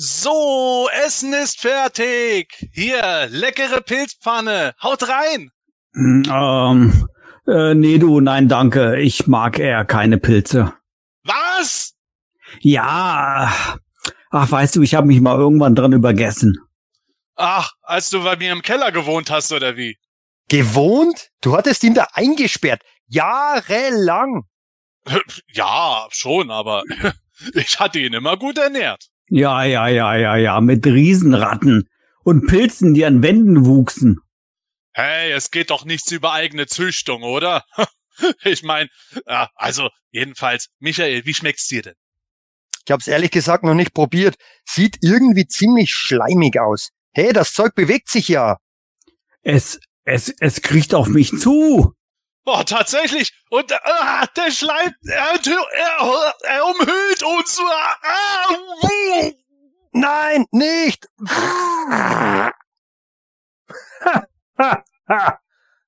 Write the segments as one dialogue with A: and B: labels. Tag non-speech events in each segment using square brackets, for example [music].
A: So, Essen ist fertig. Hier, leckere Pilzpfanne. Haut rein.
B: Hm, ähm, äh, nee, du, nein, danke. Ich mag eher keine Pilze.
A: Was?
B: Ja. Ach, weißt du, ich habe mich mal irgendwann dran übergessen.
A: Ach, als du bei mir im Keller gewohnt hast, oder wie?
C: Gewohnt? Du hattest ihn da eingesperrt. Jahrelang. [laughs]
A: Ja, schon, aber [laughs] ich hatte ihn immer gut ernährt.
B: Ja, ja, ja, ja, ja, mit Riesenratten und Pilzen, die an Wänden wuchsen.
A: Hey, es geht doch nichts über eigene Züchtung, oder? [laughs] ich meine, also jedenfalls, Michael, wie schmeckt's dir denn?
C: Ich hab's ehrlich gesagt noch nicht probiert. Sieht irgendwie ziemlich schleimig aus. Hey, das Zeug bewegt sich ja.
B: Es, es, es kriecht auf mich zu.
A: Oh, tatsächlich. Und ah, der Schleim, er, er, er umhüllt uns. Ah,
C: Nein, nicht.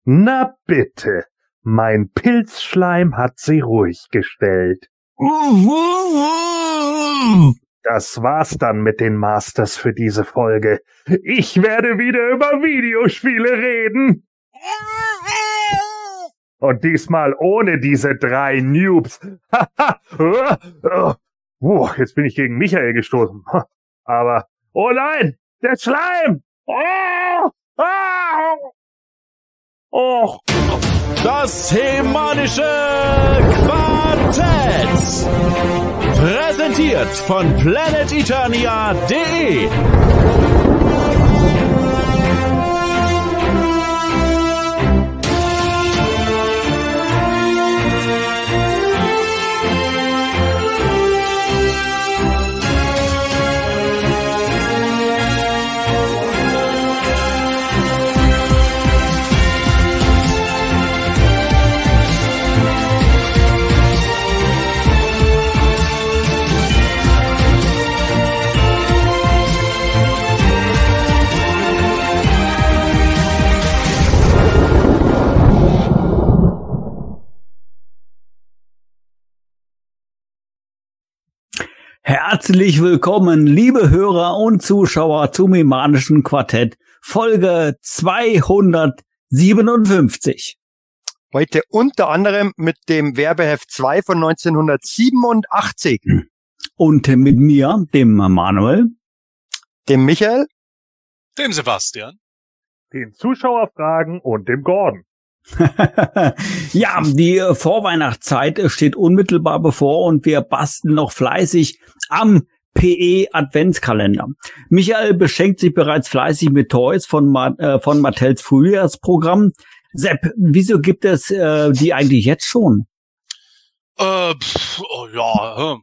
D: Na bitte, mein Pilzschleim hat sie ruhig gestellt. Das war's dann mit den Masters für diese Folge. Ich werde wieder über Videospiele reden. Und diesmal ohne diese drei Noobs. [laughs] oh, jetzt bin ich gegen Michael gestoßen. [laughs] Aber, oh nein, der Schleim! Oh,
E: oh. Das hemanische Quartett. Präsentiert von planeteternia.de.
B: Herzlich willkommen, liebe Hörer und Zuschauer zum Imanischen Quartett, Folge 257.
C: Heute unter anderem mit dem Werbeheft 2 von 1987.
B: Und mit mir, dem Manuel,
C: dem Michael,
A: dem Sebastian,
D: den Zuschauerfragen und dem Gordon. [laughs]
B: ja, die Vorweihnachtszeit steht unmittelbar bevor und wir basteln noch fleißig am PE Adventskalender. Michael beschenkt sich bereits fleißig mit Toys von, äh, von Mattels Frühjahrsprogramm. Sepp, wieso gibt es äh, die eigentlich jetzt schon?
A: Äh, pff, oh ja, hm.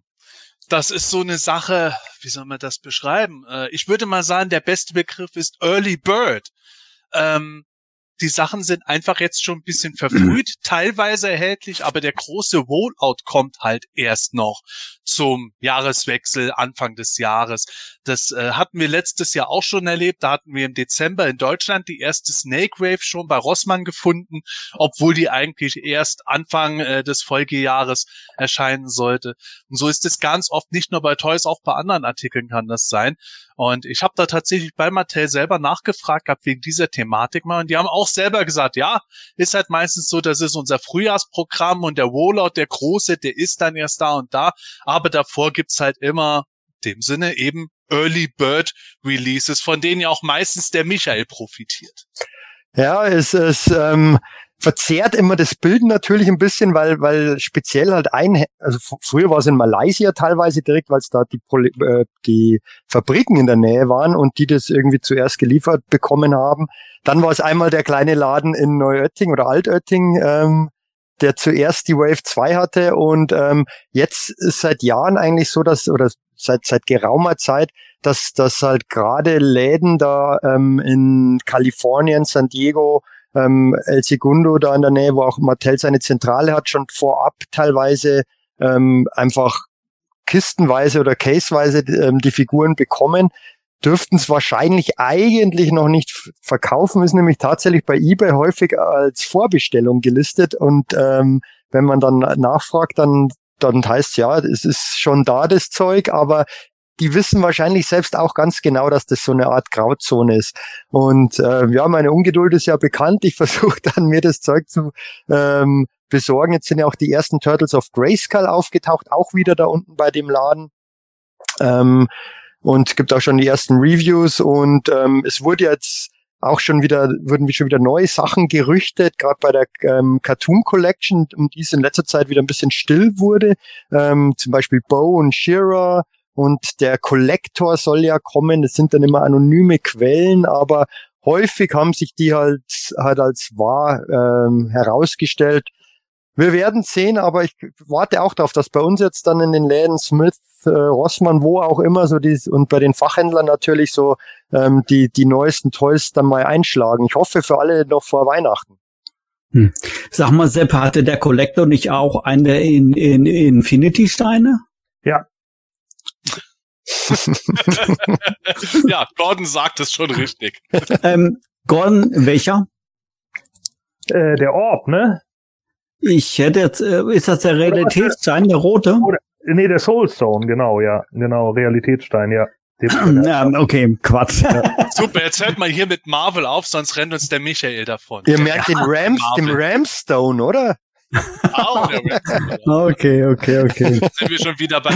A: das ist so eine Sache, wie soll man das beschreiben? Äh, ich würde mal sagen, der beste Begriff ist Early Bird. Ähm, die Sachen sind einfach jetzt schon ein bisschen verfrüht, [clears throat] teilweise erhältlich, aber der große Rollout kommt halt erst noch zum Jahreswechsel, Anfang des Jahres. Das äh, hatten wir letztes Jahr auch schon erlebt. Da hatten wir im Dezember in Deutschland die erste Snake Wave schon bei Rossmann gefunden, obwohl die eigentlich erst Anfang äh, des Folgejahres erscheinen sollte. Und so ist es ganz oft nicht nur bei Toys, auch bei anderen Artikeln kann das sein. Und ich habe da tatsächlich bei Mattel selber nachgefragt gehabt wegen dieser Thematik mal. Und die haben auch selber gesagt, ja, ist halt meistens so, das ist unser Frühjahrsprogramm und der Rollout, der große, der ist dann erst da und da. Aber davor gibt's halt immer dem Sinne eben Early Bird Releases, von denen ja auch meistens der Michael profitiert.
C: Ja, es ist ähm, verzerrt immer das Bild natürlich ein bisschen, weil weil speziell halt ein, also früher war es in Malaysia teilweise direkt, weil es da die äh, die Fabriken in der Nähe waren und die das irgendwie zuerst geliefert bekommen haben. Dann war es einmal der kleine Laden in Neuötting oder Altötting, ähm, der zuerst die Wave 2 hatte und ähm, jetzt ist seit Jahren eigentlich so, dass oder seit seit geraumer Zeit, dass dass halt gerade Läden da ähm, in Kalifornien, San Diego, ähm, El Segundo da in der Nähe, wo auch Mattel seine Zentrale hat, schon vorab teilweise ähm, einfach kistenweise oder caseweise ähm, die Figuren bekommen, dürften es wahrscheinlich eigentlich noch nicht verkaufen, ist nämlich tatsächlich bei eBay häufig als Vorbestellung gelistet. Und ähm, wenn man dann nachfragt, dann dann heißt ja, es ist schon da das Zeug, aber die wissen wahrscheinlich selbst auch ganz genau, dass das so eine Art Grauzone ist. Und äh, ja, meine Ungeduld ist ja bekannt. Ich [laughs] versuche dann mir das Zeug zu ähm, besorgen. Jetzt sind ja auch die ersten Turtles of Grayskull aufgetaucht, auch wieder da unten bei dem Laden. Ähm, und gibt auch schon die ersten Reviews und ähm, es wurde jetzt auch schon wieder, wurden schon wieder neue Sachen gerüchtet, gerade bei der ähm, Cartoon Collection, um die es in letzter Zeit wieder ein bisschen still wurde. Ähm, zum Beispiel Bo und Shearer und der Collector soll ja kommen. Das sind dann immer anonyme Quellen, aber häufig haben sich die halt, halt als wahr ähm, herausgestellt. Wir werden sehen, aber ich warte auch darauf, dass bei uns jetzt dann in den Läden Smith, äh, Rossmann, wo auch immer so die und bei den Fachhändlern natürlich so ähm, die die neuesten Toys dann mal einschlagen. Ich hoffe für alle noch vor Weihnachten.
B: Hm. Sag mal, Sepp, hatte der Collector nicht auch eine in, in Infinity Steine?
D: Ja. [laughs]
A: ja, Gordon sagt es schon richtig. [laughs]
B: ähm, Gordon, welcher?
D: Äh, der Orb, ne?
B: Ich hätte jetzt, äh, ist das der Realitätsstein, der rote?
D: Oder, nee, der Soulstone, genau, ja. Genau, Realitätsstein, ja.
B: ja, okay, Quatsch. Ja.
A: Super, jetzt hört mal hier mit Marvel auf, sonst rennt uns der Michael davon.
C: Ihr merkt den Rams, den Ramstone, oder?
A: Auch der
B: Ramstone. [laughs] Okay, okay, okay.
A: Sind wir schon wieder bei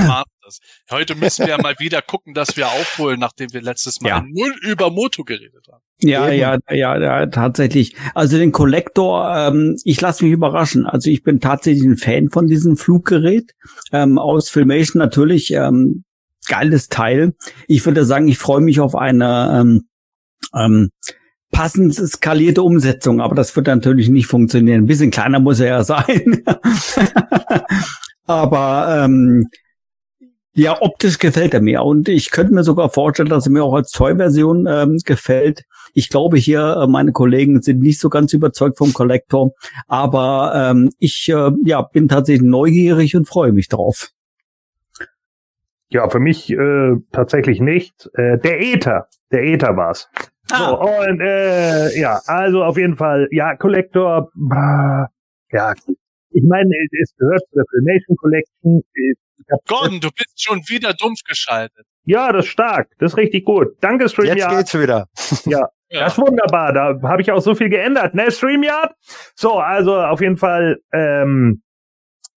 A: Masters. Heute müssen wir mal wieder gucken, dass wir aufholen, nachdem wir letztes Mal
B: Ja.
A: null über Moto geredet haben.
B: Ja,
C: Eben.
B: ja, ja, ja, tatsächlich. Also den Collector, ähm, ich lasse mich überraschen. Also ich bin tatsächlich ein Fan von diesem Fluggerät. Ähm, aus Filmation natürlich ähm, geiles Teil. Ich würde sagen, ich freue mich auf eine ähm, ähm, passend skalierte Umsetzung, aber das wird natürlich nicht funktionieren. Ein bisschen kleiner muss er ja sein. [laughs] aber ähm, ja, optisch gefällt er mir und ich könnte mir sogar vorstellen, dass er mir auch als Toy-Version ähm, gefällt. Ich glaube hier, äh, meine Kollegen sind nicht so ganz überzeugt vom Collector, aber ähm, ich äh, ja, bin tatsächlich neugierig und freue mich drauf.
D: Ja, für mich äh, tatsächlich nicht. Äh, der Ether, der Ether war's. So, und äh, ja, also auf jeden Fall, ja, Collector, bah, ja, ich meine, es gehört zu der Filmation Collection.
A: Gordon, du bist schon wieder dumpf geschaltet.
D: Ja, das ist stark, das ist richtig gut. Danke,
C: Jetzt
D: StreamYard.
C: geht's wieder.
A: Ja.
D: Das ist wunderbar, da habe ich auch so viel geändert, ne, StreamYard? So, also auf jeden Fall, ähm,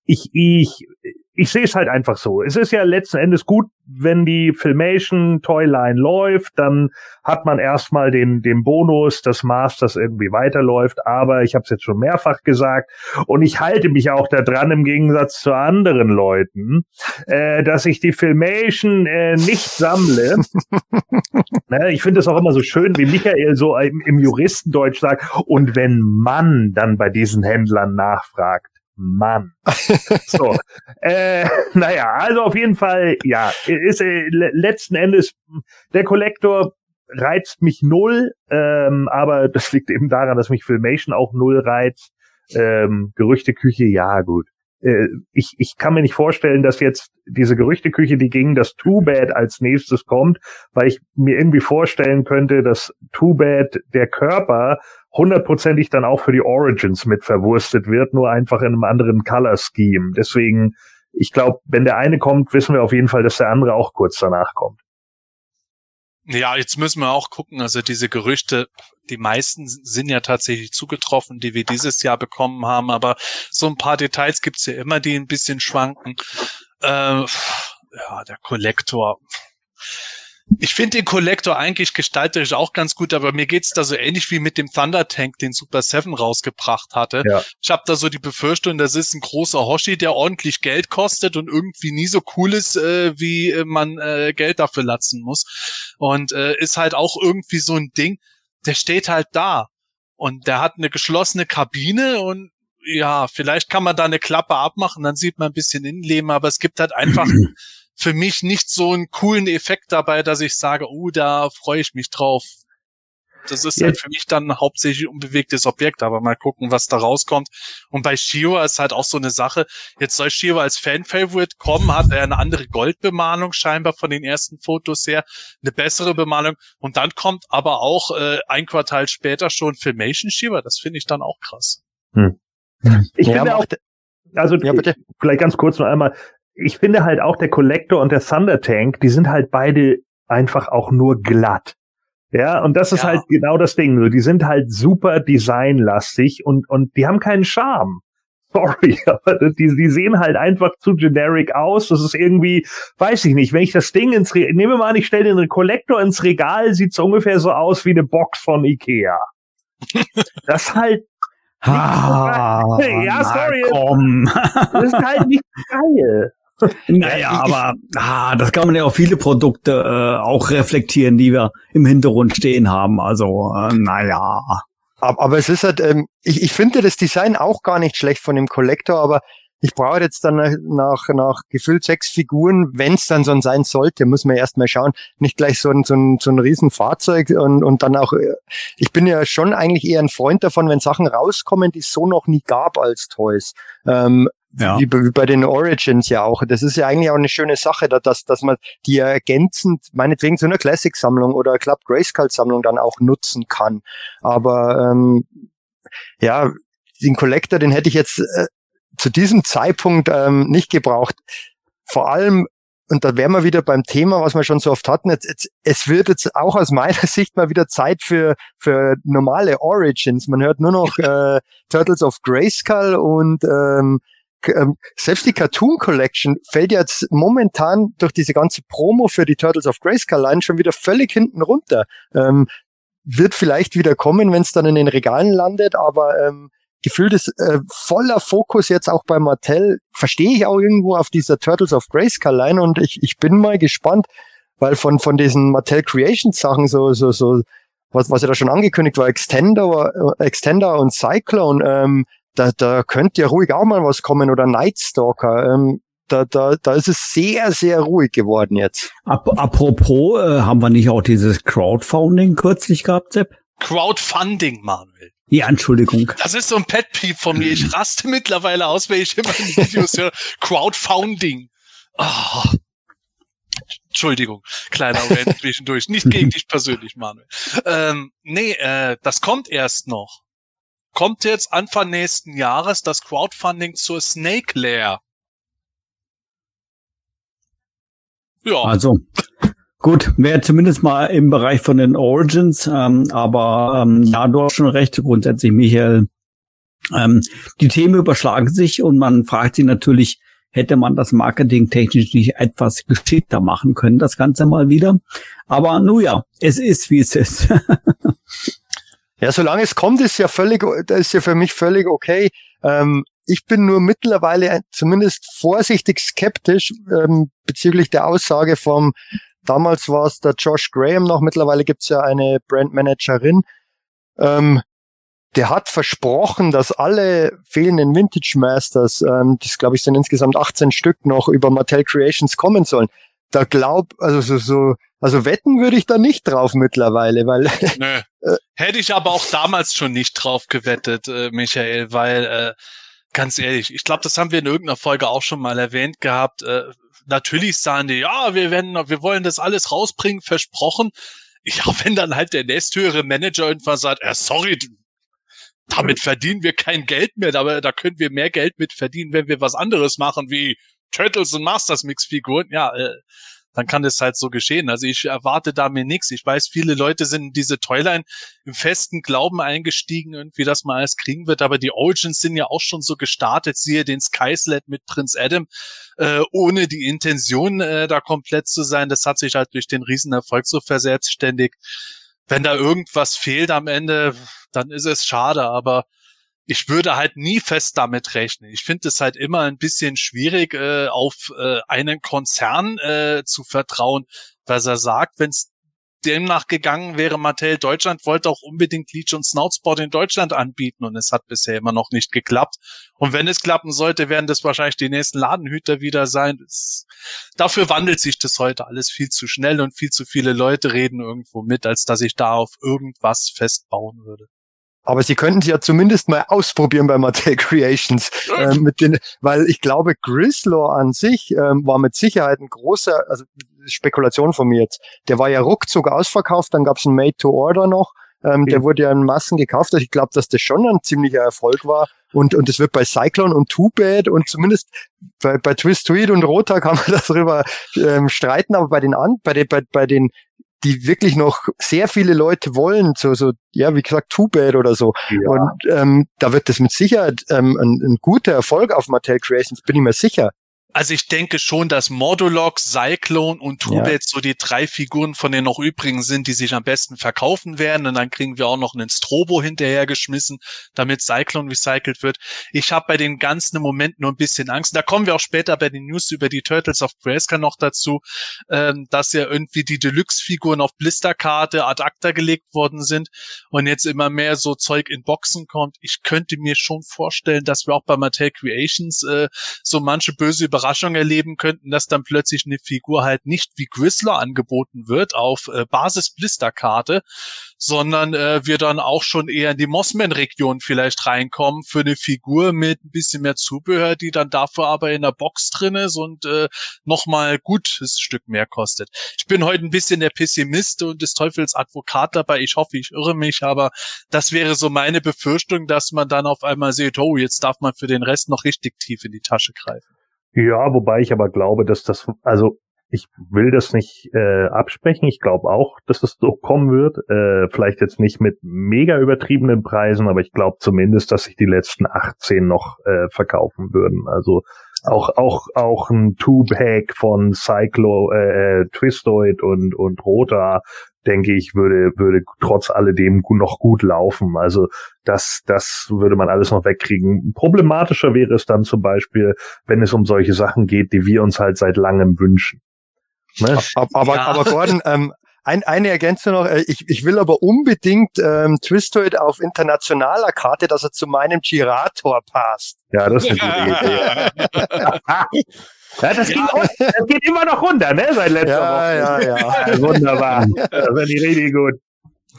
D: ich, ich, ich sehe es halt einfach so. Es ist ja letzten Endes gut, wenn die Filmation Toyline läuft, dann hat man erstmal den, den Bonus, dass Masters irgendwie weiterläuft, aber ich habe es jetzt schon mehrfach gesagt und ich halte mich auch da dran im Gegensatz zu anderen Leuten, äh, dass ich die Filmation äh, nicht sammle. [laughs] ne, ich finde es auch immer so schön, wie Michael so im, im Juristendeutsch sagt, und wenn man dann bei diesen Händlern nachfragt, Mann. So, [laughs] äh, [laughs] naja, also auf jeden Fall, ja, ist äh, le- letzten Endes der Kollektor reizt mich null, ähm, aber das liegt eben daran, dass mich Filmation auch null reizt. Ähm, Gerüchteküche, ja gut. Äh, ich, ich kann mir nicht vorstellen, dass jetzt diese Gerüchteküche, die gegen das Too Bad als nächstes kommt, weil ich mir irgendwie vorstellen könnte, dass Too Bad der Körper hundertprozentig dann auch für die Origins mit verwurstet wird, nur einfach in einem anderen Color Scheme. Deswegen, ich glaube, wenn der eine kommt, wissen wir auf jeden Fall, dass der andere auch kurz danach kommt.
A: Ja, jetzt müssen wir auch gucken, also diese Gerüchte, die meisten sind ja tatsächlich zugetroffen, die wir dieses Jahr bekommen haben, aber so ein paar Details gibt's ja immer, die ein bisschen schwanken. Äh, ja, der Kollektor. Ich finde den Kollektor eigentlich gestalterisch auch ganz gut, aber mir geht's da so ähnlich wie mit dem Thunder Tank, den Super Seven rausgebracht hatte.
D: Ja.
A: Ich habe da so die Befürchtung, das ist ein großer Hoshi, der ordentlich Geld kostet und irgendwie nie so cool ist, äh, wie äh, man äh, Geld dafür latzen muss. Und äh, ist halt auch irgendwie so ein Ding, der steht halt da. Und der hat eine geschlossene Kabine und ja, vielleicht kann man da eine Klappe abmachen, dann sieht man ein bisschen Innenleben, aber es gibt halt einfach [clears throat] für mich nicht so einen coolen Effekt dabei, dass ich sage, oh, da freue ich mich drauf. Das ist
D: Ja.
A: halt für mich dann hauptsächlich unbewegtes Objekt, aber mal gucken, was da rauskommt. Und bei Shiro ist halt auch so eine Sache. Jetzt soll Shiro als Fan-Favorite kommen, hat er eine andere Goldbemalung scheinbar von den ersten Fotos her, eine bessere Bemalung. Und dann kommt aber auch äh, ein Quartal später schon Filmation Shiro. Das finde ich dann auch krass.
D: Ich
C: ja,
D: finde auch, also
C: ja, bitte.
D: vielleicht ganz kurz noch einmal, ich finde halt auch der Collector und der Thunder Tank, die sind halt beide einfach auch nur glatt. Ja, und das ist ja. halt genau das Ding. So, die sind halt super designlastig und, und die haben keinen Charme. [laughs] Sorry, aber die, die sehen halt einfach zu generic aus. Das ist irgendwie, weiß ich nicht, wenn ich das Ding ins, Re nehme mal an, ich stelle den Collector ins Regal, sieht's ungefähr so aus wie eine Box von Ikea. [laughs] das halt
B: Ah, ja, sorry. Komm.
D: Das ist halt nicht [laughs] geil.
B: Naja, aber ah, das kann man ja auf viele Produkte äh, auch reflektieren, die wir im Hintergrund stehen haben. Also, äh, naja.
C: Aber, aber es ist halt, ähm, ich, ich finde das Design auch gar nicht schlecht von dem Collector, aber ich brauche jetzt dann nach, nach gefühlt sechs Figuren, wenn es dann so sein sollte, muss man erst mal schauen, nicht gleich so ein, so ein, so ein Riesenfahrzeug und, und dann auch, äh, ich bin ja schon eigentlich eher ein Freund davon, wenn Sachen rauskommen, die es so noch nie gab als Toys. Ähm, ja. wie, wie bei den Origins ja auch. Das ist ja eigentlich auch eine schöne Sache, dass, dass man die ergänzend, meinetwegen so eine Classic-Sammlung oder Club Grayskull-Sammlung dann auch nutzen kann. Aber ähm, ja, den Collector, den hätte ich jetzt äh, zu diesem Zeitpunkt ähm, nicht gebraucht. Vor allem, und da wären wir wieder beim Thema, was wir schon so oft hatten, jetzt, jetzt, es wird jetzt auch aus meiner [laughs] Sicht mal wieder Zeit für, für normale Origins. Man hört nur noch [laughs] äh, Turtles of Grayskull und ähm, ähm, selbst die Cartoon Collection fällt jetzt momentan durch diese ganze Promo für die Turtles of Grayskull Line schon wieder völlig hinten runter. Ähm, wird vielleicht wieder kommen, wenn es dann in den Regalen landet, aber ähm, gefühlt ist äh, voller Fokus jetzt auch bei Mattel, verstehe ich auch irgendwo auf dieser Turtles of Grayskull Line und ich, ich bin mal gespannt, weil von, von diesen Mattel Creations Sachen so, so, so, was, was ja da schon angekündigt war, Extender, äh, Extender und Cyclone, ähm, da, da könnte ja ruhig auch mal was kommen oder Nightstalker. Ähm, da, da, da ist es sehr, sehr ruhig geworden jetzt.
B: Apropos, äh, haben wir nicht auch dieses Crowdfunding kürzlich gehabt, Sepp?
A: Crowdfunding, Manuel.
B: Ja, Entschuldigung.
A: Das ist so ein Pet-Peeve von mir. Ich raste mittlerweile aus, wenn ich immer in Videos höre. Crowdfunding. Oh. Entschuldigung, kleiner Rant zwischendurch. Nicht gegen [laughs] dich persönlich, Manuel. Ähm, nee, äh, das kommt erst noch. Kommt jetzt Anfang nächsten Jahres das Crowdfunding zur Snake Lair.
B: Ja. Also, Gut, wäre zumindest mal im Bereich von den Origins, ähm, aber ähm, ja, du hast schon recht, grundsätzlich, Michael. Ähm, die Themen überschlagen sich und man fragt sich natürlich, hätte man das Marketing technisch nicht etwas geschickter machen können, das Ganze mal wieder. Aber nun ja, es ist, wie es ist. [laughs]
C: ja, solange es kommt, ist ja völlig, das ist ja für mich völlig okay. Ähm, ich bin nur mittlerweile zumindest vorsichtig skeptisch ähm, bezüglich der Aussage vom Damals war es der Josh Graham noch, mittlerweile gibt's ja eine Brandmanagerin. Ähm, der hat versprochen, dass alle fehlenden Vintage Masters, ähm, das glaube ich sind insgesamt 18 Stück noch über Mattel Creations kommen sollen. Da glaub, also so, so also wetten würde ich da nicht drauf mittlerweile, weil. [laughs]
A: Nö. Äh, Hätte ich aber auch damals schon nicht drauf gewettet, äh, Michael, weil äh, ganz ehrlich, ich glaube, das haben wir in irgendeiner Folge auch schon mal erwähnt gehabt. Äh, natürlich sagen die, ja, wir werden, wir wollen das alles rausbringen, versprochen. Ja, [laughs] wenn dann halt der nächsthöhere Manager irgendwann sagt, äh, sorry, damit verdienen wir kein Geld mehr, aber da können wir mehr Geld mit verdienen, wenn wir was anderes machen, wie Turtles und Masters Mix Figuren. Ja, äh, dann kann das halt so geschehen. Also ich erwarte da mir nichts. Ich weiß, viele Leute sind in diese Toyline im festen Glauben eingestiegen, irgendwie, dass man alles kriegen wird, aber die Origins sind ja auch schon so gestartet, siehe den Skyslet mit Prinz Adam, äh, ohne die Intention, äh, da komplett zu sein. Das hat sich halt durch den Riesenerfolg so verselbstständigt. Wenn da irgendwas fehlt am Ende, dann ist es schade, aber ich würde halt nie fest damit rechnen. Ich finde es halt immer ein bisschen schwierig, äh, auf äh, einen Konzern äh, zu vertrauen, was er sagt, wenn es demnach gegangen wäre, Mattel Deutschland wollte auch unbedingt Leech und Snoutsport in Deutschland anbieten und es hat bisher immer noch nicht geklappt. Und wenn es klappen sollte, werden das wahrscheinlich die nächsten Ladenhüter wieder sein. Das, dafür wandelt sich das heute alles viel zu schnell und viel zu viele Leute reden irgendwo mit, als dass ich da auf irgendwas festbauen würde.
C: Aber sie könnten sie ja zumindest mal ausprobieren bei Mattel [laughs] Creations. Äh, mit den, weil ich glaube, Grislaw an sich ähm, war mit Sicherheit ein großer, also Spekulation von mir jetzt, der war ja ruckzuck ausverkauft, dann gab es ein Made-to-Order noch. Ähm, okay. Der wurde ja in Massen gekauft. Also ich glaube, dass das schon ein ziemlicher Erfolg war. Und, und es wird bei Cyclone und Too Bad und zumindest bei, bei Twist Tweed und Rota kann man darüber ähm, streiten, aber bei den, an, bei den, bei, bei den die wirklich noch sehr viele Leute wollen, so, so, ja, wie gesagt, Too Bad oder so. Ja. Und ähm, da wird das mit Sicherheit ähm, ein, ein guter Erfolg auf Mattel Creations, bin ich mir sicher.
A: Also ich denke schon, dass Modulok, Cyclone und Tubet ja. so die drei Figuren von den noch übrigen sind, die sich am besten verkaufen werden. Und dann kriegen wir auch noch einen Strobo hinterhergeschmissen, damit Cyclone recycelt wird. Ich habe bei den ganzen im Moment nur ein bisschen Angst. Da kommen wir auch später bei den News über die Turtles of Grayskull noch dazu, ähm, dass ja irgendwie die Deluxe-Figuren auf Blisterkarte ad acta gelegt worden sind und jetzt immer mehr so Zeug in Boxen kommt. Ich könnte mir schon vorstellen, dass wir auch bei Mattel Creations äh, so manche böse Überraschungen Überraschung erleben könnten, dass dann plötzlich eine Figur halt nicht wie Grizzler angeboten wird auf äh, Basis Blisterkarte, sondern äh, wir dann auch schon eher in die Mossman-Region vielleicht reinkommen für eine Figur mit ein bisschen mehr Zubehör, die dann dafür aber in der Box drin ist und äh, nochmal gutes Stück mehr kostet. Ich bin heute ein bisschen der Pessimist und des Teufels Advokat dabei. Ich hoffe, ich irre mich, aber das wäre so meine Befürchtung, dass man dann auf einmal sieht, oh, jetzt darf man für den Rest noch richtig tief in die Tasche greifen.
D: Ja, wobei ich aber glaube, dass das, also ich will das nicht äh, absprechen. Ich glaube auch, dass das so kommen wird. Äh, vielleicht jetzt nicht mit mega übertriebenen Preisen, aber ich glaube zumindest, dass sich die letzten 18 noch äh, verkaufen würden. Also auch auch auch ein Two-Pack von Cyclo, äh, äh Twistoid und und Rota denke ich, würde, würde trotz alledem noch gut laufen. Also das, das würde man alles noch wegkriegen. Problematischer wäre es dann zum Beispiel, wenn es um solche Sachen geht, die wir uns halt seit langem wünschen.
C: Ne? Aber, ja. aber Gordon, ähm, ein, eine Ergänzung noch, äh, ich, ich will aber unbedingt ähm, Twistoid auf internationaler Karte, dass er zu meinem Girator passt.
D: Ja, das ist eine gute [laughs] Idee. [laughs] [laughs] Ja, das, ja. Geht auch, das geht immer noch runter, ne? Seit letzter ja, Woche. Ja, ja, [laughs] Wunderbar. Das finde ich richtig gut.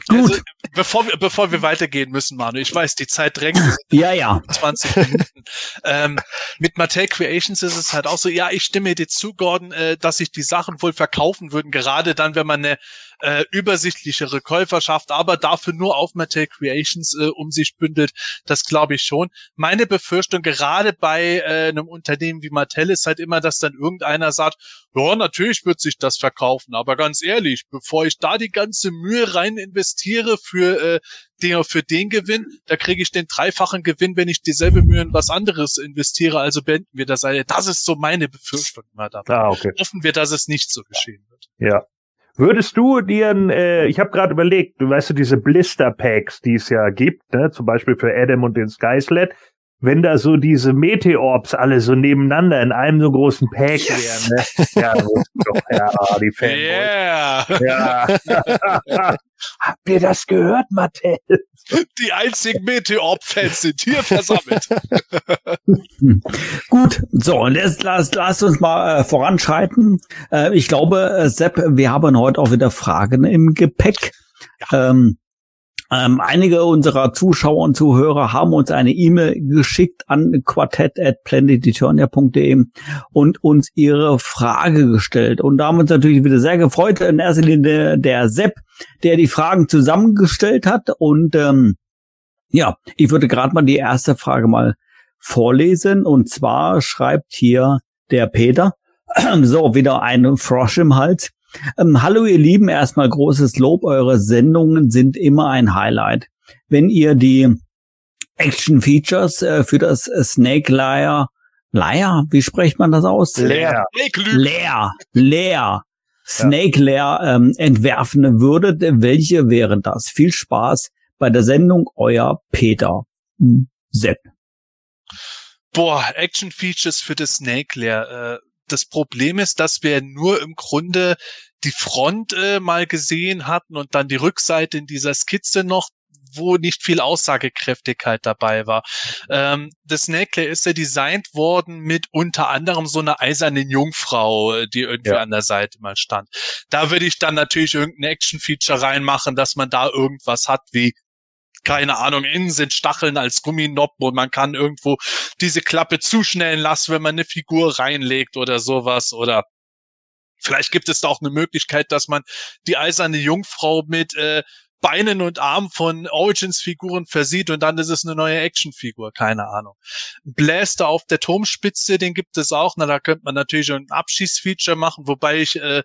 A: Gut. Also, bevor wir, bevor wir weitergehen müssen, Manu, ich weiß, die Zeit drängt.
B: ja, ja.
A: 20 Minuten. ähm, mit Mattel Creations ist es halt auch so, ja, ich stimme dir zu, Gordon, äh, dass sich die Sachen wohl verkaufen würden, gerade dann, wenn man eine äh, übersichtlichere Käuferschaft, aber dafür nur auf Mattel Creations äh, um sich bündelt, das glaube ich schon. Meine Befürchtung gerade bei äh, einem Unternehmen wie Mattel ist halt immer, dass dann irgendeiner sagt, ja, natürlich wird sich das verkaufen, aber ganz ehrlich, bevor ich da die ganze Mühe rein investiere für äh, den, für den Gewinn, da kriege ich den dreifachen Gewinn, wenn ich dieselbe Mühe in was anderes investiere. Also beenden wir das. Das ist so meine Befürchtung mal dabei. Ah, okay. Hoffen wir, dass es nicht so geschehen wird.
D: Ja, Würdest du dir, äh, ich habe gerade überlegt, du weißt du, diese Blister Packs, die es ja gibt, ne, zum Beispiel für Adam und den Skysled, wenn da so diese Meteorbs alle so nebeneinander in einem so großen Pack yes. wären, ne? Ja, doch, ja, die Fanboys. Yeah. Ja. [laughs] Habt ihr das gehört, Mattel?
A: Die einzigen Meteorb-Fans sind hier versammelt. [laughs]
B: Gut, so, und jetzt lasst lass uns mal äh, voranschreiten. Äh, ich glaube, äh, Sepp, wir haben heute auch wieder Fragen im Gepäck. Ja. Ähm, ähm, einige unserer Zuschauer und Zuhörer haben uns eine E-Mail geschickt an quartett.planeteturnia.de und uns ihre Frage gestellt. Und da haben wir uns natürlich wieder sehr gefreut. In erster Linie der Sepp, der die Fragen zusammengestellt hat. Und ähm, ja, ich würde gerade mal die erste Frage mal vorlesen. Und zwar schreibt hier der Peter, [clears throat] so, wieder ein Frosch im Hals. Ähm, hallo ihr Lieben, erstmal großes Lob, eure Sendungen sind immer ein Highlight. Wenn ihr die Action Features äh, für das Snake Layer, Layer, wie spricht man das aus?
C: Leer.
B: Leer. Leer. Snake Layer ähm, entwerfen würdet, welche wären das? Viel Spaß bei der Sendung, euer Peter. Hm, Sepp.
A: Boah, Action Features für das Snake Layer. Äh, das Problem ist, dass wir nur im Grunde die Front äh, mal gesehen hatten und dann die Rückseite in dieser Skizze noch, wo nicht viel Aussagekräftigkeit dabei war. Ähm, das Necklace ist ja designt worden mit unter anderem so einer eisernen Jungfrau, äh, die irgendwie ja. an der Seite mal stand. Da würde ich dann natürlich irgendein Action-Feature reinmachen, dass man da irgendwas hat wie keine Ahnung, innen sind Stacheln als Gumminoppen und man kann irgendwo diese Klappe zuschnellen lassen, wenn man eine Figur reinlegt oder sowas oder Vielleicht gibt es da auch eine Möglichkeit, dass man die eiserne Jungfrau mit äh, Beinen und Armen von Origins-Figuren versieht und dann ist es eine neue Actionfigur, keine Ahnung. Blaster auf der Turmspitze, den gibt es auch. Na, da könnte man natürlich ein Abschießfeature machen, wobei ich äh,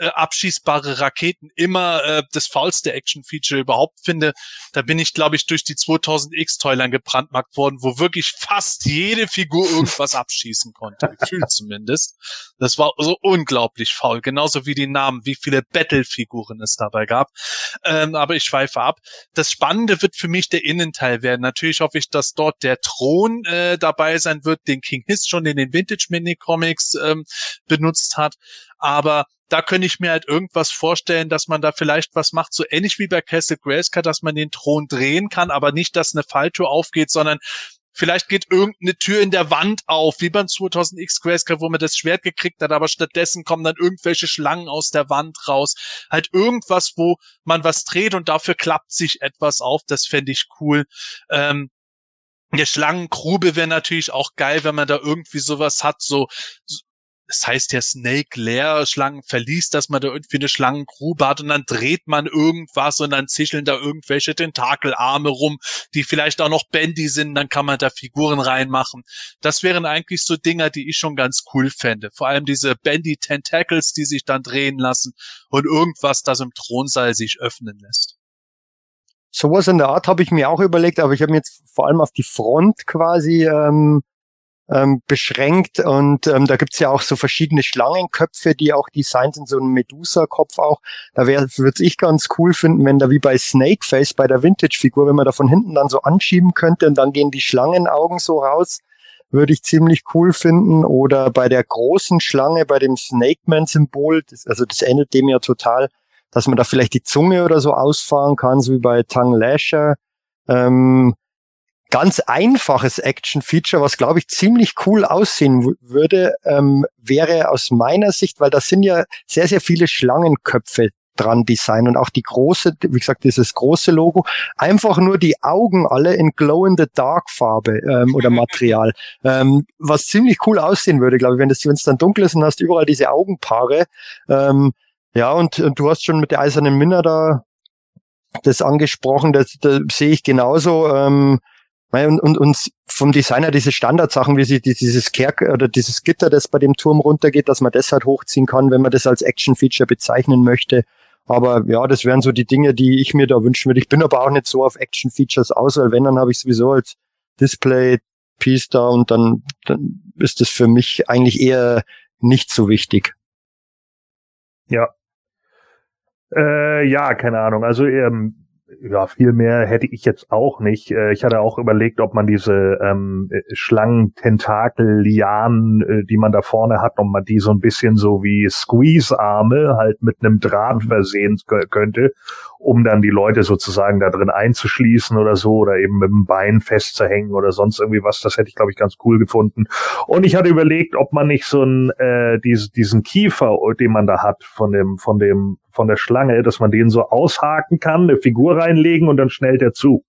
A: äh, abschießbare Raketen immer äh, das faulste Action-Feature überhaupt finde. Da bin ich, glaube ich, durch die 2000X-Toilern gebrandmarkt worden, wo wirklich fast jede Figur irgendwas [laughs] abschießen konnte. Gefühlt zumindest. Das war so unglaublich faul. Genauso wie die Namen, wie viele Battle-Figuren es dabei gab. Ähm, aber ich schweife ab. Das Spannende wird für mich der Innenteil werden. Natürlich hoffe ich, dass dort der Thron äh, dabei sein wird, den King Hiss schon in den Vintage-Mini-Comics ähm, benutzt hat. Aber da könnte ich mir halt irgendwas vorstellen, dass man da vielleicht was macht, so ähnlich wie bei Castle Grayskull, dass man den Thron drehen kann, aber nicht, dass eine Falltür aufgeht, sondern vielleicht geht irgendeine Tür in der Wand auf, wie beim 2000X Grayskull, wo man das Schwert gekriegt hat, aber stattdessen kommen dann irgendwelche Schlangen aus der Wand raus. Halt irgendwas, wo man was dreht und dafür klappt sich etwas auf. Das fände ich cool. Ähm, eine Schlangengrube wäre natürlich auch geil, wenn man da irgendwie sowas hat, so, es heißt ja Snake Lair, Schlangenverlies, dass man da irgendwie eine Schlangengrube hat und dann dreht man irgendwas und dann zischeln da irgendwelche Tentakelarme rum, die vielleicht auch noch bendy sind, dann kann man da Figuren reinmachen. Das wären eigentlich so Dinger, die ich schon ganz cool fände. Vor allem diese bendy Tentacles, die sich dann drehen lassen und irgendwas, das im Thronsaal sich öffnen lässt.
C: Sowas in der Art habe ich mir auch überlegt, aber ich habe mir jetzt vor allem auf die Front quasi ähm, ähm, beschränkt und ähm, da gibt's ja auch so verschiedene Schlangenköpfe, die auch designt sind, so ein Medusa-Kopf auch. Da würde ich ganz cool finden, wenn da wie bei Snakeface bei der Vintage-Figur, wenn man da von hinten dann so anschieben könnte und dann gehen die Schlangenaugen so raus, würde ich ziemlich cool finden. Oder bei der großen Schlange, bei dem Snake-Man-Symbol, also das ähnelt dem ja total, dass man da vielleicht die Zunge oder so ausfahren kann, so wie bei Tongue Lasher. Ähm, ganz einfaches Action-Feature, was glaube ich ziemlich cool aussehen würde, ähm, wäre aus meiner Sicht, weil da sind ja sehr, sehr viele Schlangenköpfe dran design und auch die große, wie gesagt, dieses große Logo, einfach nur die Augen alle in Glow in the Dark Farbe ähm, oder [laughs] Material, ähm, was ziemlich cool aussehen würde, glaube ich, wenn es dann dunkel ist und hast überall diese Augenpaare. Ähm, ja, und, und du hast schon mit der eisernen Minna da das angesprochen, das, das sehe ich genauso. Ähm, und, und, und vom Designer diese Standardsachen, wie sie dieses Kerk oder dieses Gitter, das bei dem Turm runtergeht, dass man das halt hochziehen kann, wenn man das als Action-Feature bezeichnen möchte. Aber ja, das wären so die Dinge, die ich mir da wünschen würde. Ich bin aber auch nicht so auf Action-Features aus, weil wenn, dann habe ich sowieso als Display-Piece da und dann, dann ist das für mich eigentlich eher nicht so wichtig.
D: Ja. Äh, ja, keine Ahnung. Also ähm, ja, viel mehr hätte ich jetzt auch nicht. Äh, ich hatte auch überlegt, ob man diese ähm, Schlangen, Tentakel, Lianen, äh, die man da vorne hat, ob man die so ein bisschen so wie Squeeze-Arme halt mit einem Draht versehen könnte, um dann die Leute sozusagen da drin einzuschließen oder so oder eben mit dem Bein festzuhängen oder sonst irgendwie was. Das hätte ich, glaube ich, ganz cool gefunden. Und ich hatte überlegt, ob man nicht so ein äh, diese, diesen Kiefer, den man da hat von dem von dem von der Schlange, dass man den so aushaken kann, eine Figur reinlegen und dann schnellt er zu.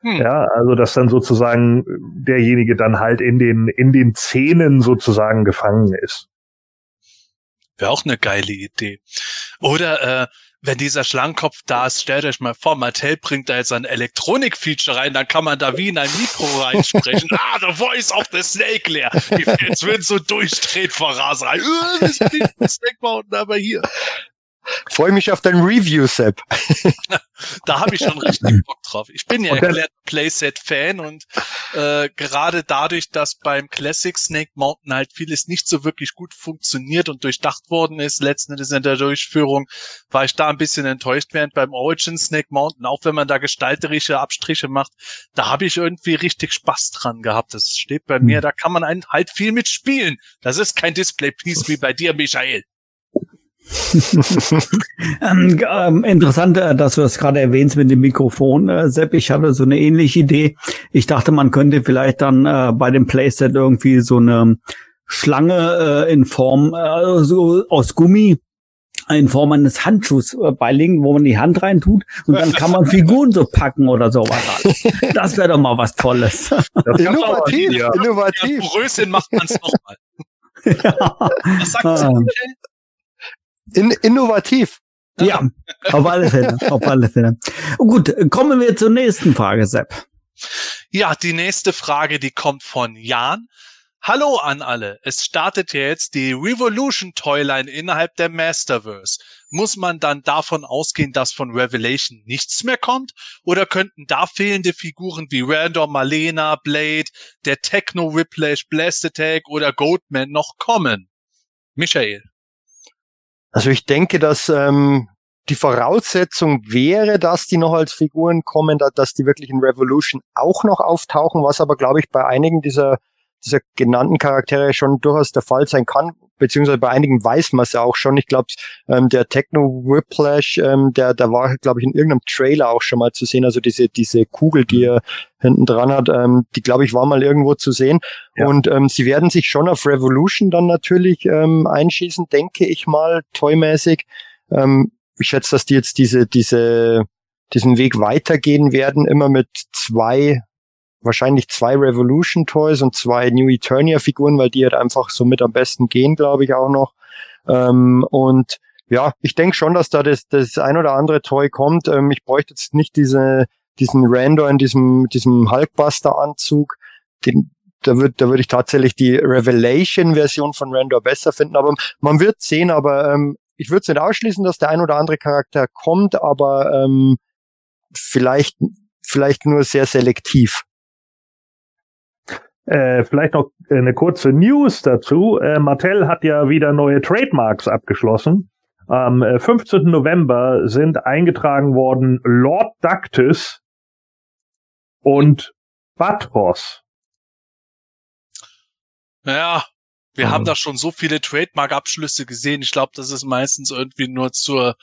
D: Hm. Ja, also dass dann sozusagen derjenige dann halt in den in den Zähnen sozusagen gefangen ist.
A: Wäre auch eine geile Idee. Oder äh, wenn dieser Schlangenkopf da ist, stellt euch mal vor, Mattel bringt da jetzt ein Elektronik-Feature rein, dann kann man da wie in ein Mikro reinsprechen. [laughs] ah, the voice of the snake leer. Die Fans würden so durchdreht vor Raserei. Äh, Snake Mountain aber hier.
C: Freue mich auf dein Review, Sepp. [laughs]
A: da habe ich schon richtig Bock drauf. Ich bin ja erklärt Playset-Fan und äh, gerade dadurch, dass beim Classic Snake Mountain halt vieles nicht so wirklich gut funktioniert und durchdacht worden ist, letzten Endes in der Durchführung, war ich da ein bisschen enttäuscht, während beim Origin Snake Mountain, auch wenn man da gestalterische Abstriche macht, da habe ich irgendwie richtig Spaß dran gehabt. Das steht bei hm. mir, da kann man halt viel mitspielen. Das ist kein Display-Piece wie bei dir, Michael. [laughs]
B: ähm, ähm, interessant, äh, dass du das gerade erwähnst mit dem Mikrofon, äh, Sepp. Ich hatte so eine ähnliche Idee. Ich dachte, man könnte vielleicht dann äh, bei dem Playset irgendwie so eine Schlange äh, in Form äh, so aus Gummi in Form eines Handschuhs äh, beilegen, wo man die Hand reintut und dann kann man [laughs] Figuren so packen oder sowas. Das wäre doch mal was Tolles. [laughs]
C: innovativ, ja. innovativ.
A: Ja, Größe macht man es nochmal. ja. Was sagt ah.
C: In, innovativ.
B: Ja, auf alle Fälle, auf alle Fälle. Gut, kommen wir zur nächsten Frage, Sepp.
A: Ja, die nächste Frage, die kommt von Jan. Hallo an alle. Es startet ja jetzt die Revolution Toyline innerhalb der Masterverse. Muss man dann davon ausgehen, dass von Revelation nichts mehr kommt? Oder könnten da fehlende Figuren wie Random, Malena, Blade, der Techno Whiplash, Blast Attack oder Goatman noch kommen? Michael.
C: Also ich denke, dass ähm, die Voraussetzung wäre, dass die noch als Figuren kommen, dass die wirklich in Revolution auch noch auftauchen, was aber, glaube ich, bei einigen dieser dieser genannten Charaktere schon durchaus der Fall sein kann, beziehungsweise bei einigen weiß man es ja auch schon. Ich glaube, ähm, der Techno Whiplash, ähm, der, der war, glaube ich, in irgendeinem Trailer auch schon mal zu sehen. Also diese, diese Kugel, die er hinten dran hat, ähm, die, glaube ich, war mal irgendwo zu sehen. Ja. Und ähm, sie werden sich schon auf Revolution dann natürlich ähm, einschießen, denke ich mal, toymäßig. Ähm, ich schätze, dass die jetzt diese, diese, diesen Weg weitergehen werden, immer mit zwei wahrscheinlich zwei Revolution Toys und zwei New Eternia Figuren, weil die halt einfach so mit am besten gehen, glaube ich auch noch. Ähm, und ja, ich denke schon, dass da das, das ein oder andere Toy kommt. Ähm, ich bräuchte jetzt nicht diese, diesen Randor in diesem, diesem Hulkbuster Anzug. Den, da würde da würde ich tatsächlich die Revelation-Version von Randor besser finden, aber man wird sehen, aber ähm, ich würde es nicht ausschließen, dass der ein oder andere Charakter kommt, aber ähm, vielleicht, vielleicht nur sehr selektiv.
D: Äh, vielleicht noch eine kurze News dazu. Äh, Mattel hat ja wieder neue Trademarks abgeschlossen. Am 15. Äh, November sind eingetragen worden Lord Ductus und Batros.
A: Ja, wir mhm. haben da schon so viele Trademark-Abschlüsse gesehen. Ich glaube, das ist meistens irgendwie nur zur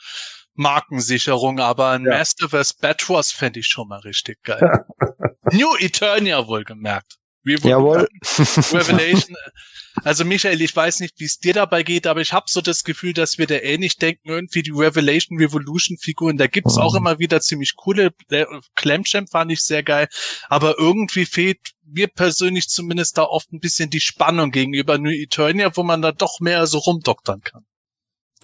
A: Markensicherung, aber ein ja. Masterverse Batros fände ich schon mal richtig geil. [laughs] New Eternia wohlgemerkt.
C: Jawohl. [laughs]
A: Revelation. Also Michael, ich weiß nicht, wie es dir dabei geht, aber ich habe so das Gefühl, dass wir da ähnlich denken, irgendwie die Revelation Revolution Figuren, da gibt's mhm. auch immer wieder ziemlich coole, Clamchamp fand ich sehr geil, aber irgendwie fehlt mir persönlich zumindest da oft ein bisschen die Spannung gegenüber New Eternia, wo man da doch mehr so rumdoktern kann.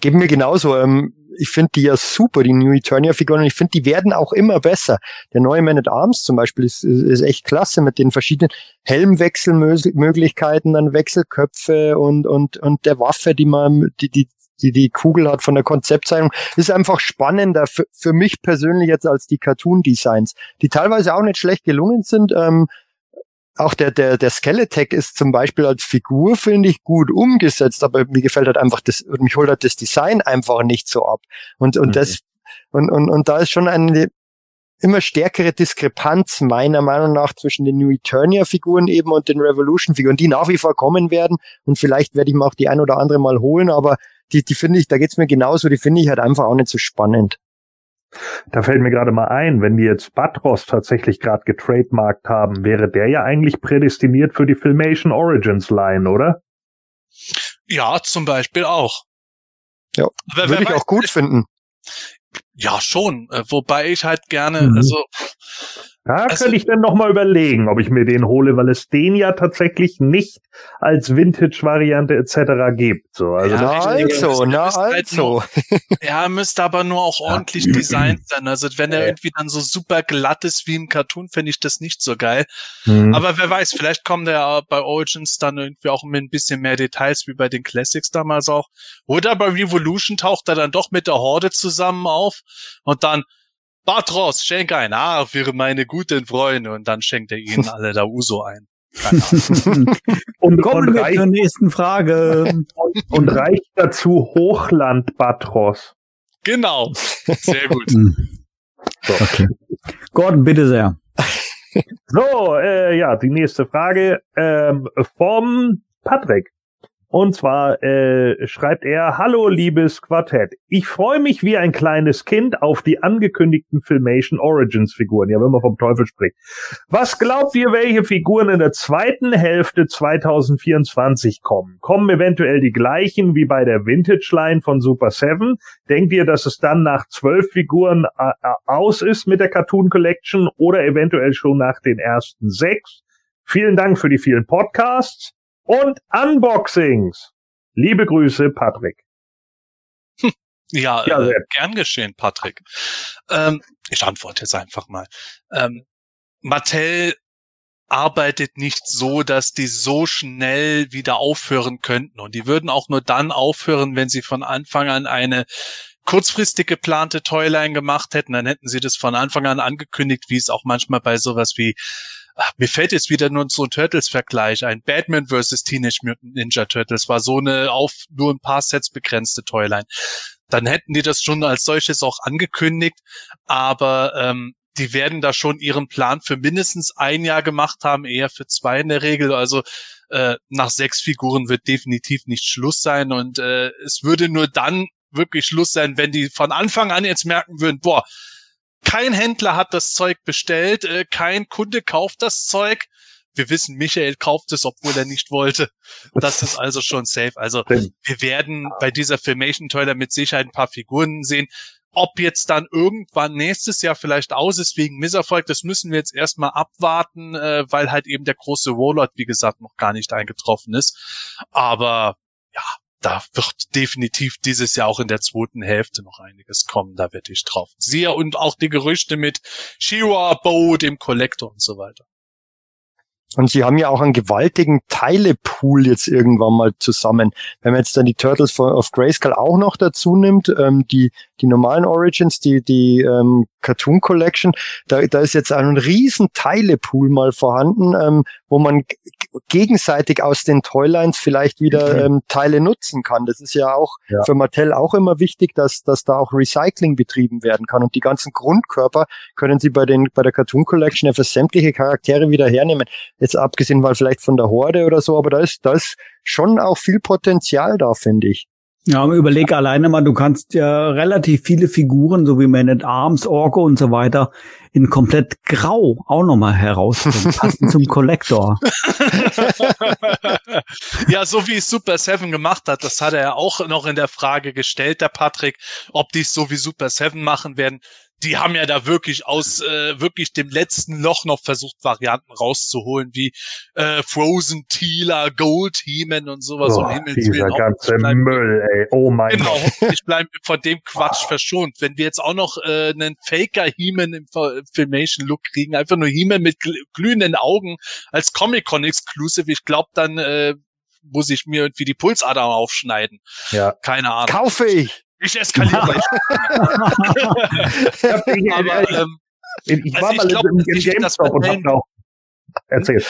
C: Geben mir genauso. Ähm, ich finde die ja super, die New Eternia-Figuren, und ich finde, die werden auch immer besser. Der neue Man at Arms zum Beispiel ist, ist echt klasse mit den verschiedenen Helmwechselmöglichkeiten, dann Wechselköpfe und, und, und der Waffe, die man, die, die, die die Kugel hat von der Konzeptzeichnung, ist einfach spannender für, für mich persönlich jetzt als die Cartoon-Designs, die teilweise auch nicht schlecht gelungen sind. Ähm, auch der, der, der Skeletech ist zum Beispiel als Figur, finde ich, gut umgesetzt, aber mir gefällt halt einfach das, mich holt halt das Design einfach nicht so ab. Und, und mhm. das, und, und, und da ist schon eine immer stärkere Diskrepanz meiner Meinung nach zwischen den New Eternia Figuren eben und den Revolution Figuren, die nach wie vor kommen werden. Und vielleicht werde ich mir auch die ein oder andere mal holen, aber die, die finde ich, da geht's mir genauso, die finde ich halt einfach auch nicht so spannend.
D: Da fällt mir gerade mal ein, wenn die jetzt Batros tatsächlich gerade getrademarkt haben, wäre der ja eigentlich prädestiniert für die Filmation Origins Line, oder?
A: Ja, zum Beispiel auch.
C: Ja, würde ich auch gut finden.
A: Ja, schon. Äh, wobei ich halt gerne, mhm. also
D: da also, könnte ich dann nochmal überlegen, ob ich mir den hole, weil es den ja tatsächlich nicht als Vintage-Variante etc. gibt. So,
C: also ja, na also, na also.
A: Halt ja, müsste aber nur auch ordentlich ja. designt sein. Also wenn er irgendwie dann so super glatt ist wie im Cartoon, fände ich das nicht so geil. Mhm. Aber wer weiß, vielleicht kommt er bei Origins dann irgendwie auch mit ein bisschen mehr Details wie bei den Classics damals auch. Oder bei Revolution taucht er dann doch mit der Horde zusammen auf und dann Batros, schenk ein. Ah, für meine guten Freunde. Und dann schenkt er ihnen [laughs] alle da Uso ein. [laughs]
B: und kommen wir zur nächsten Frage.
D: Und, [laughs] und reicht dazu Hochland Batros.
A: Genau. Sehr gut.
B: Hm. so. Okay. Gordon, bitte sehr.
D: So, äh, ja, die nächste Frage ähm, vom Patrick. Und zwar äh, schreibt er, Hallo liebes Quartett, ich freue mich wie ein kleines Kind auf die angekündigten Filmation Origins Figuren, ja, wenn man vom Teufel spricht. Was glaubt ihr, welche Figuren in der zweiten Hälfte 2024 kommen? Kommen eventuell die gleichen wie bei der Vintage Line von Super 7? Denkt ihr, dass es dann nach zwölf Figuren äh, äh, aus ist mit der Cartoon Collection oder eventuell schon nach den ersten sechs? Vielen Dank für die vielen Podcasts und Unboxings. Liebe Grüße, Patrick.
A: Hm, Ja, ja äh, gern geschehen, Patrick. Ähm, ich antworte jetzt einfach mal. Ähm, Mattel arbeitet nicht so, dass die so schnell wieder aufhören könnten. Und die würden auch nur dann aufhören, wenn sie von Anfang an eine kurzfristig geplante Toyline gemacht hätten. Dann hätten sie das von Anfang an angekündigt, wie es auch manchmal bei sowas wie Ach, mir fällt jetzt wieder nur so ein Turtles-Vergleich ein. Batman vs. Teenage Mutant Ninja Turtles war so eine auf nur ein paar Sets begrenzte Toyline. Dann hätten die das schon als solches auch angekündigt, aber ähm, die werden da schon ihren Plan für mindestens ein Jahr gemacht haben, eher für zwei in der Regel. Also äh, nach sechs Figuren wird definitiv nicht Schluss sein und äh, es würde nur dann wirklich Schluss sein, wenn die von Anfang an jetzt merken würden, boah, kein Händler hat das Zeug bestellt, äh, kein Kunde kauft das Zeug. Wir wissen, Michael kauft es, obwohl er nicht wollte. Das ist also schon safe. Also wir werden bei dieser Filmation Toiler mit Sicherheit ein paar Figuren sehen. Ob jetzt dann irgendwann nächstes Jahr vielleicht aus ist wegen Misserfolg, das müssen wir jetzt erstmal abwarten, äh, weil halt eben der große Warlord, wie gesagt, noch gar nicht eingetroffen ist. Aber da wird definitiv dieses Jahr auch in der zweiten Hälfte noch einiges kommen, da werde ich drauf. Siehe und auch die Gerüchte mit Shira, Bo, dem Collector und so weiter.
C: Und sie haben ja auch einen gewaltigen Teilepool jetzt irgendwann mal zusammen. Wenn man jetzt dann die Turtles of Grayskull auch noch dazu nimmt, ähm, die, die normalen Origins, die, die ähm, Cartoon Collection, da, da ist jetzt ein riesen Teilepool mal vorhanden, ähm, wo man gegenseitig aus den Toylines vielleicht wieder mhm. ähm, Teile nutzen kann. Das ist ja auch ja. für Mattel auch immer wichtig, dass, dass da auch Recycling betrieben werden kann. Und die ganzen Grundkörper können sie bei den bei der Cartoon Collection ja für sämtliche Charaktere wieder hernehmen. Jetzt abgesehen mal vielleicht von der Horde oder so, aber da ist, da ist schon auch viel Potenzial da, finde ich.
B: Ja, überleg alleine mal, du kannst ja relativ viele Figuren, so wie Man at Arms, Orko und so weiter, in komplett grau auch nochmal herausfinden. [laughs] Passen zum Collector. [laughs]
A: ja, so wie Super Seven gemacht hat, das hat er ja auch noch in der Frage gestellt, der Patrick, ob die es so wie Super Seven machen werden die haben ja da wirklich aus äh, wirklich dem letzten Loch noch versucht, Varianten rauszuholen, wie äh, Frozen Tealer, Gold Heeman und sowas.
D: Oh, um dieser ganze Müll, ey. Oh mein genau,
A: Gott. Ich bleibe von dem [laughs] Quatsch verschont. Wenn wir jetzt auch noch äh, einen Faker Heeman im Filmation Look kriegen, einfach nur Heeman mit glühenden Augen als Comic-Con Exclusive, ich glaube, dann äh, muss ich mir irgendwie die Pulsadern aufschneiden. Ja. Keine Ahnung.
C: Kaufe ich!
A: Ich eskaliere. [laughs] Aber ähm, ich war also mal glaub, im, im GameStop und hab noch erzählt.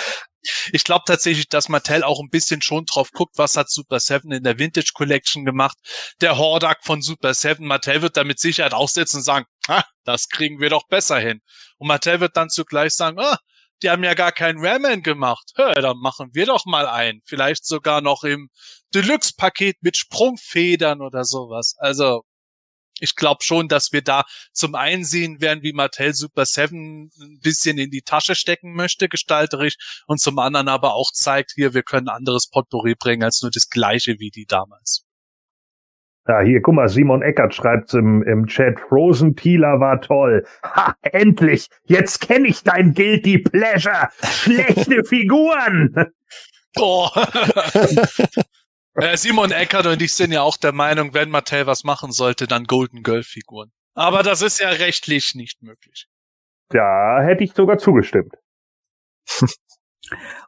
A: Ich glaube tatsächlich, dass Mattel auch ein bisschen schon drauf guckt, was hat Super 7 in der Vintage Collection gemacht. Der Hordak von Super 7, Mattel wird da mit Sicherheit aufsetzen und sagen, ah, das kriegen wir doch besser hin. Und Mattel wird dann zugleich sagen, ah, die haben ja gar keinen Ramen gemacht. Hör, dann machen wir doch mal einen. Vielleicht sogar noch im Deluxe-Paket mit Sprungfedern oder sowas. Also, ich glaube schon, dass wir da zum einen sehen werden, wie Mattel Super 7 ein bisschen in die Tasche stecken möchte, gestalterisch, und zum anderen aber auch zeigt, hier, wir können anderes Potpourri bringen als nur das gleiche wie die damals.
D: Ja, hier, guck mal, Simon Eckert schreibt im, im Chat, Frozen Tealer war toll. Ha, endlich! Jetzt kenne ich dein Guilty Pleasure! Schlechte [laughs] Figuren! Oh. [laughs]
A: äh, Simon Eckert und ich sind ja auch der Meinung, wenn Mattel was machen sollte, dann Golden Girl Figuren. Aber das ist ja rechtlich nicht möglich.
D: Da hätte ich sogar zugestimmt. [laughs]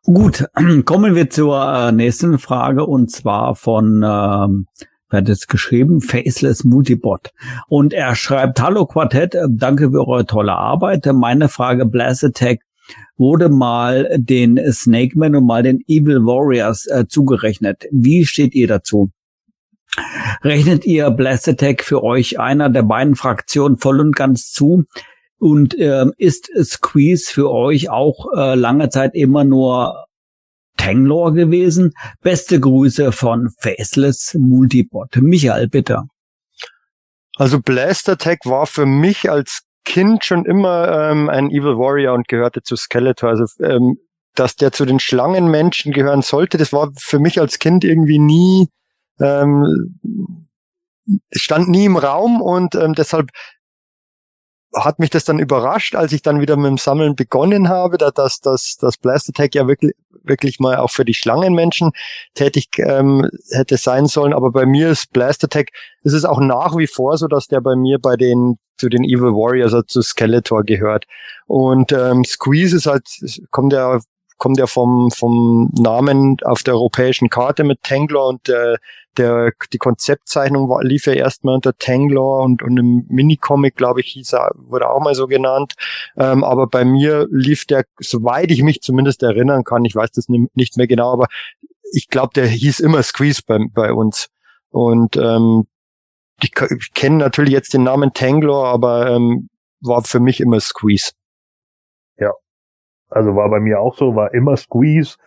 B: Gut, [clears throat] kommen wir zur äh, nächsten Frage und zwar von ähm, Wer hat es geschrieben? Faceless Multibot. Und er schreibt, Hallo Quartett, danke für eure tolle Arbeit. Meine Frage, Blast Attack wurde mal den Snake Man und mal den Evil Warriors äh, zugerechnet. Wie steht ihr dazu? Rechnet ihr Blast Attack für euch einer der beiden Fraktionen voll und ganz zu? Und ähm, ist Squeeze für euch auch äh, lange Zeit immer nur Tanglore gewesen. Beste Grüße von Faceless Multibot. Michael, bitte.
C: Also Blast Attack war für mich als Kind schon immer ähm, ein Evil Warrior und gehörte zu Skeletor. Also ähm, dass der zu den Schlangenmenschen gehören sollte, das war für mich als Kind irgendwie nie, ähm, stand nie im Raum und ähm, deshalb hat mich das dann überrascht, als ich dann wieder mit dem Sammeln begonnen habe, da, dass, dass, dass Blast Attack ja wirklich, wirklich mal auch für die Schlangenmenschen tätig ähm, hätte sein sollen. Aber bei mir ist Blast Attack, ist es auch nach wie vor so, dass der bei mir bei den zu den Evil Warriors, also zu Skeletor gehört. Und ähm, Squeeze ist halt, kommt ja kommt ja vom, vom Namen auf der europäischen Karte mit Tangler und der, der, die Konzeptzeichnung war, lief ja erstmal unter Tangler und, und im Minicomic, glaube ich, hieß er, wurde auch mal so genannt. Ähm, aber bei mir lief der, soweit ich mich zumindest erinnern kann, ich weiß das nicht mehr genau, aber ich glaube, der hieß immer Squeeze bei, bei uns. Und ähm, ich, ich kenne natürlich jetzt den Namen Tangler, aber ähm, war für mich immer Squeeze.
D: Also war bei mir auch so, war immer Squeeze.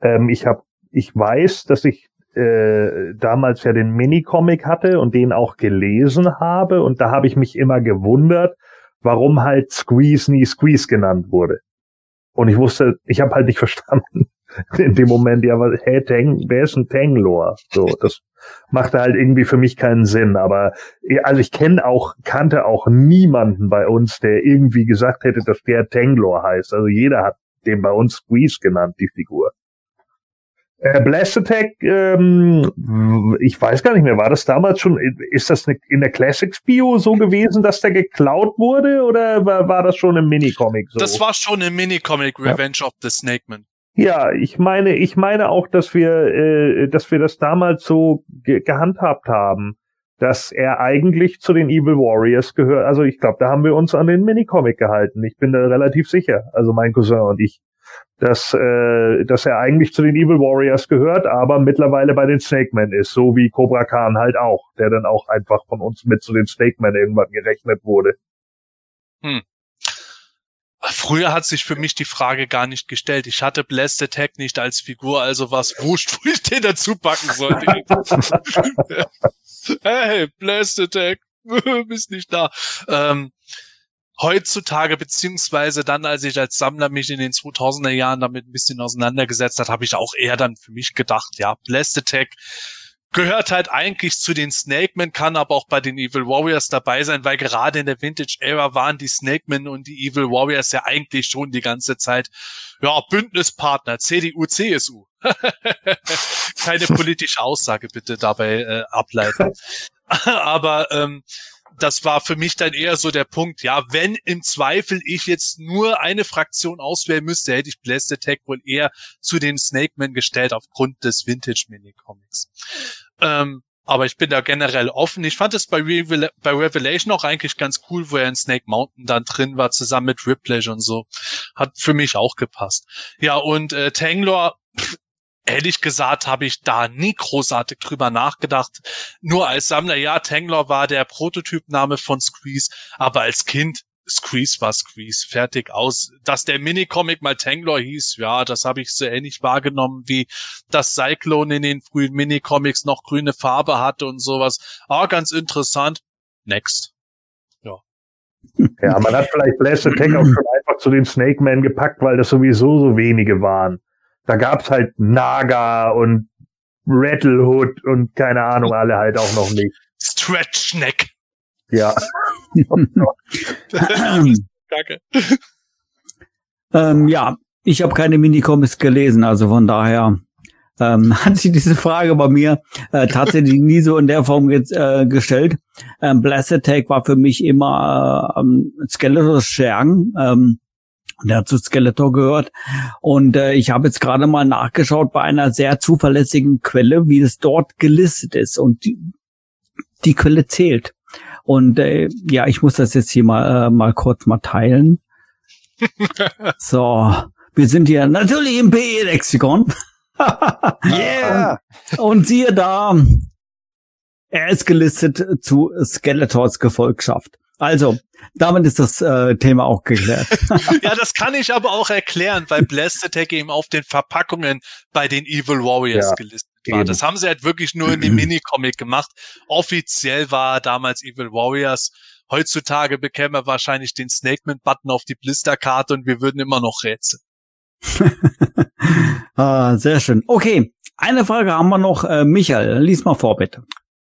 D: Ähm, ich habe, ich weiß, dass ich äh, damals ja den Minicomic hatte und den auch gelesen habe und da habe ich mich immer gewundert, warum halt Squeeze nie Squeeze genannt wurde. Und ich wusste, ich habe halt nicht [laughs] verstanden in dem Moment, ja, was, hä, Tang, wer ist ein Tanglore? So, das machte halt irgendwie für mich keinen Sinn. Aber also ich kenne auch, kannte auch niemanden bei uns, der irgendwie gesagt hätte, dass der Tanglore heißt. Also jeder hat den bei uns Squeeze genannt, die Figur. Äh, Blast Attack, ähm, ich weiß gar nicht mehr, war das damals schon, ist das in der Classics Bio so gewesen, dass der geklaut wurde oder war, war das schon im Minicomic so?
A: Das war schon im Minicomic Revenge ja. of the Snake Man.
D: Ja, ich meine, ich meine auch, dass wir, äh, dass wir das damals so ge gehandhabt haben, dass er eigentlich zu den Evil Warriors gehört. Also ich glaube, da haben wir uns an den Minicomic gehalten. Ich bin da relativ sicher, also mein Cousin und ich, dass, äh, dass er eigentlich zu den Evil Warriors gehört, aber mittlerweile bei den Snake Men ist, so wie Cobra Khan halt auch, der dann auch einfach von uns mit zu den Snake Men irgendwann gerechnet wurde. Hm.
A: Früher hat sich für mich die Frage gar nicht gestellt. Ich hatte Blast Attack nicht als Figur, also was wurscht, wo ich den dazu packen sollte. [laughs] hey, Blast Attack, [laughs] bist nicht da. Ähm, heutzutage, beziehungsweise dann, als ich als Sammler mich in den 2000er Jahren damit ein bisschen auseinandergesetzt hat, habe ich auch eher dann für mich gedacht, ja, Blast Attack gehört halt eigentlich zu den Snakemen, kann aber auch bei den Evil Warriors dabei sein, weil gerade in der Vintage-Ära waren die Snakemen und die Evil Warriors ja eigentlich schon die ganze Zeit, ja, Bündnispartner, CDU, CSU. [laughs] Keine politische Aussage bitte dabei äh, ableiten. [laughs] aber ähm, das war für mich dann eher so der Punkt, ja, wenn im Zweifel ich jetzt nur eine Fraktion auswählen müsste, hätte ich Blast Attack wohl eher zu den Snakemen gestellt aufgrund des Vintage Minicomics. Ähm, aber ich bin da generell offen. Ich fand es bei, Revel bei Revelation auch eigentlich ganz cool, wo er in Snake Mountain dann drin war, zusammen mit Ripley und so. Hat für mich auch gepasst. Ja, und äh, Tanglor, pff, ehrlich gesagt, habe ich da nie großartig drüber nachgedacht. Nur als Sammler, ja, Tanglor war der Prototypname von Squeeze, aber als Kind Squeeze war Squeeze, fertig aus. Dass der Minicomic mal Tanglor hieß, ja, das habe ich so ähnlich wahrgenommen, wie das Cyclone in den frühen Minicomics noch grüne Farbe hatte und sowas. Ah, ganz interessant. Next. Ja.
D: Ja, man hat vielleicht Blast Attack auch schon einfach zu den Snake Man gepackt, weil das sowieso so wenige waren. Da gab's halt Naga und Rattlehood und keine Ahnung, alle halt auch noch nicht.
A: Stretch Neck.
D: Ja. [laughs]
B: Danke. Ähm, ja, ich habe keine Minicomics gelesen, also von daher ähm, [laughs] hat sich diese Frage bei mir äh, tatsächlich nie so in der Form ge äh, gestellt. Ähm, Blast Attack war für mich immer äh, Skeletor Schergen. Ähm, der hat zu Skeletor gehört. Und äh, ich habe jetzt gerade mal nachgeschaut bei einer sehr zuverlässigen Quelle, wie es dort gelistet ist. Und die, die Quelle zählt. Und äh, ja, ich muss das jetzt hier mal, äh, mal kurz mal teilen. [laughs] so, wir sind hier natürlich im PE-Lexikon. [laughs] yeah! Und, und siehe da, er ist gelistet zu Skeletors Gefolgschaft. Also, damit ist das äh, Thema auch geklärt. [laughs]
A: ja, das kann ich aber auch erklären, weil Blast Attack eben auf den Verpackungen bei den Evil Warriors ja. gelistet war. Das haben sie halt wirklich nur in dem [clears throat] Minicomic gemacht. Offiziell war damals Evil Warriors. Heutzutage bekäme er wahrscheinlich den Snakeman-Button auf die Blisterkarte und wir würden immer noch rätseln. [laughs]
B: ah, sehr schön. Okay, eine Frage haben wir noch. Äh, Michael, lies mal vor, bitte.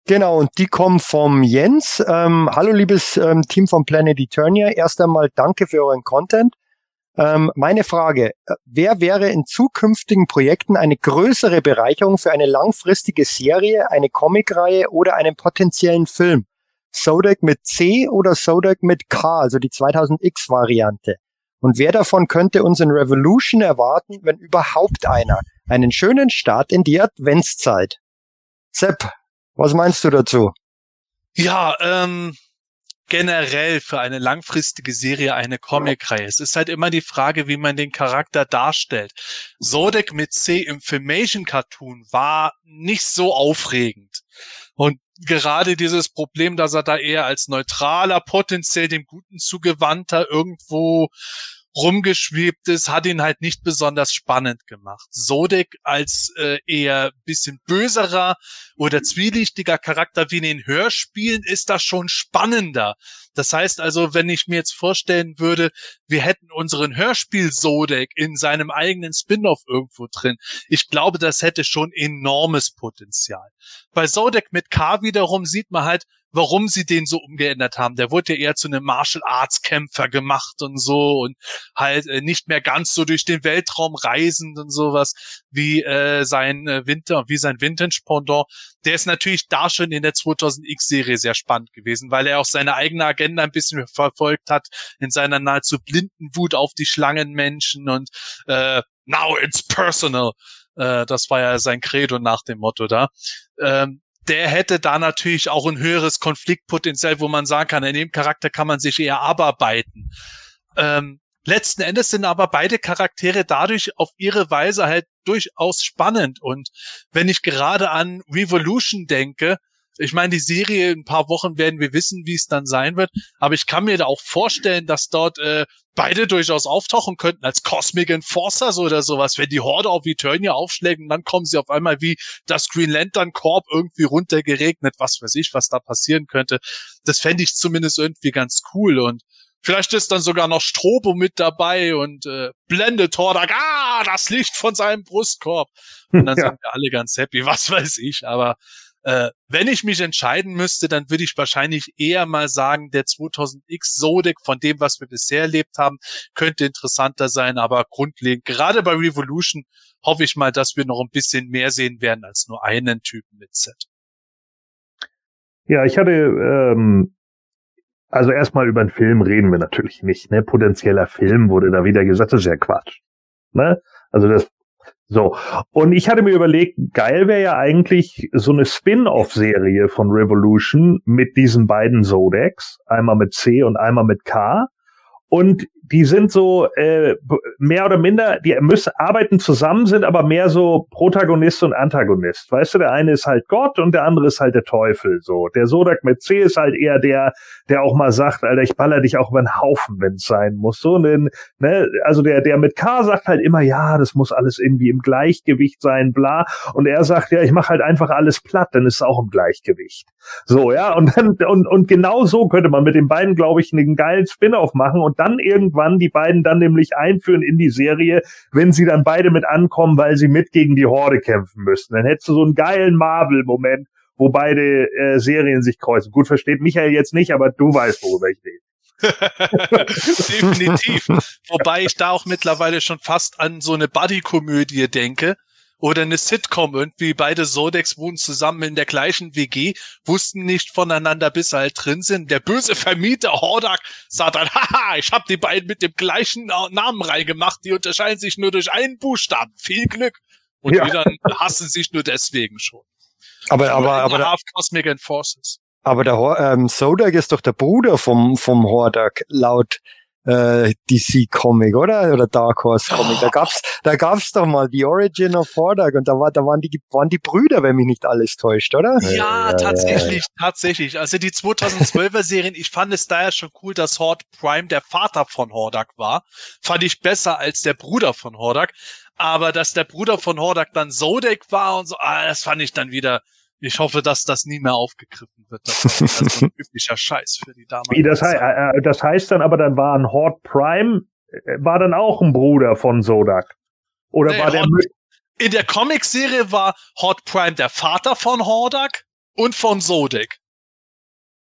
C: Genau, und die kommen vom Jens. Ähm, hallo, liebes ähm, Team von Planet Eternia. Erst einmal danke für euren Content. Ähm, meine Frage, äh, wer wäre in zukünftigen Projekten eine größere Bereicherung für eine langfristige Serie, eine Comicreihe oder einen potenziellen Film? Zodiac mit C oder Zodiac mit K, also die 2000X-Variante? Und wer davon könnte uns in Revolution erwarten, wenn überhaupt einer? Einen schönen Start in die Adventszeit. Sepp, was meinst du dazu?
A: Ja, ähm, generell für eine langfristige Serie eine Comicreihe. Es ist halt immer die Frage, wie man den Charakter darstellt. Zodek mit C im Filmation Cartoon war nicht so aufregend. Und gerade dieses Problem, dass er da eher als neutraler, potenziell dem Guten zugewandter irgendwo rumgeschwebt ist, hat ihn halt nicht besonders spannend gemacht. Sodek als äh, eher bisschen böserer oder zwielichtiger Charakter wie in den Hörspielen ist das schon spannender. Das heißt also, wenn ich mir jetzt vorstellen würde, wir hätten unseren Hörspiel Sodek in seinem eigenen Spin-off irgendwo drin, ich glaube, das hätte schon enormes Potenzial. Bei Sodek mit K wiederum sieht man halt, warum sie den so umgeändert haben. Der wurde ja eher zu einem Martial Arts Kämpfer gemacht und so und halt äh, nicht mehr ganz so durch den Weltraum reisend und sowas wie äh, sein äh, Winter, wie sein Vintage Pendant. Der ist natürlich da schon in der 2000X Serie sehr spannend gewesen, weil er auch seine eigene Agenda ein bisschen verfolgt hat in seiner nahezu blinden auf die Schlangenmenschen und äh, now it's personal. Äh, das war ja sein Credo nach dem Motto da. Ähm, der hätte da natürlich auch ein höheres Konfliktpotenzial, wo man sagen kann, in dem Charakter kann man sich eher abarbeiten. Ähm, letzten Endes sind aber beide Charaktere dadurch auf ihre Weise halt durchaus spannend. Und wenn ich gerade an Revolution denke, ich meine, die Serie, in ein paar Wochen werden wir wissen, wie es dann sein wird. Aber ich kann mir da auch vorstellen, dass dort äh, beide durchaus auftauchen könnten als Cosmic Enforcers oder sowas. Wenn die Horde auf Eternia aufschlägt und dann kommen sie auf einmal wie das Green Lantern Corp irgendwie runtergeregnet, was weiß ich, was da passieren könnte. Das fände ich zumindest irgendwie ganz cool und Vielleicht ist dann sogar noch Strobo mit dabei und äh, blendet Hordak, ah, das Licht von seinem Brustkorb. Und dann [laughs] ja. sind wir alle ganz happy, was weiß ich. Aber äh, wenn ich mich entscheiden müsste, dann würde ich wahrscheinlich eher mal sagen, der 2000X Zodic von dem, was wir bisher erlebt haben, könnte interessanter sein, aber grundlegend, gerade bei Revolution, hoffe ich mal, dass wir noch ein bisschen mehr sehen werden als nur einen Typen mit Set.
D: Ja, ich hatte, ähm, also erstmal über einen Film reden wir natürlich nicht, ne? Potenzieller Film wurde da wieder gesagt, das ist ja Quatsch. Ne? Also das so, und ich hatte mir überlegt, geil wäre ja eigentlich so eine Spin-off-Serie von Revolution mit diesen beiden Zodex, einmal mit C und einmal mit K. Und die sind so äh, mehr oder minder, die müssen arbeiten zusammen, sind aber mehr so Protagonist und Antagonist. Weißt du, der eine ist halt Gott und der andere ist halt der Teufel. So, der Sodak mit C ist halt eher der, der auch mal sagt, Alter, ich baller dich auch über den Haufen, wenn es sein muss. So, denn, ne, also der, der mit K sagt halt immer, ja, das muss alles irgendwie im Gleichgewicht sein, bla. Und er sagt, ja, ich mache halt einfach alles platt, dann ist es auch im Gleichgewicht. So, ja, und dann und und genau so könnte man mit den beiden, glaube ich, einen geilen Spin-off machen und dann irgendwann irgendwann die beiden dann nämlich einführen in die Serie, wenn sie dann beide mit ankommen, weil sie mit gegen die Horde kämpfen müssen. Dann hättest du so einen geilen Marvel-Moment, wo beide äh, Serien sich kreuzen. Gut, versteht Michael jetzt nicht, aber du weißt, worüber ich rede. [laughs]
A: Definitiv. Wobei ich da auch mittlerweile schon fast an so eine Buddy-Komödie denke, oder eine Sitcom irgendwie. Beide Sodex wohnen zusammen in der gleichen WG, wussten nicht voneinander, bis sie halt drin sind. Der böse Vermieter Hordak sagt dann, [laughs] haha, ich habe die beiden mit dem gleichen Namen reingemacht, die unterscheiden sich nur durch einen Buchstaben. Viel Glück. Und ja. die dann [laughs] hassen sich nur deswegen schon.
C: Aber, aber, aber,
A: Half Cosmic Enforces.
C: Aber der ähm, Sodak ist doch der Bruder vom, vom Hordak, laut äh, DC Comic, oder? Oder Dark Horse Comic. Oh. Da gab's, da gab's doch mal die Origin of Hordak und da war, da waren die, waren die Brüder, wenn mich nicht alles täuscht, oder?
A: Ja, tatsächlich, tatsächlich. Also die 2012er Serien, ich fand es daher schon cool, dass Horde Prime der Vater von Hordak war. Fand ich besser als der Bruder von Hordak. Aber dass der Bruder von Hordak dann Zodek war und so, ah, das fand ich dann wieder, ich hoffe, dass das nie mehr aufgegriffen wird. Das ist also ein [laughs] üblicher Scheiß für die damalige
D: Wie das, heißt, äh, äh, das heißt dann aber, dann war ein Horde Prime, äh, war dann auch ein Bruder von Zodak. Oder nee, war der
A: Horde, in der Comic-Serie war Horde Prime der Vater von Hordak Und von Sodek.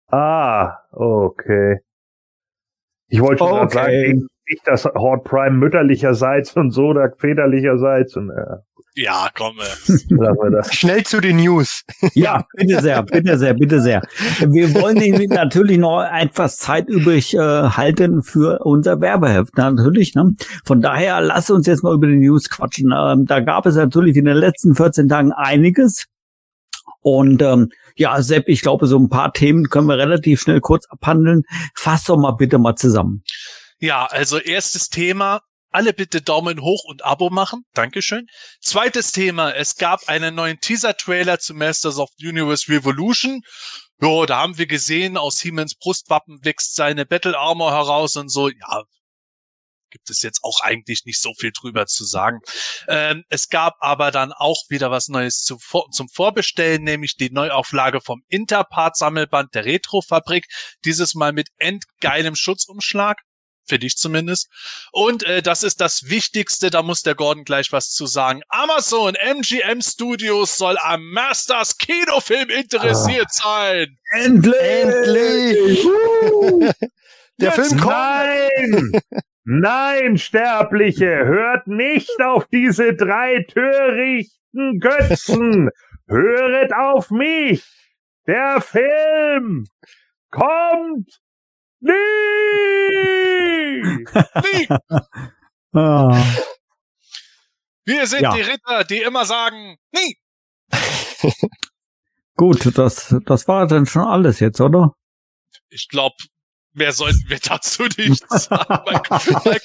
D: Ah, okay. Ich wollte schon
B: Okay.
D: sagen, nicht das Horde Prime mütterlicherseits und Sodak väterlicherseits und äh,
A: Ja, komm.
C: Schnell zu den News.
B: Ja, bitte sehr, bitte sehr, bitte sehr. Wir wollen Ihnen natürlich noch etwas Zeit übrig äh, halten für unser Werbeheft, natürlich. Ne? Von daher lass uns jetzt mal über die News quatschen. Ähm, da gab es natürlich in den letzten 14 Tagen einiges. Und ähm, ja, Sepp, ich glaube, so ein paar Themen können wir relativ schnell kurz abhandeln. Fass doch mal bitte mal zusammen.
A: Ja, also erstes Thema. Alle bitte Daumen hoch und Abo machen. Dankeschön. Zweites Thema. Es gab einen neuen Teaser-Trailer zu Masters of Universe Revolution. Jo, da haben wir gesehen, aus Siemens Brustwappen wächst seine Battle Armor heraus und so. Ja, gibt es jetzt auch eigentlich nicht so viel drüber zu sagen. Ähm, es gab aber dann auch wieder was Neues zu, vor- zum Vorbestellen, nämlich die Neuauflage vom Interpart-Sammelband der Retrofabrik. Dieses Mal mit endgeilem Schutzumschlag. Für dich zumindest. Und äh, das ist das Wichtigste, da muss der Gordon gleich was zu sagen. Amazon MGM Studios soll am Masters Kinofilm interessiert sein.
B: Endlich!
C: Endlich! Der Film kommt.
D: Nein! [laughs] Nein, Sterbliche, hört nicht auf diese drei törichten Götzen. Höret auf mich. Der Film kommt nie.
A: Nie. [laughs]
B: Ah.
A: Wir sind
B: Ja.
A: die Ritter, die immer sagen, nie. [laughs]
B: Gut, das, das war dann schon alles jetzt, oder?
A: Ich glaube, mehr sollten wir dazu nicht [laughs] sagen. Mal, mal,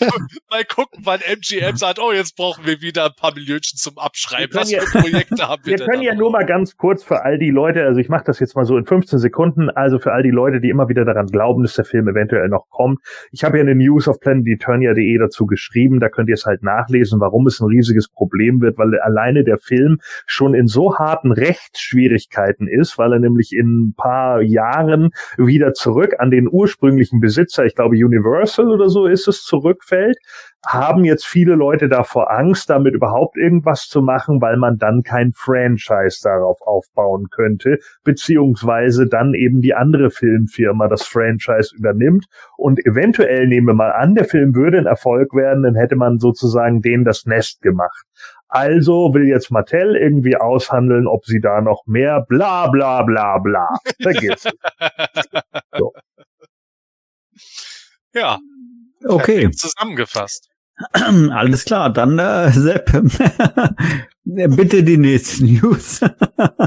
A: mal gucken, wann MGM sagt, oh, jetzt brauchen wir wieder ein paar Millionchen zum Abschreiben.
D: Wir
A: Was
D: können
A: für Projekte haben [laughs] wir
D: Wir
A: denn?
D: können ja nur mal ganz kurz für all die Leute, also ich mache das jetzt mal so in 15 Sekunden, also für all die Leute, die immer wieder daran glauben, dass der Film eventuell noch kommt. Ich habe ja eine News auf planeteturnia.de dazu geschrieben, da könnt ihr es halt nachlesen, warum es ein riesiges Problem wird, weil alleine der Film schon in so harten Rechtsschwierigkeiten ist, weil er nämlich in ein paar Jahren wieder zurück an den ursprünglichen Besitzer, ich glaube Universal oder so ist es, zurückfällt haben jetzt viele Leute davor Angst, damit überhaupt irgendwas zu machen, weil man dann kein Franchise darauf aufbauen könnte, beziehungsweise dann eben die andere Filmfirma das Franchise übernimmt. Und eventuell nehmen wir mal an, der Film würde ein Erfolg werden, dann hätte man sozusagen denen das Nest gemacht. Also will jetzt Mattel irgendwie aushandeln, ob sie da noch mehr bla bla bla bla. Vergiss. es. [laughs]
A: Ja,
B: Okay,
A: zusammengefasst. [clears throat]
B: alles klar. Dann, äh, Sepp, [laughs] bitte die nächsten [laughs] News.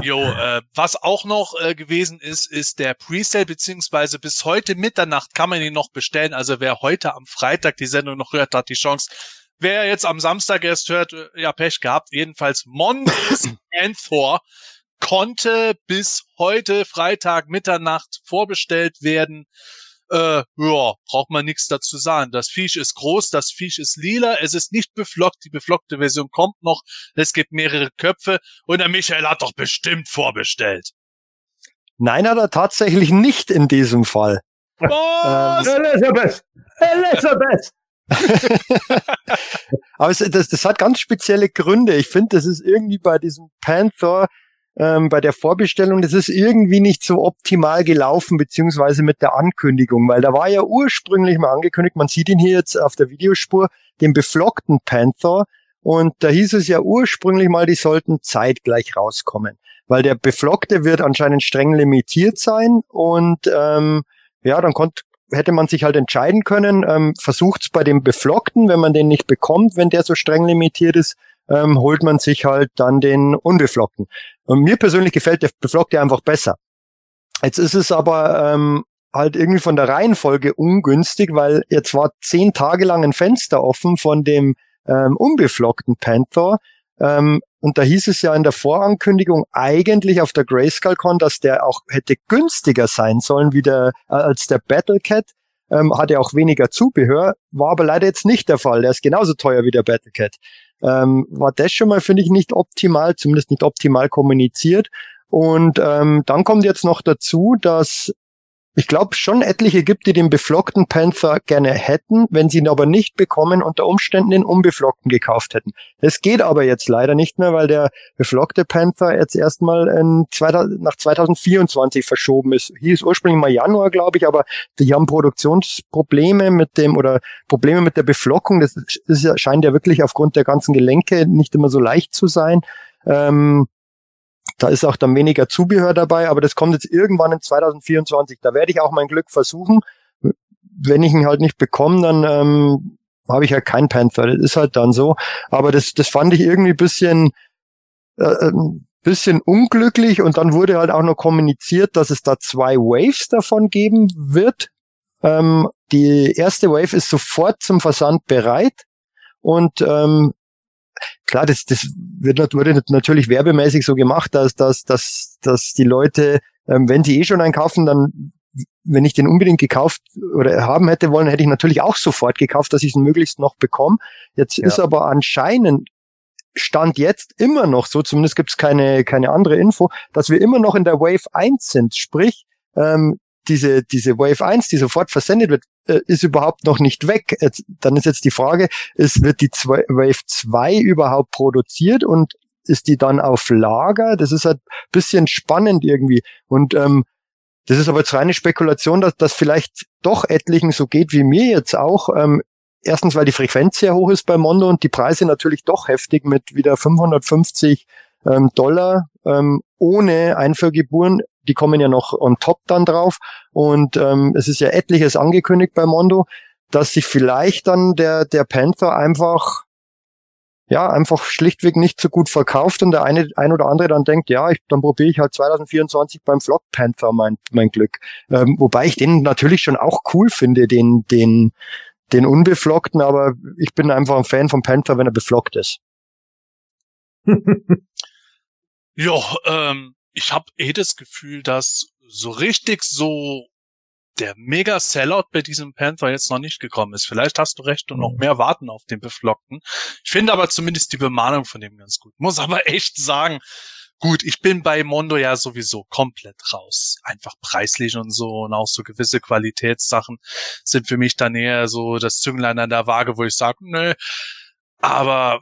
A: Jo, äh, was auch noch äh, gewesen ist, ist der Presale, beziehungsweise bis heute Mitternacht kann man ihn noch bestellen. Also wer heute am Freitag die Sendung noch hört, hat die Chance. Wer jetzt am Samstag erst hört, äh, ja, Pech gehabt. Jedenfalls Mondays [laughs] Anthor konnte bis heute Freitag Mitternacht vorbestellt werden. Äh, ja, braucht man nichts dazu sagen. Das Viech ist groß, das Viech ist lila, es ist nicht beflockt, die beflockte Version kommt noch, es gibt mehrere Köpfe und der Michael hat doch bestimmt vorbestellt.
C: Nein, hat er tatsächlich nicht in diesem Fall.
A: Was?
D: Elizabeth! Elizabeth! [laughs]
C: Aber es, das, das hat ganz spezielle Gründe. Ich finde, das ist irgendwie bei diesem Panther, ähm, bei der Vorbestellung, das ist irgendwie nicht so optimal gelaufen, beziehungsweise mit der Ankündigung, weil da war ja ursprünglich mal angekündigt, man sieht ihn hier jetzt auf der Videospur, den beflockten Panther. Und da hieß es ja ursprünglich mal, die sollten zeitgleich rauskommen, weil der beflockte wird anscheinend streng limitiert sein und ähm, ja, dann konnte hätte man sich halt entscheiden können, ähm, versucht's bei dem Beflockten, wenn man den nicht bekommt, wenn der so streng limitiert ist, ähm, holt man sich halt dann den Unbeflockten. Und mir persönlich gefällt der Beflockte einfach besser. Jetzt ist es aber ähm, halt irgendwie von der Reihenfolge ungünstig, weil jetzt war zehn Tage lang ein Fenster offen von dem ähm, unbeflockten Panther. Ähm, und da hieß es ja in der Vorankündigung eigentlich auf der Grayskull-Con, dass der auch hätte günstiger sein sollen wie der, äh, als der Battlecat. Ähm, hatte auch weniger Zubehör, war aber leider jetzt nicht der Fall. Der ist genauso teuer wie der Battlecat. Ähm, war das schon mal, finde ich, nicht optimal, zumindest nicht optimal kommuniziert. Und ähm, dann kommt jetzt noch dazu, dass ich glaube schon etliche gibt, die den beflockten Panther gerne hätten, wenn sie ihn aber nicht bekommen, unter Umständen den unbeflockten gekauft hätten. Das geht aber jetzt leider nicht mehr, weil der beflockte Panther jetzt erstmal in 2000, nach 2024 verschoben ist. Hieß ursprünglich mal Januar, glaube ich, aber die haben Produktionsprobleme mit dem oder Probleme mit der Beflockung. Das ist, scheint ja wirklich aufgrund der ganzen Gelenke nicht immer so leicht zu sein. Ähm, da ist auch dann weniger Zubehör dabei, aber das kommt jetzt irgendwann in 2024. Da werde ich auch mein Glück versuchen. Wenn ich ihn halt nicht bekomme, dann ähm, habe ich halt kein Panther. Das ist halt dann so. Aber das, das fand ich irgendwie bisschen, äh, ähm, bisschen unglücklich und dann wurde halt auch noch kommuniziert, dass es da zwei Waves davon geben wird. Ähm, die erste Wave ist sofort zum Versand bereit und ähm, klar, das, das wird, wurde natürlich werbemäßig so gemacht, dass, dass, dass, dass die Leute, ähm, wenn sie eh schon einen kaufen, dann wenn ich den unbedingt gekauft oder haben hätte wollen, hätte ich natürlich auch sofort gekauft, dass ich es möglichst noch bekomme. Jetzt ja. ist aber anscheinend Stand jetzt immer noch so, zumindest gibt es keine, keine andere Info, dass wir immer noch in der Wave 1 sind. Sprich, ähm, diese, diese Wave 1, die sofort versendet wird, äh, ist überhaupt noch nicht weg. Jetzt, dann ist jetzt die Frage, ist, wird die zwei, Wave 2 überhaupt produziert und ist die dann auf Lager? Das ist halt bisschen spannend irgendwie. Und ähm, das ist aber jetzt reine Spekulation, dass das vielleicht doch etlichen so geht wie mir jetzt auch. Ähm, erstens, weil die Frequenz sehr hoch ist bei Mondo und die Preise natürlich doch heftig mit wieder 550 ähm, Dollar ähm, ohne Einführgebühren die kommen ja noch on top dann drauf. Und ähm, es ist ja etliches angekündigt bei Mondo, dass sich vielleicht dann der, der Panther einfach ja, einfach schlichtweg nicht so gut verkauft und der eine, ein oder andere dann denkt, ja, ich, dann probiere ich halt 2024 beim Flock Panther mein, mein Glück. Ähm, wobei ich den natürlich schon auch cool finde, den, den, den unbeflockten, aber ich bin einfach ein Fan vom Panther, wenn er beflockt ist. [laughs]
A: ja, ähm, ich habe eh das Gefühl, dass so richtig so der mega Sellout bei diesem Panther jetzt noch nicht gekommen ist. Vielleicht hast du recht und noch mhm. mehr warten auf den Beflockten. Ich finde aber zumindest die Bemalung von dem ganz gut. Muss aber echt sagen, gut, ich bin bei Mondo ja sowieso komplett raus. Einfach preislich und so und auch so gewisse Qualitätssachen sind für mich dann eher so das Zünglein an der Waage, wo ich sage, nö, aber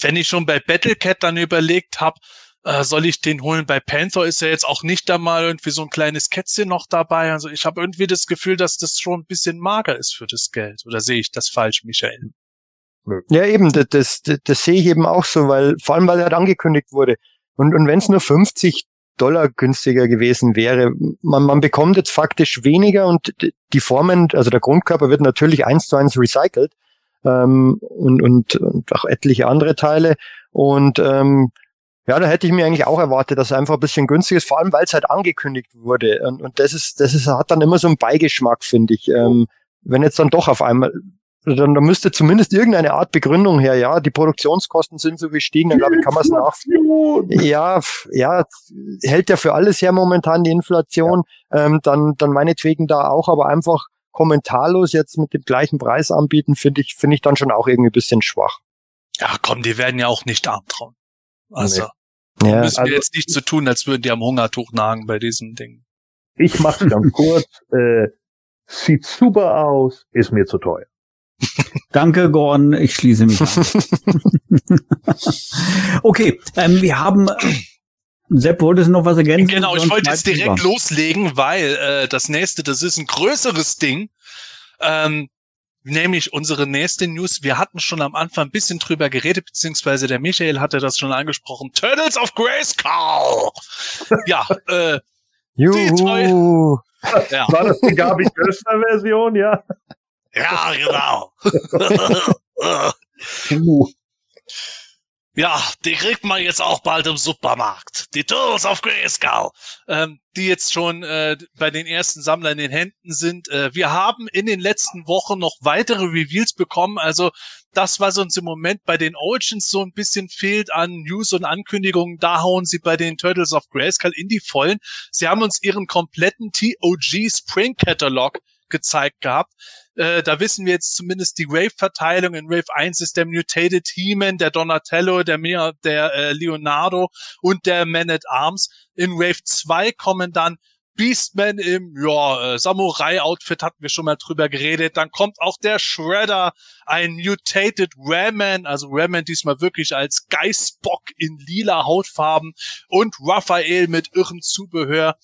A: wenn ich schon bei Battlecat dann überlegt habe, äh, soll ich den holen? Bei Panther ist ja jetzt auch nicht da mal irgendwie so ein kleines Kätzchen noch dabei. Also ich habe irgendwie das Gefühl, dass das schon ein bisschen mager ist für das Geld. Oder sehe ich das falsch, Michael?
C: Ja, eben, das, das, das, sehe ich eben auch so, weil vor allem, weil er halt angekündigt wurde. Und, und wenn es nur 50 Dollar günstiger gewesen wäre, man, man bekommt jetzt faktisch weniger und die Formen, also der Grundkörper wird natürlich eins zu eins recycelt ähm, und, und, und auch etliche andere Teile. Und ähm, ja, da hätte ich mir eigentlich auch erwartet, dass es einfach ein bisschen günstig ist, vor allem weil es halt angekündigt wurde. Und, und das ist, das ist, hat dann immer so einen Beigeschmack, finde ich. Ähm, wenn jetzt dann doch auf einmal, dann, dann müsste zumindest irgendeine Art Begründung her, ja, die Produktionskosten sind so gestiegen, dann glaube ich, kann man es nach. Ja, ja, hält ja für alles her momentan die Inflation. Ja. Ähm, dann, dann meinetwegen da auch, aber einfach kommentarlos jetzt mit dem gleichen Preis anbieten, finde ich, finde ich dann schon auch irgendwie ein bisschen schwach.
A: Ja, komm, die werden ja auch nicht arm trauen. Also, nee. ja, müssen wir also, jetzt nicht so tun, als würden die am Hungertuch nagen bei diesem Ding.
D: Ich mach's [laughs] ganz kurz. Äh, sieht super aus, ist mir zu teuer. [laughs]
B: Danke, Gordon. Ich schließe mich an. [laughs] okay, ähm, wir haben. Sepp, wolltest du noch was ergänzen?
A: Genau, ich wollte jetzt direkt loslegen, weil äh, das nächste, das ist ein größeres Ding. Ähm, nämlich unsere nächste News. Wir hatten schon am Anfang ein bisschen drüber geredet, beziehungsweise der Michael hatte das schon angesprochen. Turtles of Grayskull! [laughs] ja, äh,
C: Juhu.
D: Ja. War das die Gabi Köstner Version, ja?
A: Ja, genau. [laughs] Ja, die kriegt man jetzt auch bald im Supermarkt. Die Tools of Grayskull, ähm, die jetzt schon äh, bei den ersten Sammlern in den Händen sind. Äh, wir haben in den letzten Wochen noch weitere Reveals bekommen. Also das, was uns im Moment bei den Origins so ein bisschen fehlt an News und Ankündigungen, da hauen sie bei den Turtles of Grayskull in die Vollen. Sie haben uns ihren kompletten TOG Spring Catalog gezeigt gehabt. Äh, da wissen wir jetzt zumindest die Wave-Verteilung. In Wave 1 ist der Mutated He-Man, der Donatello, der, Mia, der äh, Leonardo und der Man at Arms. In Wave 2 kommen dann Beastman im ja, äh, Samurai-Outfit hatten wir schon mal drüber geredet. Dann kommt auch der Shredder, ein Mutated Raman, also Raman diesmal wirklich als Geistbock in lila Hautfarben und Raphael mit irrem Zubehör.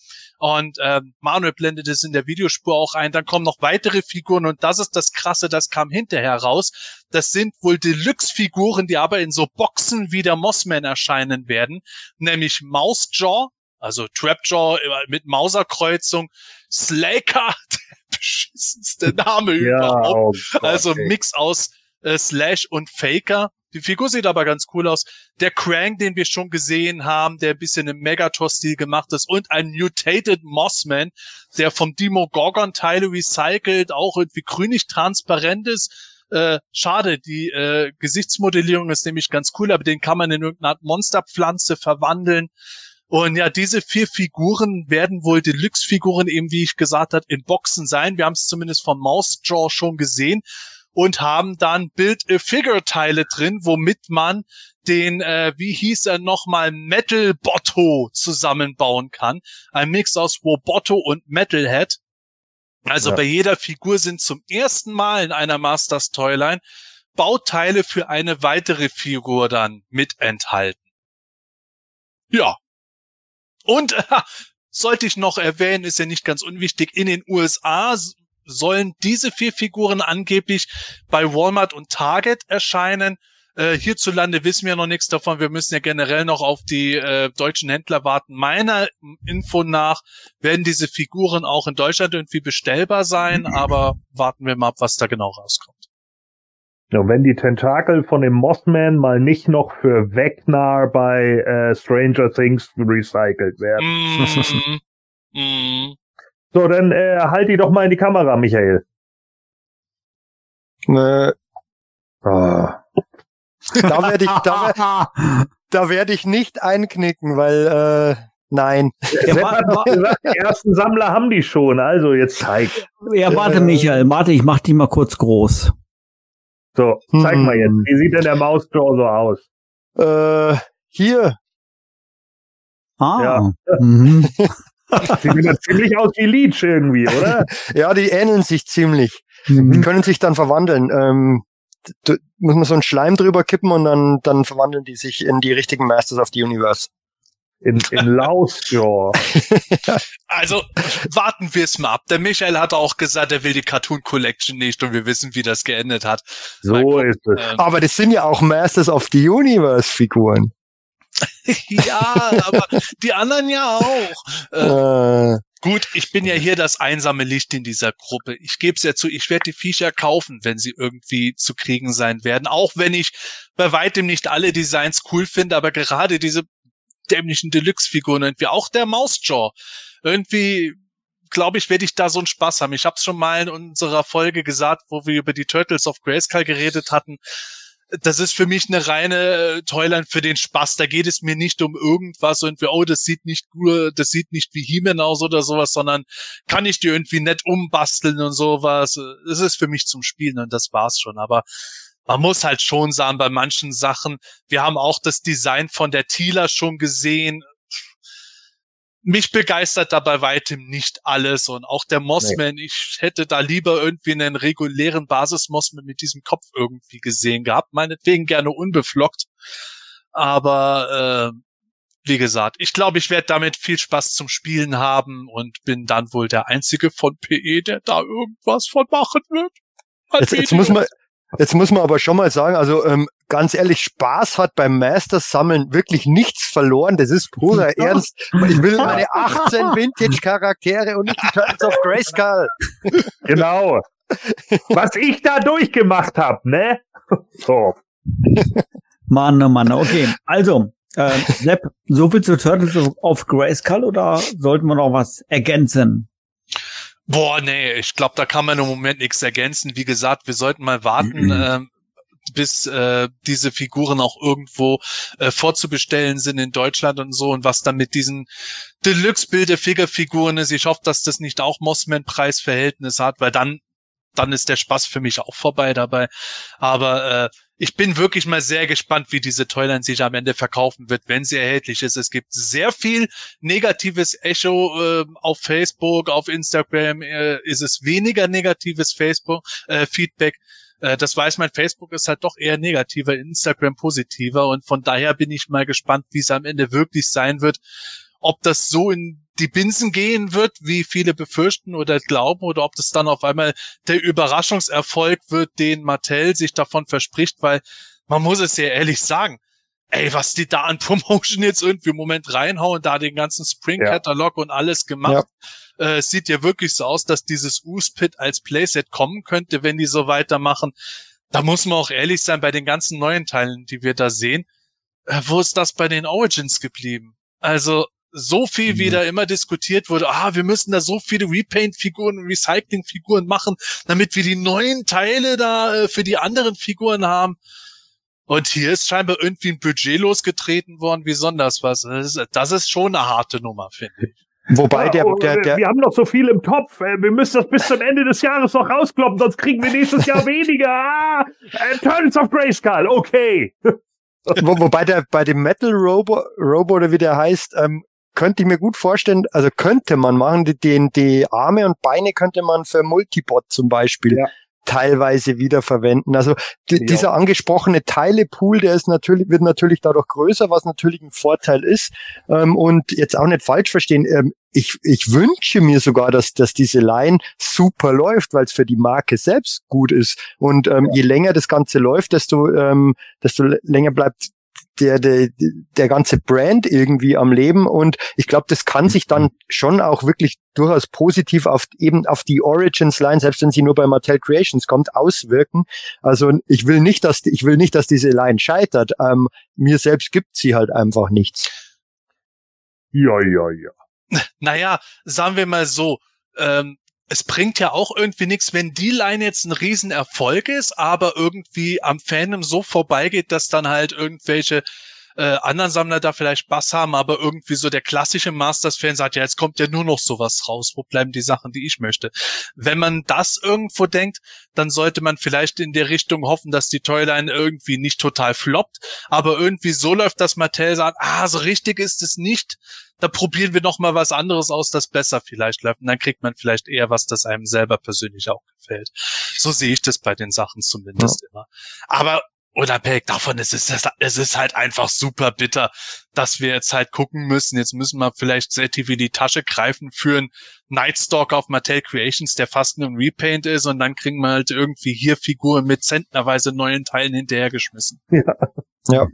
A: Und ähm, Manuel blendet es in der Videospur auch ein. Dann kommen noch weitere Figuren und das ist das Krasse, das kam hinterher raus. Das sind wohl Deluxe-Figuren, die aber in so Boxen wie der Mossman erscheinen werden. Nämlich Mousejaw, also Trapjaw mit Mauserkreuzung, Slaker, [laughs] der beschissenste Name
D: Ja,
A: überhaupt.
D: oh Gott,
A: also. Mix aus äh, Slash und Faker. Die Figur sieht aber ganz cool aus. Der Krang, den wir schon gesehen haben, der ein bisschen im Megator-Stil gemacht ist und ein Mutated Mossman, der vom Demogorgon-Teil recycelt, auch irgendwie grünig transparent ist. Äh, schade, die äh, Gesichtsmodellierung ist nämlich ganz cool, aber den kann man in irgendeine Art Monsterpflanze verwandeln. Und ja, diese vier Figuren werden wohl Deluxe-Figuren eben, wie ich gesagt habe, in Boxen sein. Wir haben es zumindest vom Mousejaw schon gesehen und haben dann Build-A-Figure-Teile drin, womit man den, äh, wie hieß er nochmal, Metal Botto zusammenbauen kann. Ein Mix aus Roboto und Metalhead. Also
D: Ja.
A: bei jeder Figur sind zum ersten Mal in einer Masters Toyline Bauteile für eine weitere Figur dann mit enthalten. Ja. Und äh, [laughs] sollte ich noch erwähnen, ist ja nicht ganz unwichtig, in den USA sollen diese vier Figuren angeblich bei Walmart und Target erscheinen. Äh, hierzulande wissen wir noch nichts davon. Wir müssen ja generell noch auf die äh, deutschen Händler warten. Meiner Info nach werden diese Figuren auch in Deutschland irgendwie bestellbar sein, aber warten wir mal ab, was da genau rauskommt.
D: Ja, wenn die Tentakel von dem Mossman mal nicht noch für Vecna bei äh, Stranger Things recycelt werden.
A: Mm, mm.
D: So, dann äh, halt die doch mal in die Kamera, Michael.
C: Äh,
D: Ah.
C: da werde ich, da, da werde ich nicht einknicken, weil äh, nein.
B: Ja,
D: Sepp
B: wa-
D: hat
B: wa-
D: gesagt, die ersten Sammler haben die schon, also jetzt zeig.
B: ja, warte, Michael, warte, ich mach die mal kurz groß.
D: So, zeig
C: Hm.
D: mal jetzt. Wie sieht denn der Mausjaw so aus?
C: Äh, hier,
B: Ah.
D: Ja.
B: Mhm. [laughs]
D: Sieht wieder ziemlich aus wie Leech irgendwie, oder? [laughs]
C: ja, die ähneln sich ziemlich. Die
B: Mhm.
C: können sich dann verwandeln. Ähm, muss man so einen Schleim drüber kippen und dann, dann verwandeln die sich in die richtigen Masters of the Universe.
D: In, in Lausjaw.
A: Also warten wir es mal ab. Der Michael hat auch gesagt, er will die Cartoon Collection nicht und wir wissen, wie das geendet hat.
D: So ist es.
A: Ähm,
C: Aber das sind ja auch Masters of the Universe Figuren. [laughs]
A: ja, aber die anderen ja auch. Äh,
C: Äh,
A: Gut, ich bin ja hier das einsame Licht in dieser Gruppe. Ich gebe es ja zu, ich werde die Viecher kaufen, wenn sie irgendwie zu kriegen sein werden. Auch wenn ich bei weitem nicht alle Designs cool finde, aber gerade diese dämlichen Deluxe-Figuren irgendwie, auch der Mausjaw, irgendwie glaube ich, werde ich da so einen Spaß haben. Ich habe es schon mal in unserer Folge gesagt, wo wir über die Turtles of Grayskull geredet hatten. Das ist für mich eine reine äh, Toyline für den Spaß. Da geht es mir nicht um irgendwas und oh, das sieht nicht gut, das sieht nicht wie He-Man aus oder sowas, sondern kann ich die irgendwie nett umbasteln und sowas. Es ist für mich zum Spielen und das war's schon. Aber man muss halt schon sagen, bei manchen Sachen, wir haben auch das Design von der Tila schon gesehen. Mich begeistert da bei weitem nicht alles und auch der Mossman, ich hätte da lieber irgendwie einen regulären Basis-Mossman mit diesem Kopf irgendwie gesehen gehabt, meinetwegen gerne unbeflockt. Aber äh, wie gesagt, ich glaube, ich werde damit viel Spaß zum Spielen haben und bin dann wohl der einzige von PE, der da irgendwas von machen wird.
C: Jetzt, jetzt muss man, jetzt muss man aber schon mal sagen, also ähm, ganz ehrlich, Spaß hat beim Masters Sammeln wirklich nichts verloren. Das ist purer [laughs] Ernst. Ich will meine [laughs] 18 Vintage Charaktere und nicht die Turtles of Grayskull. [laughs]
D: Genau. Was ich da durchgemacht habe, ne? So.
B: Mann, oh Mann, okay. Also, äh, Sepp, so viel zu Turtles of- of Grayskull oder sollten wir noch was ergänzen?
A: Boah, nee, ich glaube, da kann man im Moment nichts ergänzen. Wie gesagt, wir sollten mal warten, ähm, bis äh, diese Figuren auch irgendwo äh, vorzubestellen sind in Deutschland und so und was dann mit diesen Deluxe-Bilder-Figure-Figuren ist. Ich hoffe, dass das nicht auch Mossman-Preisverhältnis hat, weil dann dann ist der Spaß für mich auch vorbei dabei. Aber äh, ich bin wirklich mal sehr gespannt, wie diese Toyline sich am Ende verkaufen wird, wenn sie erhältlich ist. Es gibt sehr viel negatives Echo äh, auf Facebook, auf Instagram äh, ist es weniger negatives Facebook äh, Feedback. Äh, das weiß man, Facebook ist halt doch eher negativer, Instagram positiver und von daher bin ich mal gespannt, wie es am Ende wirklich sein wird. Ob das so in die Binsen gehen wird, wie viele befürchten oder glauben, oder ob das dann auf einmal der Überraschungserfolg wird, den Mattel sich davon verspricht, weil man muss es ja ehrlich sagen, ey, was die da an Promotion jetzt irgendwie im Moment reinhauen, da den ganzen Spring-Katalog ja. und alles gemacht, ja. äh, sieht ja wirklich so aus, dass dieses Uspit als Playset kommen könnte, wenn die so weitermachen. Da muss man auch ehrlich sein, bei den ganzen neuen Teilen, die wir da sehen, äh, wo ist das bei den Origins geblieben? Also, so viel, wie mhm. da immer diskutiert wurde, ah, wir müssen da so viele Repaint-Figuren Recycling-Figuren machen, damit wir die neuen Teile da äh, für die anderen Figuren haben. Und hier ist scheinbar irgendwie ein Budget losgetreten worden, wie besonders was. Das ist, das ist schon eine harte Nummer, finde ich.
D: Wobei der, der, der, Wir haben noch so viel im Topf. Äh, wir müssen das bis zum Ende des Jahres noch rauskloppen, sonst kriegen wir nächstes Jahr [laughs] weniger. Ah, Turns of Grayskull, okay.
C: Wo, wobei der bei dem Metal Robo, Robo oder wie der heißt, ähm, könnte ich mir gut vorstellen, also könnte man machen, die, die, die Arme und Beine könnte man für Multibot zum Beispiel ja. teilweise wiederverwenden. Also ja. dieser angesprochene Teilepool, der ist natürlich, wird natürlich dadurch größer, was natürlich ein Vorteil ist. Ähm, und jetzt auch nicht falsch verstehen, ähm, ich, ich wünsche mir sogar, dass, dass diese Line super läuft, weil es für die Marke selbst gut ist. Und ähm, ja. je länger das Ganze läuft, desto, ähm, desto länger bleibt der, der, der ganze Brand irgendwie am Leben und ich glaube, das kann sich dann schon auch wirklich durchaus positiv auf eben auf die Origins Line, selbst wenn sie nur bei Mattel Creations kommt, auswirken. Also ich will nicht, dass ich will nicht, dass diese Line scheitert. Ähm, mir selbst gibt sie halt einfach nichts.
D: Ja, ja, ja. [laughs]
A: Naja, sagen wir mal so, ähm, es bringt ja auch irgendwie nichts, wenn die Line jetzt ein Riesenerfolg ist, aber irgendwie am Fandom so vorbeigeht, dass dann halt irgendwelche äh, anderen Sammler da vielleicht Bass haben, aber irgendwie so der klassische Masters-Fan sagt, ja, jetzt kommt ja nur noch sowas raus, wo bleiben die Sachen, die ich möchte. Wenn man das irgendwo denkt, dann sollte man vielleicht in der Richtung hoffen, dass die Toyline irgendwie nicht total floppt, aber irgendwie so läuft, dass Mattel sagt, ah, so richtig ist es nicht, da probieren wir noch mal was anderes aus, das besser vielleicht läuft. Und dann kriegt man vielleicht eher was, das einem selber persönlich auch gefällt. So sehe ich das bei den Sachen zumindest ja. immer. Aber unabhängig davon, es ist, es ist halt einfach super bitter, dass wir jetzt halt gucken müssen. Jetzt müssen wir vielleicht sehr tief in die Tasche greifen für einen Nightstalk auf Mattel Creations, der fast nur ein Repaint ist und dann kriegen wir halt irgendwie hier Figuren mit zentnerweise neuen Teilen hinterhergeschmissen.
B: Ja. ja.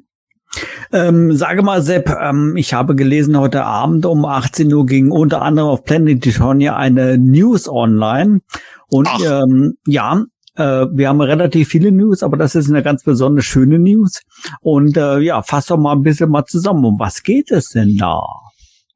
B: Ähm, sage mal, Sepp, ähm, ich habe gelesen, heute Abend um 18 Uhr ging unter anderem auf Planet Titonia eine News online. Und ähm, ja, äh, wir haben relativ viele News, aber das ist eine ganz besonders schöne News. Und äh, ja, fass doch mal ein bisschen mal zusammen. Um was geht es denn da?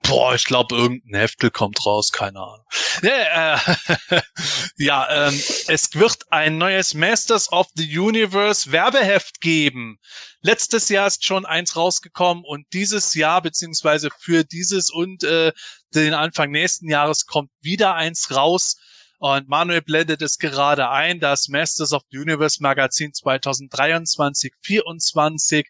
A: Boah, ich glaube, irgendein Heftel kommt raus, keine Ahnung. Ja, äh, [laughs] ja ähm, es wird ein neues Masters of the Universe Werbeheft geben. Letztes Jahr ist schon eins rausgekommen und dieses Jahr, beziehungsweise für dieses und äh, den Anfang nächsten Jahres kommt wieder eins raus. Und Manuel blendet es gerade ein, das Masters of the Universe Magazin 2023, 24.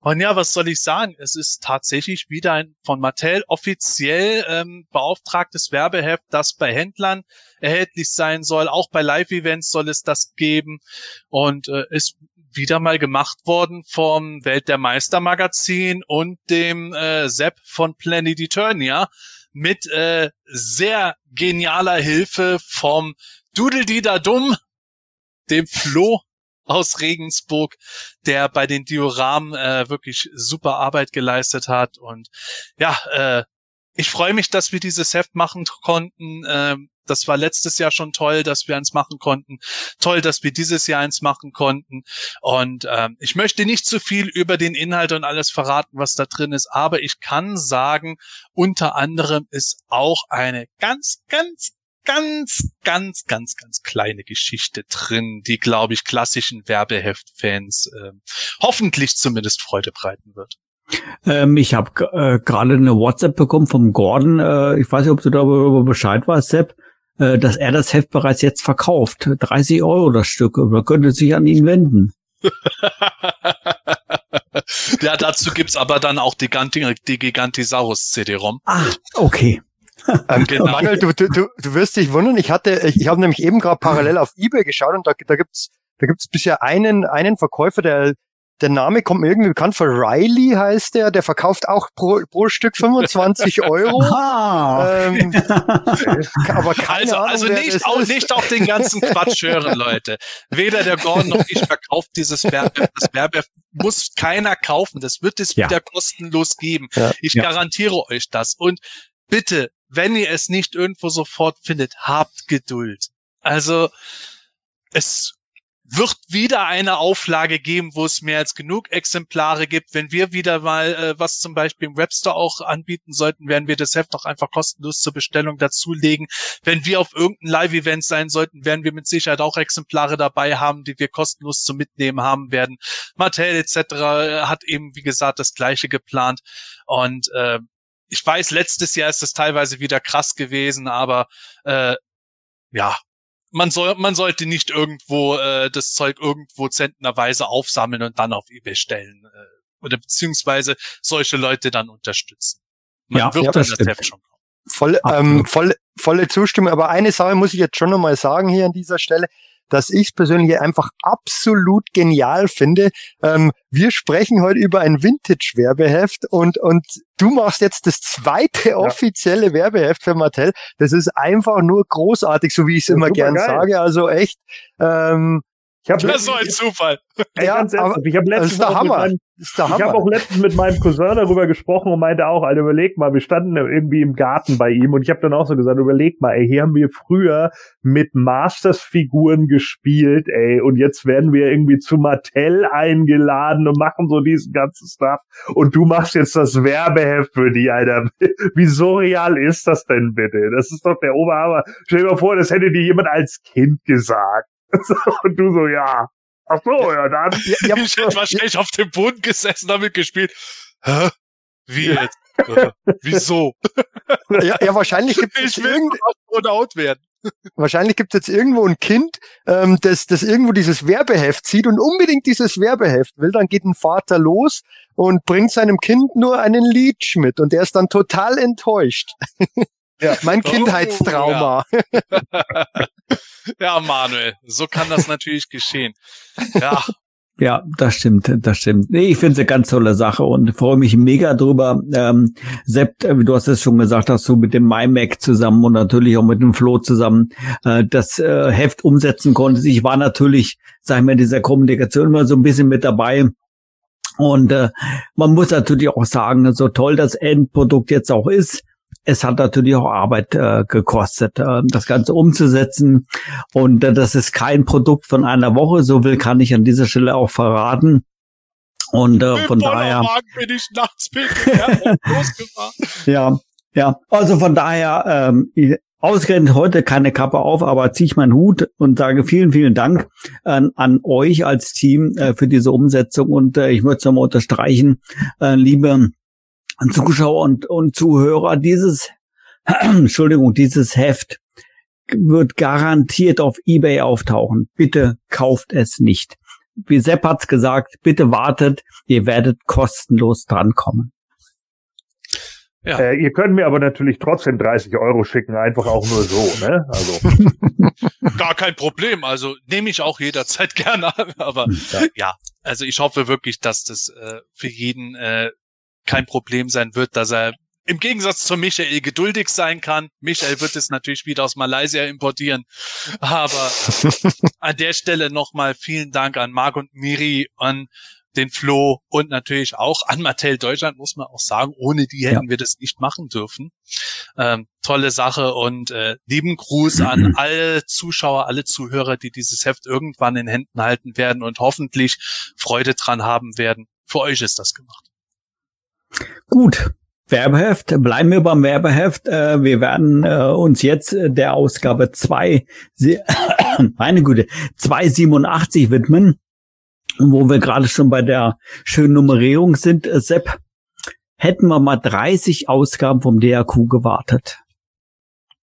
A: Und ja, was soll ich sagen? Es ist tatsächlich wieder ein von Mattel offiziell ähm, beauftragtes Werbeheft, das bei Händlern erhältlich sein soll. Auch bei Live-Events soll es das geben und äh, ist wieder mal gemacht worden vom Welt der Meister Magazin und dem äh, Sepp von Planet Eternia mit äh, sehr genialer Hilfe vom Doodle Dumm, dem Flo aus Regensburg, der bei den Dioramen äh, wirklich super Arbeit geleistet hat. Und ja, äh, ich freue mich, dass wir dieses Heft machen konnten. Ähm, das war letztes Jahr schon toll, dass wir eins machen konnten. Toll, dass wir dieses Jahr eins machen konnten. Und ähm, ich möchte nicht zu viel über den Inhalt und alles verraten, was da drin ist, aber ich kann sagen, unter anderem ist auch eine ganz, ganz, ganz, ganz, ganz, ganz kleine Geschichte drin, die, glaube ich, klassischen Werbeheft-Fans äh, hoffentlich zumindest Freude bereiten wird.
B: Ähm, ich habe äh, gerade eine WhatsApp bekommen vom Gordon. Äh, ich weiß nicht, ob du darüber Bescheid weißt, Sepp. äh, dass er das Heft bereits jetzt verkauft. 30 Euro das Stück. Oder könnte sich an ihn wenden. [laughs]
A: ja, dazu gibt's aber dann auch die, Ganti die Gigantisaurus CD-ROM.
B: Ah, okay.
C: Ähm, [laughs] genau. Manuel, du, du, du wirst dich wundern, ich hatte, ich, ich habe nämlich eben gerade parallel auf Ebay geschaut und da, da gibt's da gibt's bisher einen, einen Verkäufer, der der Name kommt mir irgendwie bekannt vor. Riley heißt der. Der verkauft auch pro, pro Stück 25 [laughs] Euro. ähm, [laughs]
A: aber keine also, Ahnung, also nicht, auch, nicht auf den ganzen Quatsch hören, Leute. Weder der Gordon noch ich verkauft dieses Werbe. Das Werbe muss keiner kaufen. Das wird es ja. wieder kostenlos geben. Ja. Ich ja. garantiere euch das. Und bitte, wenn ihr es nicht irgendwo sofort findet, habt Geduld. Also, es wird wieder eine Auflage geben, wo es mehr als genug Exemplare gibt. Wenn wir wieder mal äh, was zum Beispiel im Webstore auch anbieten sollten, werden wir das Heft auch einfach kostenlos zur Bestellung dazulegen. Wenn wir auf irgendein Live-Event sein sollten, werden wir mit Sicherheit auch Exemplare dabei haben, die wir kostenlos zum Mitnehmen haben werden. Mattel etc. Äh, hat eben, wie gesagt, das gleiche geplant. Und äh, ich weiß, letztes Jahr ist es teilweise wieder krass gewesen, aber äh, ja, man soll, man sollte nicht irgendwo äh, das Zeug irgendwo zentnerweise aufsammeln und dann auf eBay stellen äh, oder beziehungsweise solche Leute dann unterstützen. Man
B: ja, wird ja, das, das Heft schon
C: kommen. Voll, ähm, voll, volle Zustimmung. Aber eine Sache muss ich jetzt schon nochmal sagen hier an dieser Stelle dass ich persönlich einfach absolut genial finde. Ähm, wir sprechen heute über ein Vintage-Werbeheft und, und du machst jetzt das zweite ja. offizielle Werbeheft für Mattel. Das ist einfach nur großartig, so wie ich es immer gern geil. sage. Also echt, ähm,
A: ich hab das ist so ein Zufall.
D: Ja, aber ich habe letztens
C: das ist der Hammer.
D: Meinem, ist der Hammer. Ich habe auch letztens mit meinem Cousin darüber gesprochen und meinte auch, Alter, überleg mal, wir standen irgendwie im Garten bei ihm und ich habe dann auch so gesagt, überleg mal, ey, hier haben wir früher mit Masters-Figuren gespielt, ey, und jetzt werden wir irgendwie zu Mattel eingeladen und machen so diesen ganzen Stuff und du machst jetzt das Werbeheft für die, Alter. [laughs] Wie surreal ist das denn bitte? Das ist doch der Oberhammer. Stell dir mal vor, das hätte dir jemand als Kind gesagt. [laughs] und du so, ja. Ach so, ja, dann.
A: Ja, [laughs] ich hätte wahrscheinlich auf dem Boden gesessen, damit gespielt. Hä? Wie jetzt? Äh, wieso? [laughs]
C: Ja, ja wahrscheinlich gibt es
A: irgend... out werden.
C: Wahrscheinlich gibt es jetzt irgendwo ein Kind, ähm, das, das irgendwo dieses Werbeheft sieht und unbedingt dieses Werbeheft will. Dann geht ein Vater los und bringt seinem Kind nur einen Leech mit und der ist dann total enttäuscht. Ja. mein oh, Kindheitstrauma.
A: Oh, ja. ja, Manuel, so kann das natürlich geschehen. Ja.
B: Ja, das stimmt, das stimmt. Nee, ich finde es eine ganz tolle Sache und freue mich mega drüber. Ähm, Sepp, äh, du hast es schon gesagt, dass du mit dem MyMac zusammen und natürlich auch mit dem Flo zusammen äh, das äh, Heft umsetzen konntest. Ich war natürlich, sag ich mal, in dieser Kommunikation immer so ein bisschen mit dabei. Und äh, man muss natürlich auch sagen, so toll das Endprodukt jetzt auch ist, es hat natürlich auch Arbeit äh, gekostet, äh, das Ganze umzusetzen. Und äh, das ist kein Produkt von einer Woche, so will kann ich an dieser Stelle auch verraten. Und äh, von daher.
A: Bin ich nachts [laughs]
B: ja, ja. Also von daher, ähm, ausgerechnet heute keine Kappe auf, aber ziehe ich meinen Hut und sage vielen, vielen Dank äh, an euch als Team äh, für diese Umsetzung. Und äh, ich würde es nochmal unterstreichen, äh, liebe Zuschauer und, und Zuhörer, dieses, [clears throat] Entschuldigung, dieses Heft wird garantiert auf eBay auftauchen. Bitte kauft es nicht. Wie Sepp hat's gesagt, bitte wartet, ihr werdet kostenlos drankommen.
D: Ja. Äh, ihr könnt mir aber natürlich trotzdem 30 Euro schicken, einfach auch nur so, ne? Also. [laughs]
A: Gar kein Problem. Also nehme ich auch jederzeit [laughs] gerne. Aber ja. ja. also ich hoffe wirklich, dass das äh, für jeden äh, kein Problem sein wird, dass er im Gegensatz zu Michael geduldig sein kann. Michael wird es natürlich wieder aus Malaysia importieren. Aber [laughs] an der Stelle nochmal vielen Dank an Marc und Miri, an den Flo und natürlich auch an Mattel Deutschland, muss man auch sagen. Ohne die hätten ja. wir das nicht machen dürfen. Ähm, tolle Sache und äh, lieben Gruß an [clears throat] alle Zuschauer, alle Zuhörer, die dieses Heft irgendwann in Händen halten werden und hoffentlich Freude dran haben werden. Für euch ist das gemacht.
B: Gut, Werbeheft, bleiben wir beim Werbeheft. Äh, wir werden äh, uns jetzt der Ausgabe 2, [coughs] meine Güte, 287 widmen, wo wir gerade schon bei der schönen Nummerierung sind. Äh, Sepp, hätten wir mal 30 Ausgaben vom DRQ gewartet.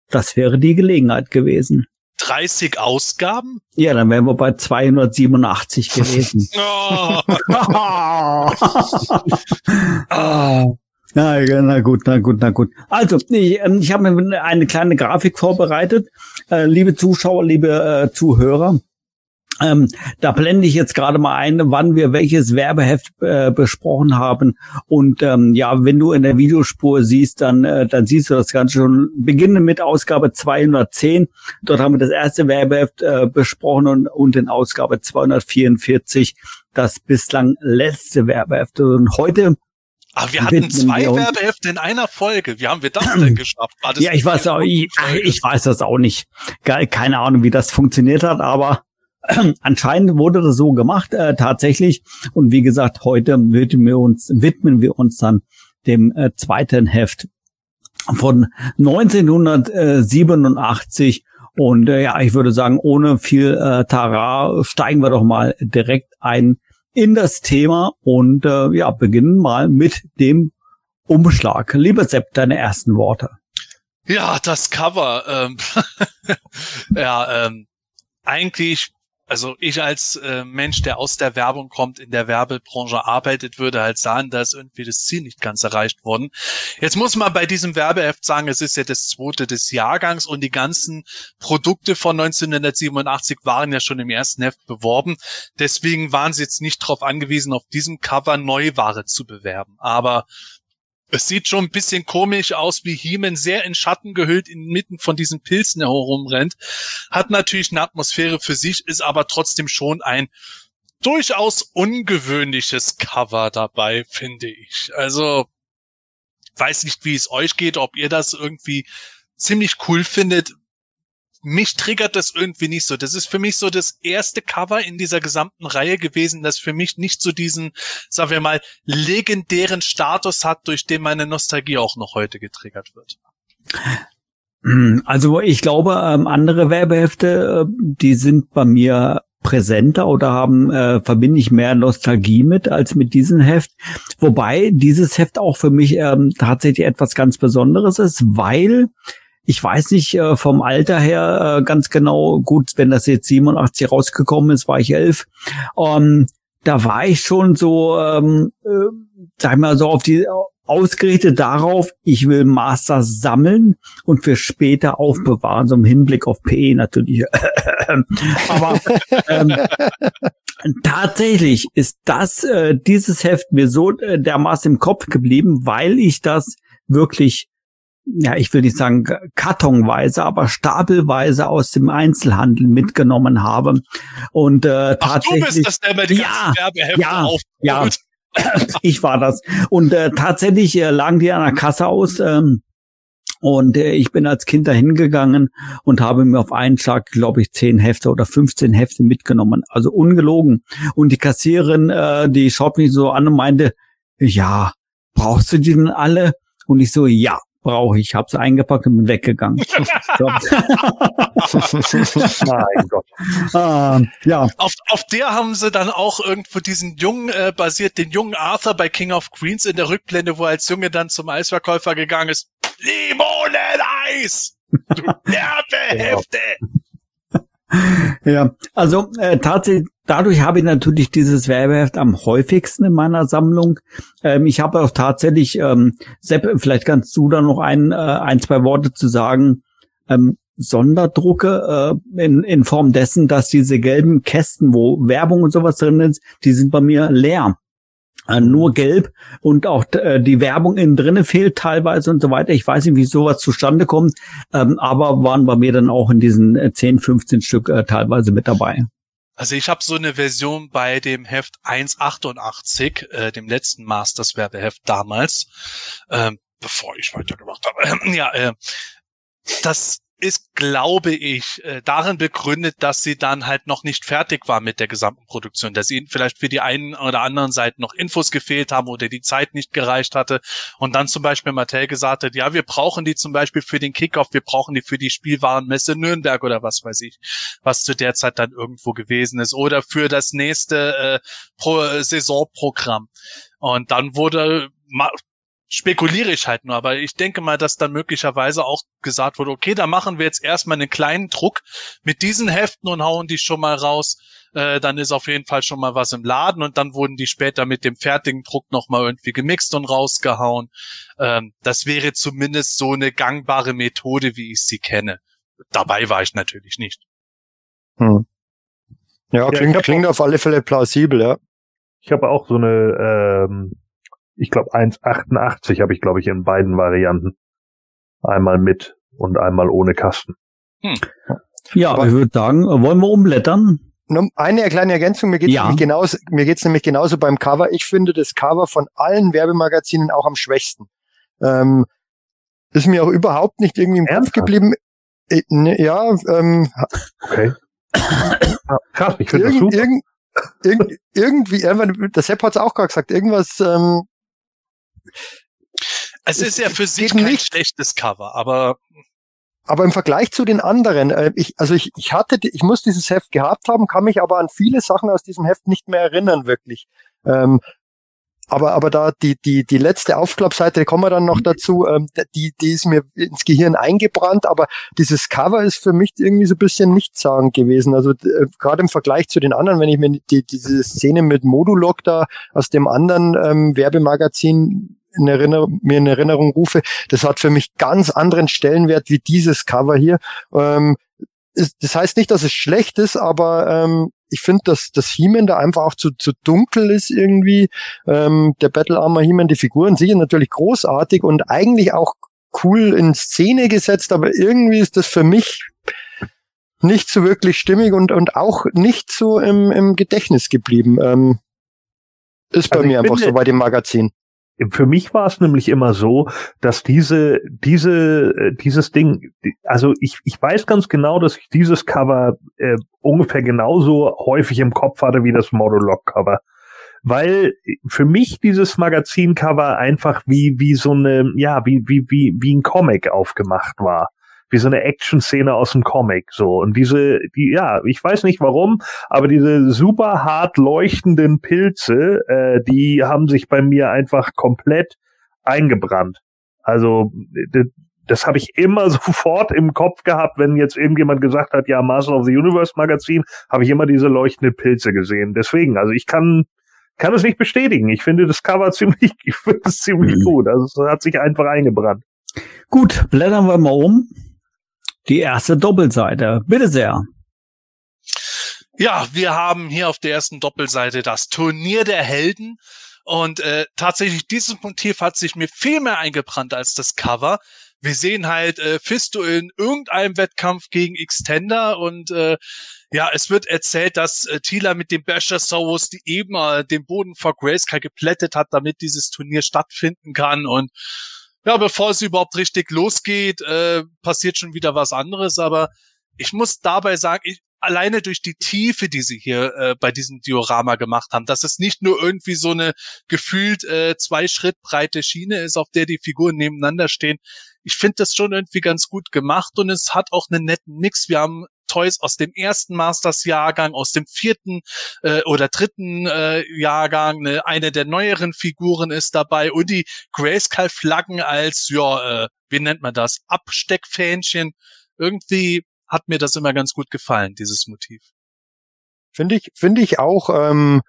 B: Das wäre die Gelegenheit gewesen.
A: 30 Ausgaben?
B: Ja, dann wären wir bei 287 gewesen. [laughs] oh. oh. [laughs] Na, na gut, na gut, na gut. Also, ich, ähm, ich habe mir eine kleine Grafik vorbereitet. Äh, liebe Zuschauer, liebe äh, Zuhörer, ähm, da blende ich jetzt gerade mal ein, wann wir welches Werbeheft äh, besprochen haben. Und ähm, ja, wenn du in der Videospur siehst, dann, äh, dann siehst du das Ganze schon. Beginnen mit Ausgabe 210. Dort haben wir das erste Werbeheft äh, besprochen und, und in Ausgabe 244 das bislang letzte Werbeheft. Und heute
A: aber wir hatten zwei Werbehefte in einer Folge. Wie haben wir das denn geschafft?
B: ja, ich weiß auch, ich, ich, weiß das auch nicht. Keine Ahnung, wie das funktioniert hat, aber [clears throat] anscheinend wurde das so gemacht, äh, tatsächlich. Und wie gesagt, heute widmen wir uns, widmen wir uns dann dem äh, zweiten Heft von 1987. Und äh, ja, ich würde sagen, ohne viel äh, Tara steigen wir doch mal direkt ein in das Thema und äh, ja, beginnen mal mit dem Umschlag. Lieber Sepp, deine ersten Worte.
A: Ja, das Cover. Ähm, [laughs] ja, ähm, eigentlich also ich als äh, Mensch, der aus der Werbung kommt, in der Werbebranche arbeitet, würde halt sagen, da ist irgendwie das Ziel nicht ganz erreicht worden. Jetzt muss man bei diesem Werbeheft sagen, es ist ja das zweite des Jahrgangs und die ganzen Produkte von 1987 waren ja schon im ersten Heft beworben. Deswegen waren sie jetzt nicht darauf angewiesen, auf diesem Cover Neuware zu bewerben. Aber es sieht schon ein bisschen komisch aus, wie Heeman sehr in Schatten gehüllt inmitten von diesen Pilzen herumrennt. Hat natürlich eine Atmosphäre für sich, ist aber trotzdem schon ein durchaus ungewöhnliches Cover dabei, finde ich. Also, weiß nicht, wie es euch geht, ob ihr das irgendwie ziemlich cool findet mich triggert das irgendwie nicht so. Das ist für mich so das erste Cover in dieser gesamten Reihe gewesen, das für mich nicht so diesen, sagen wir mal, legendären Status hat, durch den meine Nostalgie auch noch heute getriggert wird.
B: Also ich glaube, ähm, andere Werbehefte, äh, die sind bei mir präsenter oder haben äh, verbinde ich mehr Nostalgie mit als mit diesem Heft. Wobei dieses Heft auch für mich ähm, tatsächlich etwas ganz Besonderes ist, weil ich weiß nicht äh, vom Alter her äh, ganz genau, gut, wenn das jetzt 87 rausgekommen ist, war ich elf. Ähm, da war ich schon so, ähm, äh, sag ich mal, so auf die ausgerichtet darauf, ich will Master sammeln und für später aufbewahren, so im Hinblick auf PE natürlich. [laughs] Aber ähm, tatsächlich ist das, äh, dieses Heft mir so äh, dermaßen im Kopf geblieben, weil ich das wirklich ja, ich will nicht sagen kartonweise, aber stapelweise aus dem Einzelhandel mitgenommen habe. Und äh, Ach, tatsächlich. Du bist das, der die ja, ja, ja, [laughs] ich war das. Und äh, tatsächlich äh, lagen die an der Kasse aus. Ähm, und äh, ich bin als Kind dahin gegangen und habe mir auf einen Schlag, glaube ich, zehn Hefte oder 15 Hefte mitgenommen. Also ungelogen. Und die Kassiererin, äh, die schaut mich so an und meinte, ja, brauchst du die denn alle? Und ich so, ja brauche ich. Habe es eingepackt und bin weggegangen. [laughs] [laughs]
A: mein Gott. Ah, ja. Auf, auf der haben sie dann auch irgendwo diesen jungen, äh, basiert, den jungen Arthur bei King of Queens in der Rückblende, wo er als Junge dann zum Eisverkäufer gegangen ist. Limoneneis! Du [laughs] Werbehefte!
B: Ja, also äh, tatsächlich, dadurch habe ich natürlich dieses Werbeheft am häufigsten in meiner Sammlung. Ähm, ich habe auch tatsächlich, ähm, Sepp, vielleicht kannst du da noch ein, äh, ein zwei Worte zu sagen. Ähm, Sonderdrucke äh, in, in Form dessen, dass diese gelben Kästen, wo Werbung und sowas drin ist, die sind bei mir leer nur gelb und auch äh, die Werbung innen drinnen fehlt teilweise und so weiter. Ich weiß nicht, wie sowas zustande kommt, ähm, aber waren bei mir dann auch in diesen äh, 10, 15 Stück äh, teilweise mit dabei.
A: Also ich habe so eine Version bei dem Heft 1.88, äh, dem letzten Masters Werbeheft damals, äh, bevor ich weitergemacht habe. [clears throat] ja, äh, das ist, glaube ich, äh, darin begründet, dass sie dann halt noch nicht fertig war mit der gesamten Produktion, dass ihnen vielleicht für die einen oder anderen Seiten noch Infos gefehlt haben oder die Zeit nicht gereicht hatte und dann zum Beispiel Mattel gesagt hat, ja, wir brauchen die zum Beispiel für den Kickoff, wir brauchen die für die Spielwarenmesse Nürnberg oder was weiß ich, was zu der Zeit dann irgendwo gewesen ist oder für das nächste äh, Pro Saisonprogramm. Und dann wurde spekuliere ich halt nur, aber ich denke mal, dass dann möglicherweise auch gesagt wurde, okay, da machen wir jetzt erstmal einen kleinen Druck mit diesen Heften und hauen die schon mal raus. Äh, dann ist auf jeden Fall schon mal was im Laden und dann wurden die später mit dem fertigen Druck nochmal irgendwie gemixt und rausgehauen. Ähm, das wäre zumindest so eine gangbare Methode, wie ich sie kenne. Dabei war ich natürlich nicht.
C: Hm. Ja, klingt, ja, klingt auf alle Fälle plausibel, ja.
D: Ich habe auch so eine ähm, ich glaube 1,88 habe ich, glaube ich, in beiden Varianten. Einmal mit und einmal ohne Kasten.
B: Hm. Ja, Aber ich würde sagen, wollen wir umblättern?
C: Eine kleine Ergänzung, mir geht es ja. nämlich, genauso, mir geht's nämlich genauso beim Cover. Ich finde das Cover von allen Werbemagazinen auch am schwächsten. Ähm, ist mir auch überhaupt nicht irgendwie im Ernsthaft? Kopf geblieben. Äh, ne, ja, ähm,
D: okay.
C: Krass, ich finde irgend, das super. Irgend, irgendwie, der Sepp hat es auch gerade gesagt, irgendwas ähm,
A: es ist ja für sich kein nicht. schlechtes Cover, aber
C: aber im Vergleich zu den anderen, äh, ich, also ich, ich hatte, ich muss dieses Heft gehabt haben, kann mich aber an viele Sachen aus diesem Heft nicht mehr erinnern, wirklich. Ähm, aber, aber da die, die, die letzte Aufklappseite, kommen wir dann noch dazu, ähm, die, die ist mir ins Gehirn eingebrannt, aber dieses Cover ist für mich irgendwie so ein bisschen nichtssagend gewesen. Also äh, gerade im Vergleich zu den anderen, wenn ich mir die, diese Szene mit Modulok da aus dem anderen ähm, Werbemagazin in Erinnerung, mir in Erinnerung rufe, das hat für mich ganz anderen Stellenwert wie dieses Cover hier. Ähm, das heißt nicht, dass es schlecht ist, aber ähm, ich finde, dass das He-Man da einfach auch zu, zu dunkel ist irgendwie. Ähm, der Battle Armor He-Man, die Figuren sind natürlich großartig und eigentlich auch cool in Szene gesetzt, aber irgendwie ist das für mich nicht so wirklich stimmig und, und auch nicht so im, im Gedächtnis geblieben. Ähm, ist bei also mir einfach so bei dem Magazin.
D: Für mich war es nämlich immer so, dass diese, diese, äh, dieses Ding, also ich, ich weiß ganz genau, dass ich dieses Cover äh, ungefähr genauso häufig im Kopf hatte wie das Modulog-Cover. Weil für mich dieses Magazin-Cover einfach wie, wie so eine, ja, wie, wie, wie, wie ein Comic aufgemacht war wie so eine Action-Szene aus dem Comic, so. Und diese, die, ja, ich weiß nicht warum, aber diese super hart leuchtenden Pilze, äh, die haben sich bei mir einfach komplett eingebrannt. Also, das habe ich immer [laughs] sofort im Kopf gehabt, wenn jetzt irgendjemand gesagt hat, ja, Master of the Universe Magazin, habe ich immer diese leuchtenden Pilze gesehen. Deswegen, also ich kann kann es nicht bestätigen. Ich finde das Cover [laughs] ziemlich, ich finde es ziemlich mhm. gut. Also es hat sich einfach eingebrannt.
B: Gut, blättern wir mal um die erste Doppelseite. Bitte sehr.
A: Ja, wir haben hier auf der ersten Doppelseite das Turnier der Helden. Und äh, tatsächlich, dieses Motiv hat sich mir viel mehr eingebrannt als das Cover. Wir sehen halt äh, Fisto in irgendeinem Wettkampf gegen Extender und äh, ja, es wird erzählt, dass äh, Tila mit dem Basher-Saurus die eben äh, den Boden vor Grayskull geplättet hat, damit dieses Turnier stattfinden kann und ja, bevor es überhaupt richtig losgeht, äh, passiert schon wieder was anderes. Aber ich muss dabei sagen, ich, alleine durch die Tiefe, die sie hier äh, bei diesem Diorama gemacht haben, dass es nicht nur irgendwie so eine gefühlt äh, zwei Schritt breite Schiene ist, auf der die Figuren nebeneinander stehen. Ich finde das schon irgendwie ganz gut gemacht und es hat auch einen netten Mix. Wir haben Toys aus dem ersten Masters-Jahrgang, aus dem vierten äh, oder dritten äh, Jahrgang. Ne, eine der neueren Figuren ist dabei und die Grayskull-Flaggen als, ja, äh, wie nennt man das, Absteckfähnchen. Irgendwie hat mir das immer ganz gut gefallen, dieses Motiv.
C: Finde ich, finde ich auch. Ähm,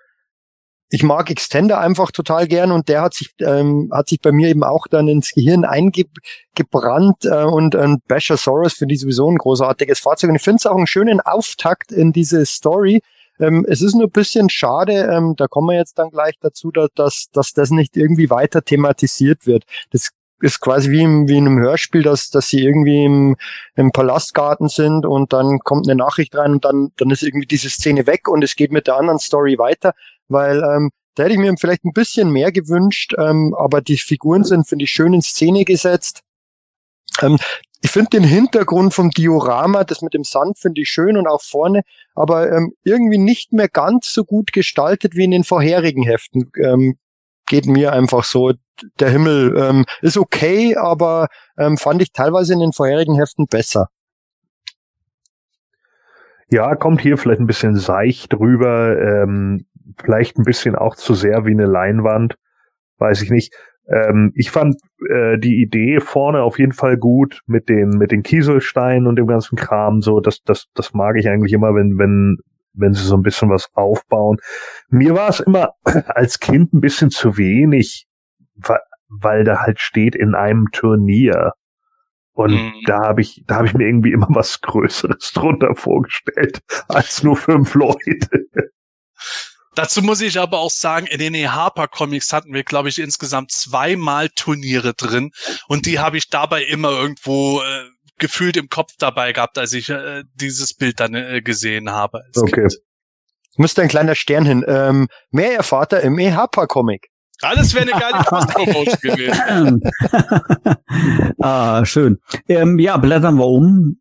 C: ich mag Extender einfach total gern und der hat sich ähm, hat sich bei mir eben auch dann ins Gehirn eingebrannt äh, und ein Bashasaurus finde ich sowieso ein großartiges Fahrzeug und ich finde es auch einen schönen Auftakt in diese Story. Ähm, es ist nur ein bisschen schade, ähm, da kommen wir jetzt dann gleich dazu, dass, dass, dass das nicht irgendwie weiter thematisiert wird. Das ist quasi wie, im, wie in einem Hörspiel, dass, dass sie irgendwie im, im Palastgarten sind und dann kommt eine Nachricht rein und dann, dann ist irgendwie diese Szene weg und es geht mit der anderen Story weiter weil ähm, da hätte ich mir vielleicht ein bisschen mehr gewünscht, ähm, aber die Figuren sind, finde ich, schön in Szene gesetzt. Ähm, ich finde den Hintergrund vom Diorama, das mit dem Sand, finde ich schön und auch vorne, aber ähm, irgendwie nicht mehr ganz so gut gestaltet wie in den vorherigen Heften. Ähm, geht mir einfach so. Der Himmel ähm, ist okay, aber ähm, fand ich teilweise in den vorherigen Heften besser.
D: Ja, kommt hier vielleicht ein bisschen seicht drüber. Ähm, vielleicht ein bisschen auch zu sehr wie eine Leinwand, weiß ich nicht. Ähm, ich fand äh, die Idee vorne auf jeden Fall gut mit den mit den Kieselsteinen und dem ganzen Kram. So, das das das mag ich eigentlich immer, wenn wenn wenn sie so ein bisschen was aufbauen. Mir war es immer [clears throat] als Kind ein bisschen zu wenig, weil, weil da halt steht in einem Turnier. Und mhm. da habe ich, da habe ich mir irgendwie immer was Größeres [laughs] drunter vorgestellt als nur fünf Leute.
A: Dazu muss ich aber auch sagen, in den Harper Comics hatten wir, glaube ich, insgesamt zweimal Turniere drin und die habe ich dabei immer irgendwo äh, gefühlt im Kopf dabei gehabt, als ich äh, dieses Bild dann äh, gesehen habe.
C: okay. Kind. Müsste ein kleiner Stern hin. Ähm, mehr erfahrt er im E-Harper-Comic.
A: Alles wäre eine geile [laughs] Cross-Promotion gewesen. [laughs]
B: ah, schön. Ähm, ja, blättern wir um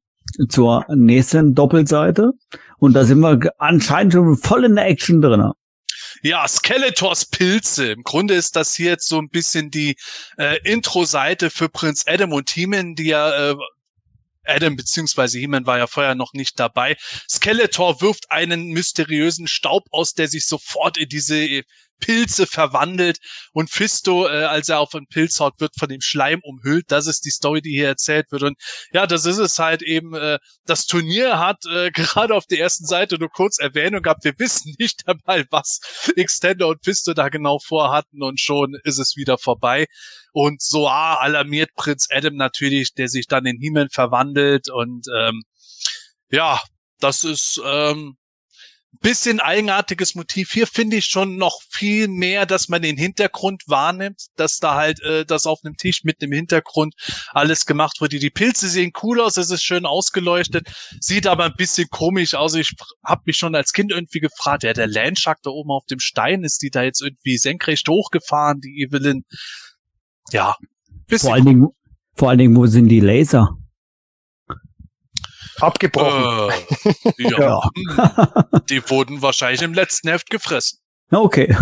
B: zur nächsten Doppelseite. Und da sind wir anscheinend schon voll in der Action drin.
A: Ja, Skeletors Pilze. Im Grunde ist das hier jetzt so ein bisschen die äh, Intro-Seite für Prinz Adam und Heeman, die ja äh, Adam beziehungsweise He-Man war ja vorher noch nicht dabei. Skeletor wirft einen mysteriösen Staub aus, der sich sofort in diese Pilze verwandelt und Fisto, äh, als er auf einen Pilz haut, wird von dem Schleim umhüllt. Das ist die Story, die hier erzählt wird. Und ja, das ist es halt eben. Äh, das Turnier hat äh, [laughs] gerade auf der ersten Seite nur kurz Erwähnung gehabt. Wir wissen nicht einmal, was Extender und Fisto da genau vorhatten und schon ist es wieder vorbei. Und so ah, alarmiert Prinz Adam natürlich, der sich dann in Himmel verwandelt und ähm, ja, das ist ähm, bisschen eigenartiges Motiv. Hier finde ich schon noch viel mehr, dass man den Hintergrund wahrnimmt, dass da halt äh, das auf einem Tisch mit dem Hintergrund alles gemacht wurde. Die Pilze sehen cool aus, es ist schön ausgeleuchtet, sieht aber ein bisschen komisch aus. Ich habe mich schon als Kind irgendwie gefragt, ja, der Landshark da oben auf dem Stein, ist die da jetzt irgendwie senkrecht hochgefahren, die Evelyn? Ja.
B: Vor allen Dingen, vor allen Dingen, wo sind die Laser?
C: Abgebrochen.
A: Äh, [laughs] ja. Die wurden wahrscheinlich im letzten Heft gefressen.
B: Okay. [laughs]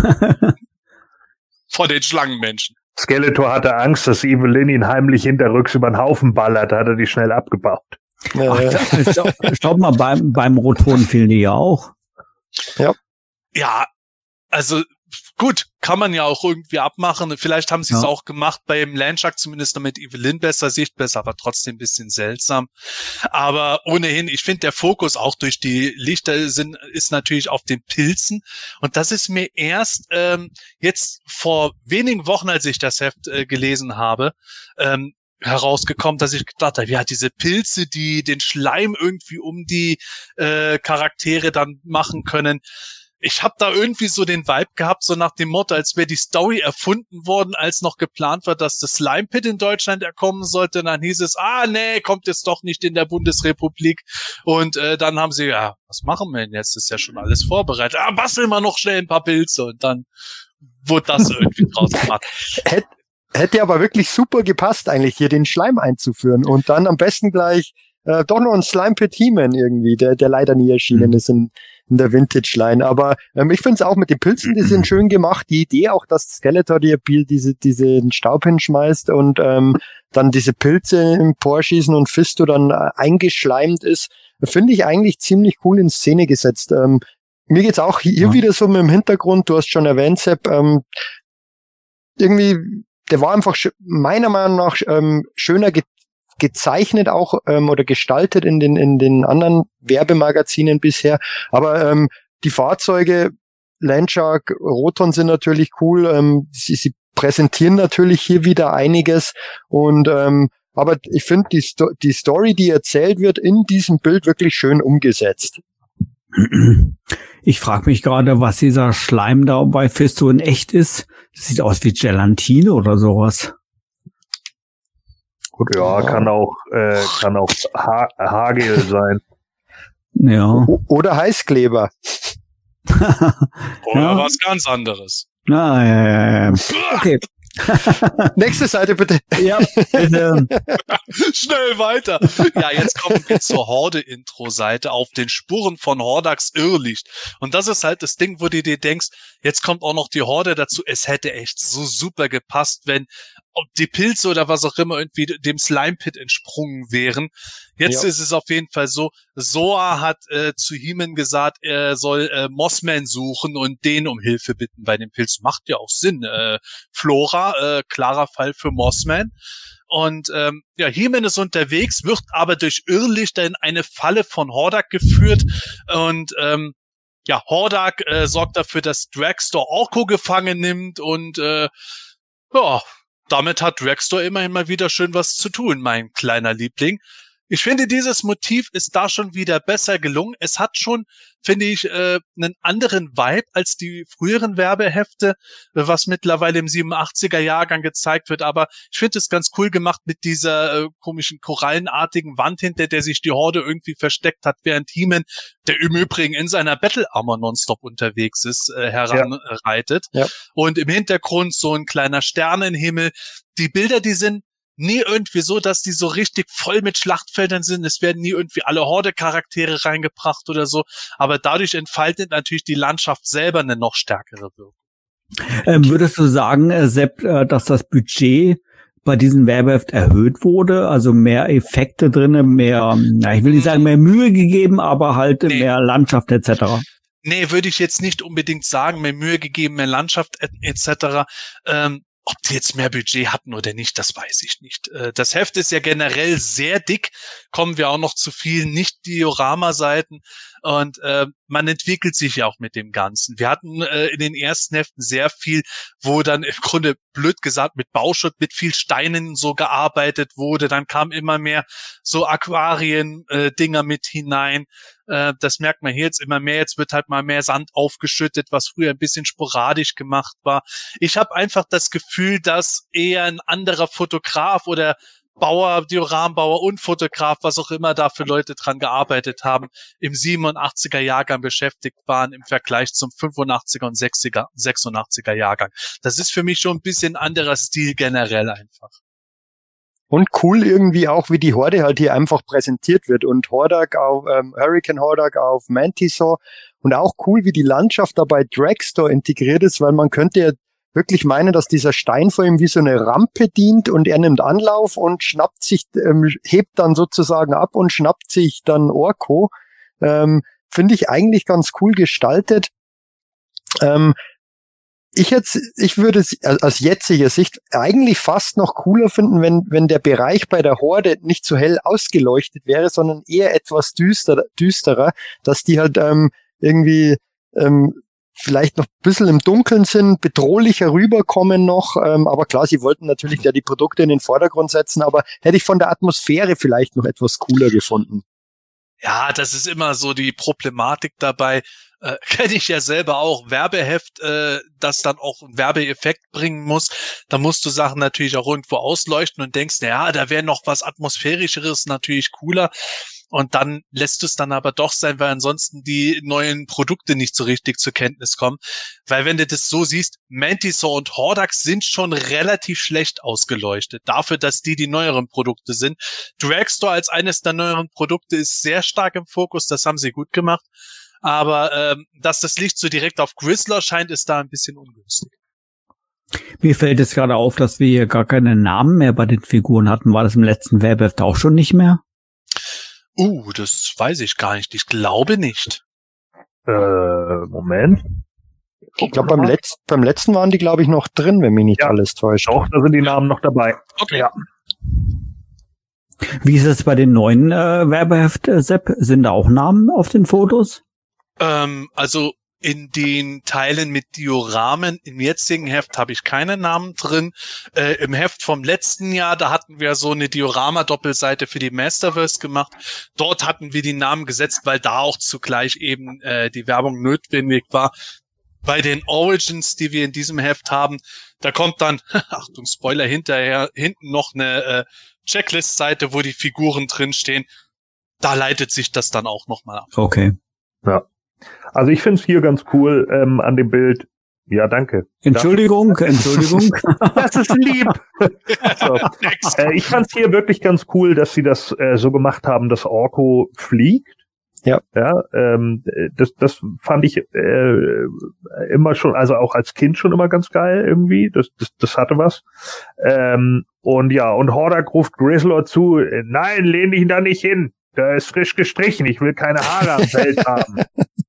A: Von den Schlangenmenschen.
D: Skeletor hatte Angst, dass Evelyn ihn heimlich hinterrücks über den Haufen ballert, da hat er die schnell abgebaut.
B: Ach, schau, schaut mal, beim, beim Rotoren fielen die ja auch.
C: Ja.
A: Ja, also gut, kann man ja auch irgendwie abmachen. Vielleicht haben sie es ja. auch gemacht beim Landshark, zumindest damit Evelyn besser sieht, besser, aber trotzdem ein bisschen seltsam. Aber ohnehin, ich finde, der Fokus auch durch die Lichter sind, ist natürlich auf den Pilzen. Und das ist mir erst ähm, jetzt vor wenigen Wochen, als ich das Heft äh, gelesen habe, ähm, herausgekommen, dass ich gedacht habe, ja, diese Pilze, die den Schleim irgendwie um die äh, Charaktere dann machen können, ich habe da irgendwie so den Vibe gehabt, so nach dem Motto, als wäre die Story erfunden worden, als noch geplant war, dass das Slime Pit in Deutschland erkommen sollte. Und dann hieß es, ah nee, kommt jetzt doch nicht in der Bundesrepublik. Und äh, dann haben sie, ja, was machen wir denn jetzt? Ist ja schon alles vorbereitet. Ah, basteln wir noch schnell ein paar Pilze. Und dann wurde das [laughs] irgendwie draus gemacht.
C: Hätte aber wirklich super gepasst, eigentlich hier den Schleim einzuführen und dann am besten gleich äh, doch noch ein Slime Pit He-Man irgendwie, der, der leider nie erschienen mhm. ist in, in der Vintage-Line. Aber ähm, ich finde es auch mit den Pilzen, die sind [clears throat] schön gemacht. Die Idee auch, dass Skeletor dir diese, diesen Staub hinschmeißt und ähm, dann diese Pilze im Porschießen und Fisto dann äh, eingeschleimt ist, finde ich eigentlich ziemlich cool in Szene gesetzt. Ähm, mir geht's auch hier ja. wieder so mit dem Hintergrund, du hast schon erwähnt, Sepp, ähm, irgendwie, der war einfach meiner Meinung nach ähm, schöner gezeichnet auch ähm, oder gestaltet in den, in den anderen Werbemagazinen bisher. Aber ähm, die Fahrzeuge, Landshark, Roton sind natürlich cool. Ähm, sie, sie präsentieren natürlich hier wieder einiges und ähm, aber ich finde die, Sto die Story, die erzählt wird, in diesem Bild wirklich schön umgesetzt.
B: Ich frage mich gerade, was dieser Schleim da bei Fisto in echt ist. Das sieht aus wie Gelatine oder sowas.
D: Gut, ja, kann auch, äh, kann auch ha Hagel sein.
B: Ja.
C: Oder Heißkleber. [laughs]
A: Oder ja. was ganz anderes.
B: Ah, ja, ja, ja. Okay. [laughs]
C: Nächste Seite bitte.
B: Ja, bitte. [laughs]
A: Schnell weiter. Ja, jetzt kommen wir zur Horde-Intro-Seite auf den Spuren von Hordax Irrlicht. Und das ist halt das Ding, wo du dir denkst, jetzt kommt auch noch die Horde dazu. Es hätte echt so super gepasst, wenn ob die Pilze oder was auch immer irgendwie dem Slime Pit entsprungen wären. Jetzt
C: Ja.
A: ist es auf jeden Fall so, Soa hat äh, zu Heeman gesagt, er soll äh, Mossman suchen und den um Hilfe bitten bei dem Pilz. Macht ja auch Sinn. Äh, Flora, äh, klarer Fall für Mossman. Und ähm, ja, Heeman ist unterwegs, wird aber durch Irrlichter in eine Falle von Hordak geführt. Und ähm, ja, Hordak äh, sorgt dafür, dass Dragstore Orko gefangen nimmt und äh, ja, damit hat Dragstore immerhin mal wieder schön was zu tun, mein kleiner Liebling. Ich finde, dieses Motiv ist da schon wieder besser gelungen. Es hat schon, finde ich, äh, einen anderen Vibe als die früheren Werbehefte, was mittlerweile im 87er Jahrgang gezeigt wird. Aber ich finde es ganz cool gemacht mit dieser äh, komischen korallenartigen Wand, hinter der sich die Horde irgendwie versteckt hat, während Heeman, der im Übrigen in seiner Battle Armor nonstop unterwegs ist, äh, heranreitet.
C: Ja.
A: Und im Hintergrund so ein kleiner Sternenhimmel. Die Bilder, die sind nie irgendwie so, dass die so richtig voll mit Schlachtfeldern sind. Es werden nie irgendwie alle Horde-Charaktere reingebracht oder so. Aber dadurch entfaltet natürlich die Landschaft selber eine noch stärkere Wirkung.
B: Ähm, würdest du sagen, äh, Sepp, äh, dass das Budget bei diesem Werbeheft erhöht wurde? Also mehr Effekte drinne, mehr, na, ich will nicht sagen mehr Mühe gegeben, aber halt
A: Nee.
B: mehr Landschaft etc.
A: Nee, würde ich jetzt nicht unbedingt sagen, mehr Mühe gegeben, mehr Landschaft et- etc. Ähm, ob die jetzt mehr Budget hatten oder nicht, das weiß ich nicht. Äh, das Heft ist ja generell sehr dick, kommen wir auch noch zu vielen Nicht-Diorama-Seiten und äh, man entwickelt sich ja auch mit dem Ganzen. Wir hatten äh, in den ersten Heften sehr viel, wo dann im Grunde blöd gesagt mit Bauschutt, mit viel Steinen so gearbeitet wurde. Dann kam immer mehr so Aquarien-Dinger mit hinein. Äh, das merkt man hier jetzt immer mehr. Jetzt wird halt mal mehr Sand aufgeschüttet, was früher ein bisschen sporadisch gemacht war. Ich habe einfach das Gefühl, dass eher ein anderer Fotograf oder Bauer, Dioramanbauer und Fotograf, was auch immer da für Leute dran gearbeitet haben, im 87er Jahrgang beschäftigt waren im Vergleich zum 85er und 60er, 86er Jahrgang. Das ist für mich schon ein bisschen anderer Stil generell einfach.
C: Und cool irgendwie auch, wie die Horde halt hier einfach präsentiert wird. Und Hordak auf ähm, Hurricane Hordak auf Mantisaur. Und auch cool, wie die Landschaft da bei Dragstore integriert ist, weil man könnte ja wirklich meinen, dass dieser Stein vor ihm wie so eine Rampe dient und er nimmt Anlauf und schnappt sich, ähm, hebt dann sozusagen ab und schnappt sich dann Orko. Ähm, Finde ich eigentlich ganz cool gestaltet. Ähm, ich jetzt, ich würde es aus jetziger Sicht eigentlich fast noch cooler finden, wenn, wenn der Bereich bei der Horde nicht so hell ausgeleuchtet wäre, sondern eher etwas düster, düsterer, dass die halt ähm, irgendwie ähm, vielleicht noch ein bisschen im Dunkeln sind, bedrohlicher rüberkommen noch. Ähm, aber klar, sie wollten natürlich ja die Produkte in den Vordergrund setzen, aber hätte ich von der Atmosphäre vielleicht noch etwas cooler gefunden.
A: Ja, das ist immer so die Problematik dabei. Äh, [laughs] Kenne ich ja selber auch. Werbeheft, äh, das dann auch Werbeeffekt bringen muss. Da musst du Sachen natürlich auch irgendwo ausleuchten und denkst, na ja, da wäre noch was Atmosphärischeres natürlich cooler. Und dann lässt es dann aber doch sein, weil ansonsten die neuen Produkte nicht so richtig zur Kenntnis kommen. Weil wenn du das so siehst, Mantisaur und Hordax sind schon relativ schlecht ausgeleuchtet. Dafür, dass die die neueren Produkte sind. Dragstore als eines der neueren Produkte ist sehr stark im Fokus. Das haben sie gut gemacht. Aber ähm, dass das Licht so direkt auf Grizzler scheint, ist da ein bisschen ungünstig.
B: Mir fällt es gerade auf, dass wir hier gar keine Namen mehr bei den Figuren hatten. War das im letzten Werbeheft auch schon nicht mehr?
A: Uh, das weiß ich gar nicht. Ich glaube nicht.
D: Äh, Moment.
C: Ich glaube, beim, Letz beim letzten waren die, glaube ich, noch drin, wenn mich nicht
D: Ja.
C: alles täuscht.
D: Doch, da sind die Namen noch dabei.
A: Okay.
D: Ja.
B: Wie ist es bei den neuen äh, Werbeheft, äh, Sepp? Sind da auch Namen auf den Fotos?
A: Ähm, also in den Teilen mit Dioramen im jetzigen Heft habe ich keine Namen drin. Äh, Im Heft vom letzten Jahr, da hatten wir so eine Diorama-Doppelseite für die Masterverse gemacht. Dort hatten wir die Namen gesetzt, weil da auch zugleich eben äh, die Werbung notwendig war. Bei den Origins, die wir in diesem Heft haben, da kommt dann, [laughs] Achtung, Spoiler hinterher, hinten noch eine äh, Checklist-Seite, wo die Figuren drinstehen. Da leitet sich das dann auch nochmal ab.
B: Okay.
D: Also ich finde es hier ganz cool ähm, an dem Bild. Ja, danke.
B: Entschuldigung, Entschuldigung. [laughs]
D: Das ist lieb. [laughs] so. äh, ich fand es hier wirklich ganz cool, dass sie das äh, so gemacht haben, dass Orko fliegt.
C: Ja.
D: Ja, ähm, das, das fand ich äh, immer schon, also auch als Kind schon immer ganz geil irgendwie. Das, das, das hatte was. Ähm, und ja, und Hordak ruft Grizzlor zu, nein, lehn dich da nicht hin. Der ist frisch gestrichen, ich will keine Haare am Feld haben. [laughs]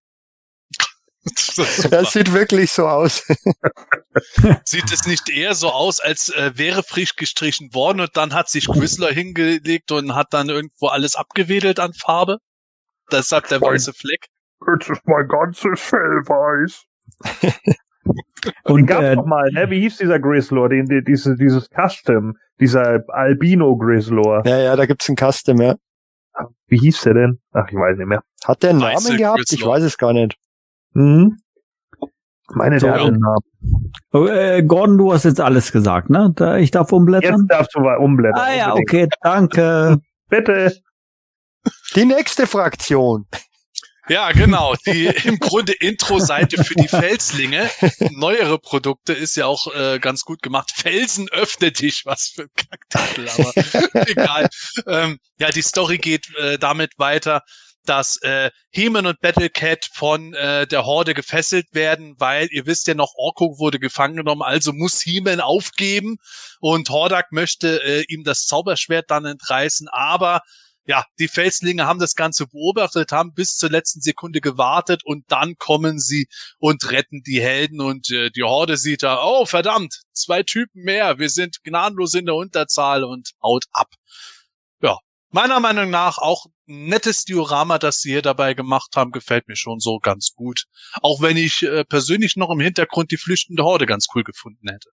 A: Das.
C: Das sieht wirklich so aus. [laughs]
A: Sieht es nicht eher so aus, als äh, wäre frisch gestrichen worden und dann hat sich Whistler hingelegt und hat dann irgendwo alles abgewedelt an Farbe? Deshalb der weiße Fleck.
D: Jetzt ist mein ganzes Fell weiß. [laughs]
B: Und
D: gab's
B: äh,
D: noch mal, ne? Wie hieß dieser Grizzlor? Den, den, diese, dieses Custom, dieser Albino Grizzlor.
C: Ja, ja, da gibt's einen Custom, ja.
D: Wie hieß der denn? Ach, ich weiß nicht mehr.
C: Hat der einen
A: Weiße
C: Namen gehabt? Ich
A: Grizzlor.
C: weiß es gar nicht.
D: Mhm. Meine
B: So,
D: Namen.
B: oh, äh, Gordon, du hast jetzt alles gesagt, ne? Da, ich darf
D: Jetzt
B: umblättern.
D: darfst du mal umblättern.
B: Ah ja,
D: unbedingt.
B: okay, danke. [laughs]
D: Bitte.
C: Die nächste Fraktion.
A: Ja, genau. Die im Grunde Intro-Seite für die Felslinge. Neuere Produkte ist ja auch äh, ganz gut gemacht. Felsen öffne dich, was für ein Kacktitel, aber [laughs] egal. Ähm, ja, die Story geht äh, damit weiter, dass äh, Heman und Battlecat von äh, der Horde gefesselt werden, weil ihr wisst ja noch, Orko wurde gefangen genommen, also muss Heman aufgeben. Und Hordak möchte äh, ihm das Zauberschwert dann entreißen, aber ja, die Felslinge haben das Ganze beobachtet, haben bis zur letzten Sekunde gewartet und dann kommen sie und retten die Helden. Und äh, die Horde sieht da, oh verdammt, zwei Typen mehr, wir sind gnadenlos in der Unterzahl und haut ab. Ja, meiner Meinung nach auch ein nettes Diorama, das sie hier dabei gemacht haben, gefällt mir schon so ganz gut. Auch wenn ich äh, persönlich noch im Hintergrund die flüchtende Horde ganz cool gefunden hätte.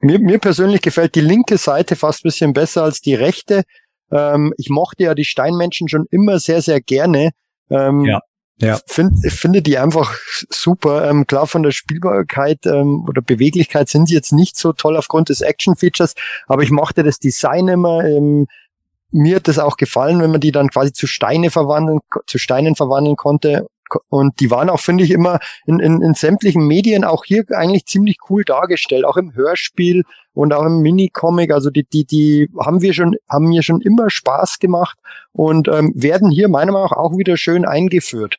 C: Mir, mir persönlich gefällt die linke Seite fast ein bisschen besser als die rechte. Ähm, ich mochte ja die Steinmenschen schon immer sehr, sehr gerne. Ähm,
B: Ja, ja.
C: Find, ich finde die einfach super. Ähm, klar, von der Spielbarkeit ähm, oder Beweglichkeit sind sie jetzt nicht so toll aufgrund des Action-Features, aber ich mochte das Design immer. Ähm, mir hat das auch gefallen, wenn man die dann quasi zu Steine verwandeln, zu Steinen verwandeln konnte. Und die waren auch, finde ich, immer in, in, in sämtlichen Medien auch hier eigentlich ziemlich cool dargestellt, auch im Hörspiel und auch im Minicomic. Also die, die, die haben wir schon, haben mir schon immer Spaß gemacht und ähm, werden hier meiner Meinung nach auch wieder schön eingeführt.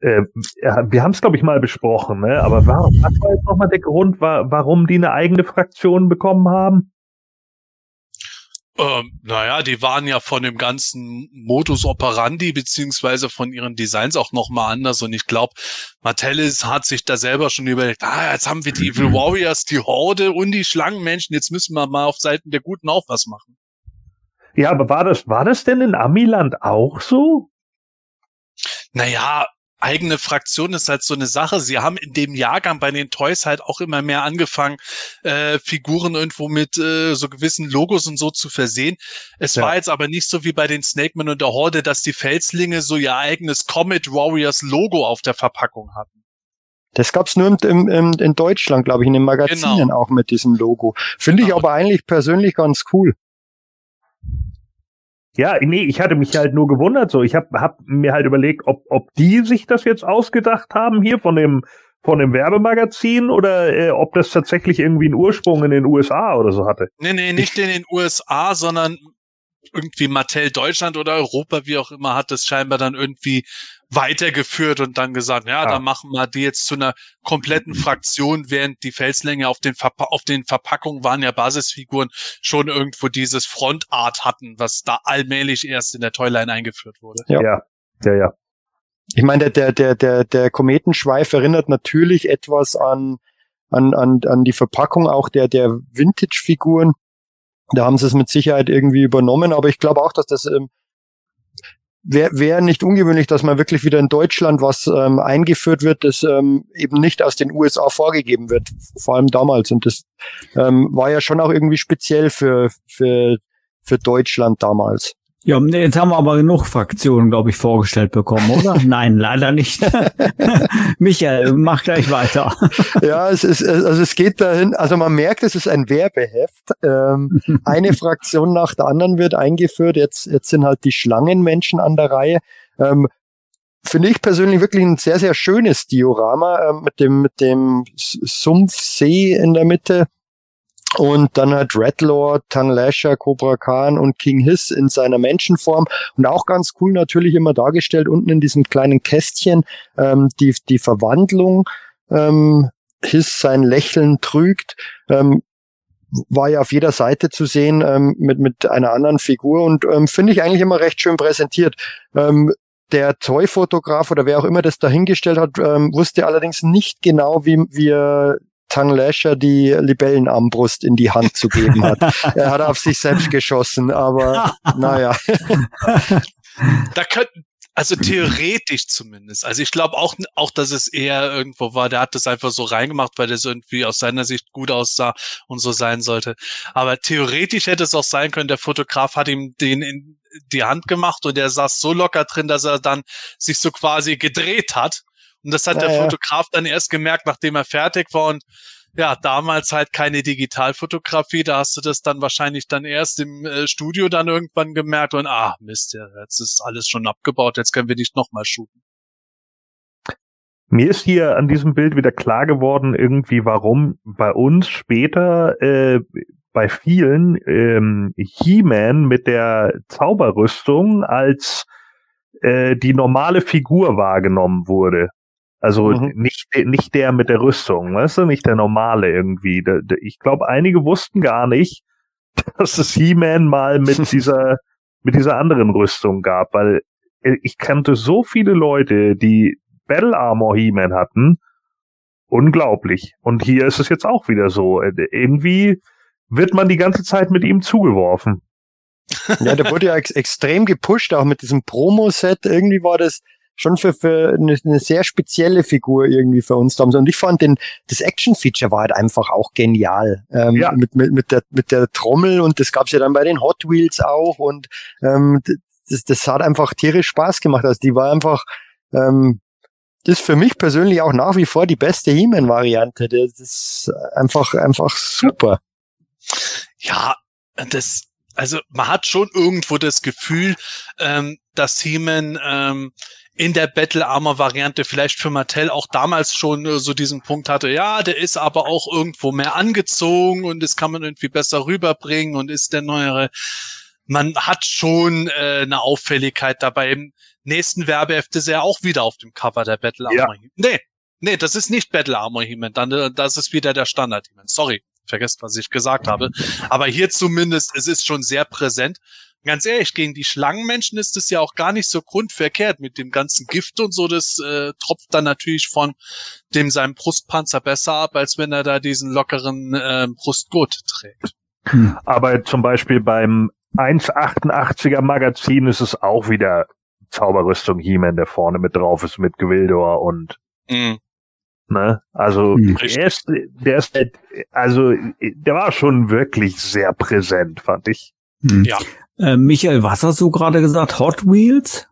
D: Äh, ja, wir haben es, glaube ich, mal besprochen, ne? aber warum, was war jetzt nochmal der Grund, wa warum die eine eigene Fraktion bekommen haben?
A: Ähm, naja, die waren ja von dem ganzen Modus operandi beziehungsweise von ihren Designs auch nochmal anders und ich glaube, Mattelis hat sich da selber schon überlegt, ah, jetzt haben wir die Evil Warriors, die Horde und die Schlangenmenschen, jetzt müssen wir mal auf Seiten der Guten auch was machen.
D: Ja, aber war das, war das denn in Amiland auch so?
A: Naja, eigene Fraktion ist halt so eine Sache. Sie haben in dem Jahrgang bei den Toys halt auch immer mehr angefangen, äh, Figuren irgendwo mit äh, so gewissen Logos und so zu versehen. Es
D: Ja.
A: war jetzt aber nicht so wie bei den Snakemen und der Horde, dass die Felslinge so ihr eigenes Comet Warriors Logo auf der Verpackung hatten.
C: Das gab's nur im, im, in Deutschland, glaube ich, in den Magazinen
A: Genau.
C: auch mit diesem Logo. Finde ich
A: Genau.
C: aber eigentlich persönlich ganz cool.
D: Ja, nee, ich hatte mich halt nur gewundert so. Ich habe hab mir halt überlegt, ob, ob die sich das jetzt ausgedacht haben hier von dem von dem Werbemagazin oder äh, ob das tatsächlich irgendwie einen Ursprung in den USA oder so hatte.
A: Nee, nee, nicht in den USA, sondern irgendwie Mattel Deutschland oder Europa, wie auch immer, hat es scheinbar dann irgendwie weitergeführt und dann gesagt, ja,
D: Ah.
A: dann machen wir die jetzt zu einer kompletten Fraktion, während die Felslänge auf den, Verpa auf den Verpackungen waren ja Basisfiguren schon irgendwo dieses Frontart hatten, was da allmählich erst in der Toyline eingeführt wurde.
C: Ja.
D: ja, ja. ja.
C: Ich meine, der, der, der, der Kometenschweif erinnert natürlich etwas an, an, an, an die Verpackung auch der, der Vintage-Figuren. Da haben sie es mit Sicherheit irgendwie übernommen, aber ich glaube auch, dass das ähm, wäre wär nicht ungewöhnlich, dass man wirklich wieder in Deutschland was ähm, eingeführt wird, das ähm, eben nicht aus den USA vorgegeben wird, vor allem damals. Und das ähm, war ja schon auch irgendwie speziell für, für, für Deutschland damals.
B: Ja, jetzt haben wir aber genug Fraktionen, glaube ich, vorgestellt bekommen, oder? [laughs] Nein, leider nicht. [laughs] Michael, mach gleich weiter. [laughs]
C: Ja, es ist, also es geht dahin, also man merkt, es ist ein Werbeheft. Ähm, eine Fraktion nach der anderen wird eingeführt. Jetzt, jetzt sind halt die Schlangenmenschen an der Reihe. Ähm, Finde ich persönlich wirklich ein sehr, sehr schönes Diorama ähm, mit dem, mit dem Sumpfsee in der Mitte. Und dann hat Redlord, Tan Lasher, Cobra Khan und King Hiss in seiner Menschenform und auch ganz cool natürlich immer dargestellt unten in diesem kleinen Kästchen ähm, die, die Verwandlung. Ähm, Hiss sein Lächeln trügt. Ähm, war ja auf jeder Seite zu sehen ähm, mit, mit einer anderen Figur und ähm, finde ich eigentlich immer recht schön präsentiert. Ähm, der Toy-Fotograf oder wer auch immer das dahingestellt hat, ähm, wusste allerdings nicht genau, wie, wie er Tang Lasher die Libellenarmbrust in die Hand zu geben hat. [laughs] er hat auf sich selbst geschossen, aber [laughs] naja.
A: da könnten, also theoretisch zumindest. Also ich glaube auch, auch, dass es eher irgendwo war, der hat das einfach so reingemacht, weil das irgendwie aus seiner Sicht gut aussah und so sein sollte. Aber theoretisch hätte es auch sein können, der Fotograf hat ihm den in die Hand gemacht und der saß so locker drin, dass er dann sich so quasi gedreht hat und das hat ja, der ja. Fotograf dann erst gemerkt, nachdem er fertig war und ja, damals halt keine Digitalfotografie, da hast du das dann wahrscheinlich dann erst im äh, Studio dann irgendwann gemerkt und ah, Mist, ja, jetzt ist alles schon abgebaut, jetzt können wir nicht nochmal shooten.
D: Mir ist hier an diesem Bild wieder klar geworden, irgendwie, warum bei uns später äh, bei vielen ähm, He-Man mit der Zauberrüstung als äh, die normale Figur wahrgenommen wurde. Also mhm. nicht, nicht der mit der Rüstung, weißt du, nicht der normale irgendwie. Ich glaube, einige wussten gar nicht, [laughs] dass es He-Man mal mit [laughs] dieser, mit dieser anderen Rüstung gab, weil äh, ich kannte so viele Leute, die Battle Armor He-Man hatten. Unglaublich. Und hier ist es jetzt auch wieder so. Äh, irgendwie wird man die ganze Zeit mit ihm zugeworfen.
C: Ja, der wurde ja ex extrem gepusht, auch mit diesem Promo-Set. Irgendwie war das, schon für, für eine, eine sehr spezielle Figur irgendwie für uns damals. Und ich fand den, das Action-Feature war halt einfach auch genial. Ähm, ja. mit, mit, mit, der, mit der Trommel und das gab's ja dann bei den Hot Wheels auch und ähm, das, das hat einfach tierisch Spaß gemacht. Also die war einfach, ähm, das ist für mich persönlich auch nach wie vor die beste He-Man-Variante. Das ist einfach, einfach super.
A: Ja, das, also man hat schon irgendwo das Gefühl, ähm, dass He-Man ähm, in der Battle Armor Variante vielleicht für Mattel auch damals schon äh, so diesen Punkt hatte, ja, der ist aber auch irgendwo mehr angezogen und das kann man irgendwie besser rüberbringen und ist der neuere. Man hat schon äh, eine Auffälligkeit dabei. Im nächsten Werbeheft ist er auch wieder auf dem Cover der Battle Armor. Ja. Nee, nee, das ist nicht Battle Armor He-Man, dann äh, das ist wieder der Standard He-Man. Sorry, vergesst, was ich gesagt habe. Aber hier zumindest, es ist schon sehr präsent ganz ehrlich, gegen die Schlangenmenschen ist es ja auch gar nicht so grundverkehrt mit dem ganzen Gift und so. Das äh, tropft dann natürlich von dem seinem Brustpanzer besser ab, als wenn er da diesen lockeren äh, Brustgurt trägt.
D: Aber zum Beispiel beim 1,88er Magazin ist es auch wieder Zauberrüstung He-Man, der vorne mit drauf ist mit Gewildor und mhm. Ne? Also mhm. der ist, der ist halt, also der war schon wirklich sehr präsent, fand ich.
B: Mhm. Ja. Äh, Michael, was hast du gerade gesagt? Hot Wheels?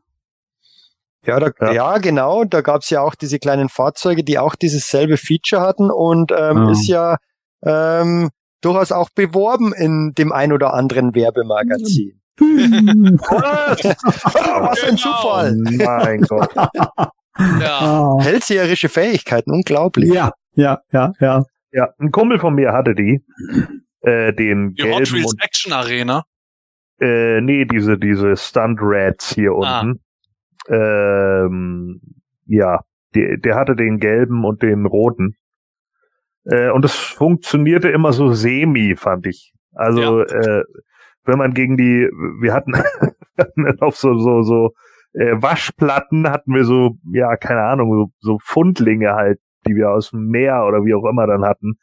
C: Ja, da, ja. ja. genau. Da gab's ja auch diese kleinen Fahrzeuge, die auch dieses selbe Feature hatten und ähm, oh. ist ja ähm, durchaus auch beworben in dem ein oder anderen Werbemagazin. [laughs] was? was ein genau. Zufall! Mein Gott. [laughs] ja. Hellseherische Fähigkeiten, unglaublich.
B: Ja, ja, ja, ja.
D: Ja, ein Kumpel von mir hatte die. Äh, den die gelben Hot Wheels
A: Action Arena.
D: Äh, nee, diese, diese Stunt Rats hier ah. unten. Ähm, ja, die, der hatte den gelben und den roten. Äh, und es funktionierte immer so semi, fand ich. Also, ja. äh, wenn man gegen die, wir hatten, [laughs] auf so, so, so äh, Waschplatten hatten wir so, ja, keine Ahnung, so, so Fundlinge halt, die wir aus dem Meer oder wie auch immer dann hatten.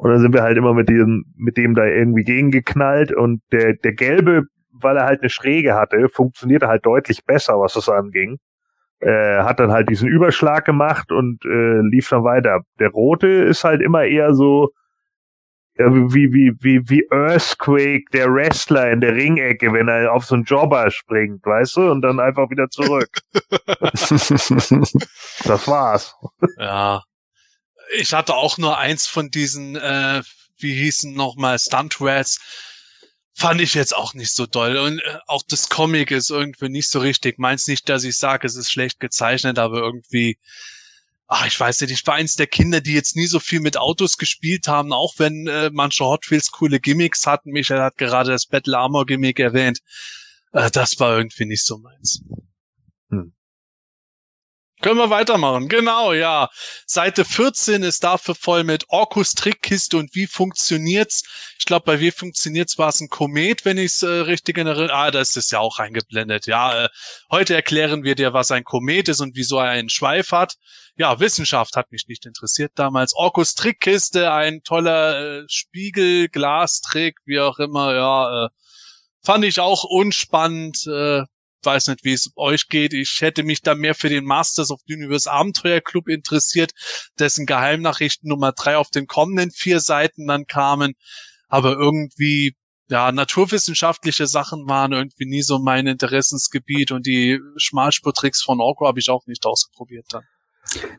D: Und dann sind wir halt immer mit diesem, mit dem da irgendwie gegengeknallt und der, der gelbe, weil er halt eine Schräge hatte, funktionierte halt deutlich besser, was das anging. Äh, hat dann halt diesen Überschlag gemacht und äh, lief dann weiter. Der rote ist halt immer eher so ja, wie, wie, wie, wie Earthquake, der Wrestler in der Ringecke, wenn er auf so einen Jobber springt, weißt du, und dann einfach wieder zurück. [laughs] das war's.
A: Ja, ich hatte auch nur eins von diesen, äh, wie hießen nochmal, Stuntrats. Fand ich jetzt auch nicht so doll. Und äh, auch das Comic ist irgendwie nicht so richtig. Meins nicht, dass ich sage, es ist schlecht gezeichnet, aber irgendwie, ach, ich weiß nicht, ich war eins der Kinder, die jetzt nie so viel mit Autos gespielt haben, auch wenn äh, manche Hot Wheels coole Gimmicks hatten. Michael hat gerade das Battle Armor Gimmick erwähnt. Äh, das war irgendwie nicht so meins. Hm. Können wir weitermachen? Genau, ja. Seite 14 ist dafür voll mit Orkus Trickkiste und wie funktioniert's. Ich glaube, bei wie funktioniert's war es ein Komet, wenn ich es äh, richtig erinnere. Ah, da ist es ja auch eingeblendet. Ja, äh, heute erklären wir dir, was ein Komet ist und wieso er einen Schweif hat. Ja, Wissenschaft hat mich nicht interessiert damals. Orkus Trickkiste, ein toller äh, Spiegel, Glastrick, wie auch immer. Ja, äh, fand ich auch unspannend. Äh, weiß nicht, wie es euch geht. Ich hätte mich da mehr für den Masters of the Universe Abenteuer Club interessiert, dessen Geheimnachrichten Nummer drei auf den kommenden vier Seiten dann kamen. Aber irgendwie, ja, naturwissenschaftliche Sachen waren irgendwie nie so mein Interessensgebiet und die Schmalspurtricks von Orko habe ich auch nicht ausprobiert dann.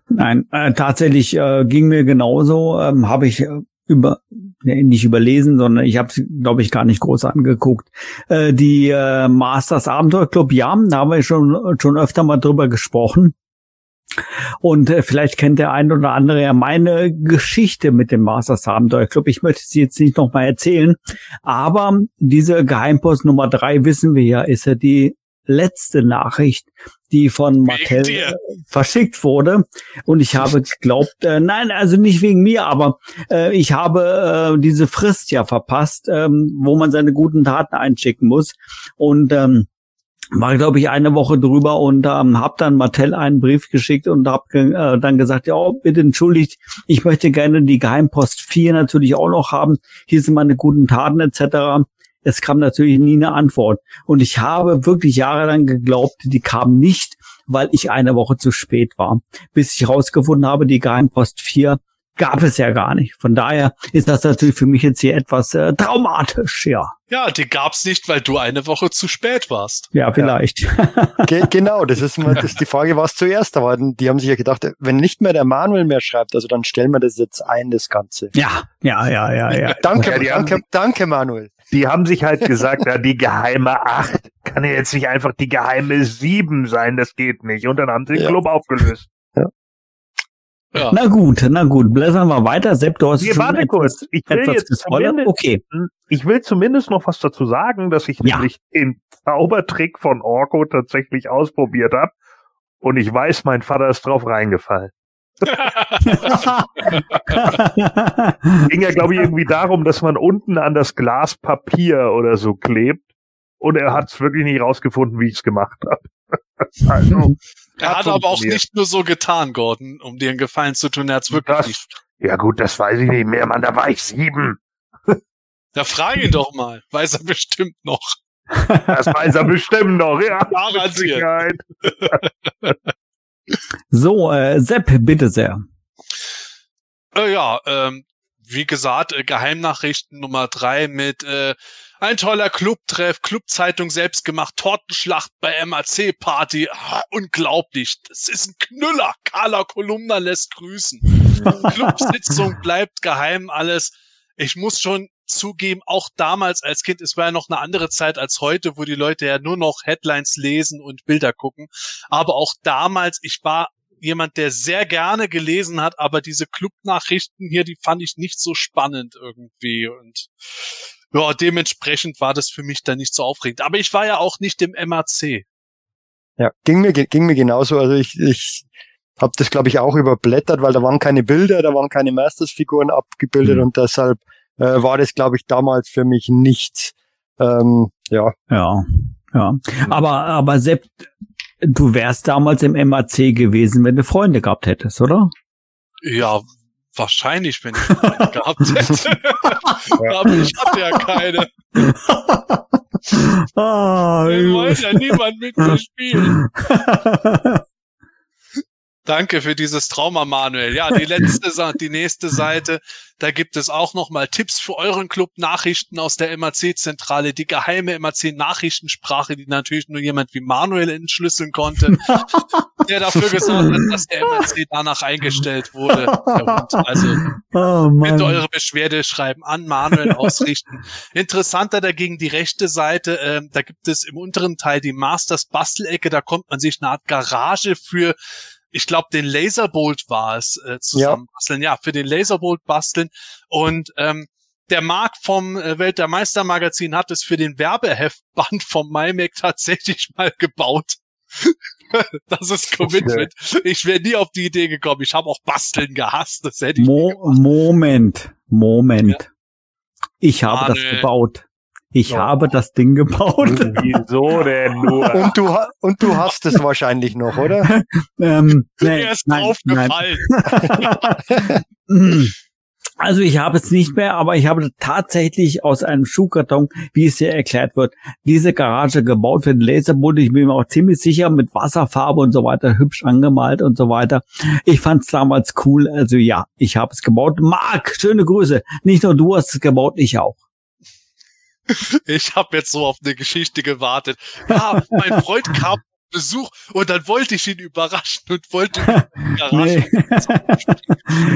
B: Nein, äh, tatsächlich äh, ging mir genauso. Ähm, habe ich äh, über nicht überlesen, sondern ich habe es, glaube ich, gar nicht groß angeguckt. Äh, die äh, Masters Abenteuer Club, ja, da haben wir schon schon öfter mal drüber gesprochen. Und äh, vielleicht kennt der ein oder andere ja meine Geschichte mit dem Masters Abenteuer Club. Ich möchte sie jetzt nicht nochmal erzählen, aber diese Geheimpost Nummer drei wissen wir ja, ist ja die letzte Nachricht, die von Mattel verschickt wurde. Und ich habe geglaubt, äh, nein, also nicht wegen mir, aber äh, ich habe äh, diese Frist ja verpasst, ähm, wo man seine guten Taten einschicken muss. Und ähm, war, glaube ich, eine Woche drüber und ähm, habe dann Mattel einen Brief geschickt und habe äh, dann gesagt, ja, oh, bitte entschuldigt, ich möchte gerne die Geheimpost 4 natürlich auch noch haben. Hier sind meine guten Taten etc. Es kam natürlich nie eine Antwort. Und ich habe wirklich jahrelang geglaubt, die kam nicht, weil ich eine Woche zu spät war. Bis ich herausgefunden habe, die Geheimpost 4 gab es ja gar nicht. Von daher ist das natürlich für mich jetzt hier etwas äh, traumatisch, ja.
A: Ja, die gab's nicht, weil du eine Woche zu spät warst.
B: Ja, vielleicht.
C: Ja. [laughs] Ge genau, das ist, das ist die Frage, was zuerst. Aber die haben sich ja gedacht, wenn nicht mehr der Manuel mehr schreibt, also dann stellen wir das jetzt ein, das Ganze.
B: Ja, ja, ja, ja, ja.
C: danke,
D: ja,
C: danke, haben, danke, Manuel.
D: Die haben sich halt gesagt, ja, die geheime acht kann ja jetzt nicht einfach die geheime sieben sein, das geht nicht. Und dann haben sie den ja. Club aufgelöst.
B: Ja. Na gut, na gut, blättern wir weiter. Sepp, du hast
D: Hier, schon warte kurz. Ich will etwas jetzt okay. Ich will zumindest noch was dazu sagen, dass ich ja. nämlich den Zaubertrick von Orko tatsächlich ausprobiert habe. Und ich weiß, mein Vater ist drauf reingefallen. [laughs] Ging ja, glaube ich, irgendwie darum, dass man unten an das Glas Papier oder so klebt. Und er hat es wirklich nicht rausgefunden, wie ich es gemacht habe. [laughs]
A: also, er hat aber auch nicht nur so getan, Gordon, um dir einen Gefallen zu tun. Er hat's wirklich
D: das,
A: nicht.
D: Ja gut, das weiß ich nicht mehr, Mann. Da war ich sieben. [laughs]
A: Da frage ihn doch mal. Weiß er bestimmt noch.
D: Das weiß er bestimmt noch, ja.
A: Garantiert.
B: So, äh, Sepp, bitte sehr.
A: Äh, ja, ähm, wie gesagt, äh, Geheimnachrichten Nummer drei mit äh, ein toller Clubtreff, Clubzeitung selbst gemacht, Tortenschlacht bei MAC Party. Ah, unglaublich. Das ist ein Knüller. Carla Kolumna lässt grüßen. [laughs] Clubsitzung bleibt geheim alles. Ich muss schon zugeben, auch damals als Kind, es war ja noch eine andere Zeit als heute, wo die Leute ja nur noch Headlines lesen und Bilder gucken. Aber auch damals, ich war jemand, der sehr gerne gelesen hat, aber diese Clubnachrichten hier, die fand ich nicht so spannend irgendwie und ja, dementsprechend war das für mich dann nicht so aufregend. Aber ich war ja auch nicht im MAC.
C: Ja, ging mir, ging mir genauso. Also ich, ich habe das, glaube ich, auch überblättert, weil da waren keine Bilder, da waren keine Masters-Figuren abgebildet mhm. und deshalb äh, war das, glaube ich, damals für mich nichts. Ähm, ja.
B: Ja, ja. Aber, aber Sepp, du wärst damals im MAC gewesen, wenn du Freunde gehabt hättest, oder?
A: Ja, Wahrscheinlich, wenn ich einen [laughs] gehabt hätte. Aber ich hatte ja keine. [laughs]
B: Ah,
A: Wir wollen ja niemand mit mir spielen. [laughs] Danke für dieses Trauma, Manuel. Ja, die letzte, [laughs] die nächste Seite, da gibt es auch nochmal Tipps für euren Club, Nachrichten aus der MAC-Zentrale, die geheime MAC-Nachrichtensprache, die natürlich nur jemand wie Manuel entschlüsseln konnte, [laughs] der dafür gesorgt hat, dass der MAC danach eingestellt wurde. Also [laughs] oh, bitte eure Beschwerde schreiben an Manuel ausrichten. Interessanter dagegen die rechte Seite, ähm, da gibt es im unteren Teil die Masters Bastelecke, da kommt man sich eine Art Garage für ich glaube, den Laserbolt war es, äh, zusammen ja. basteln. Ja, für den Laserbolt basteln. Und ähm, der Marc vom äh, Welt der Meister Magazin hat es für den Werbeheftband vom MyMac tatsächlich [laughs] mal gebaut. [laughs] das ist Commitment. Ich wäre nie auf die Idee gekommen. Ich habe auch Basteln gehasst. Das hätte ich
B: Mo Moment, Moment. Ja. Ich habe ah, das gebaut. Ich oh. habe das Ding gebaut. [laughs]
D: Wieso denn nur?
C: Und du, und du hast es wahrscheinlich noch, oder? [laughs]
A: ähm, nee, er ist nein, draufgefallen. [laughs]
B: Also ich habe es nicht mehr, aber ich habe tatsächlich aus einem Schuhkarton, wie es hier erklärt wird, diese Garage gebaut für den Laserboot. Ich bin mir auch ziemlich sicher mit Wasserfarbe und so weiter, hübsch angemalt und so weiter. Ich fand es damals cool. Also ja, ich habe es gebaut. Marc, schöne Grüße. Nicht nur du hast es gebaut, ich auch. [laughs]
A: Ich habe jetzt so auf eine Geschichte gewartet. Ja, mein Freund kam Besuch und dann wollte ich ihn überraschen und wollte ihn [laughs] überraschen.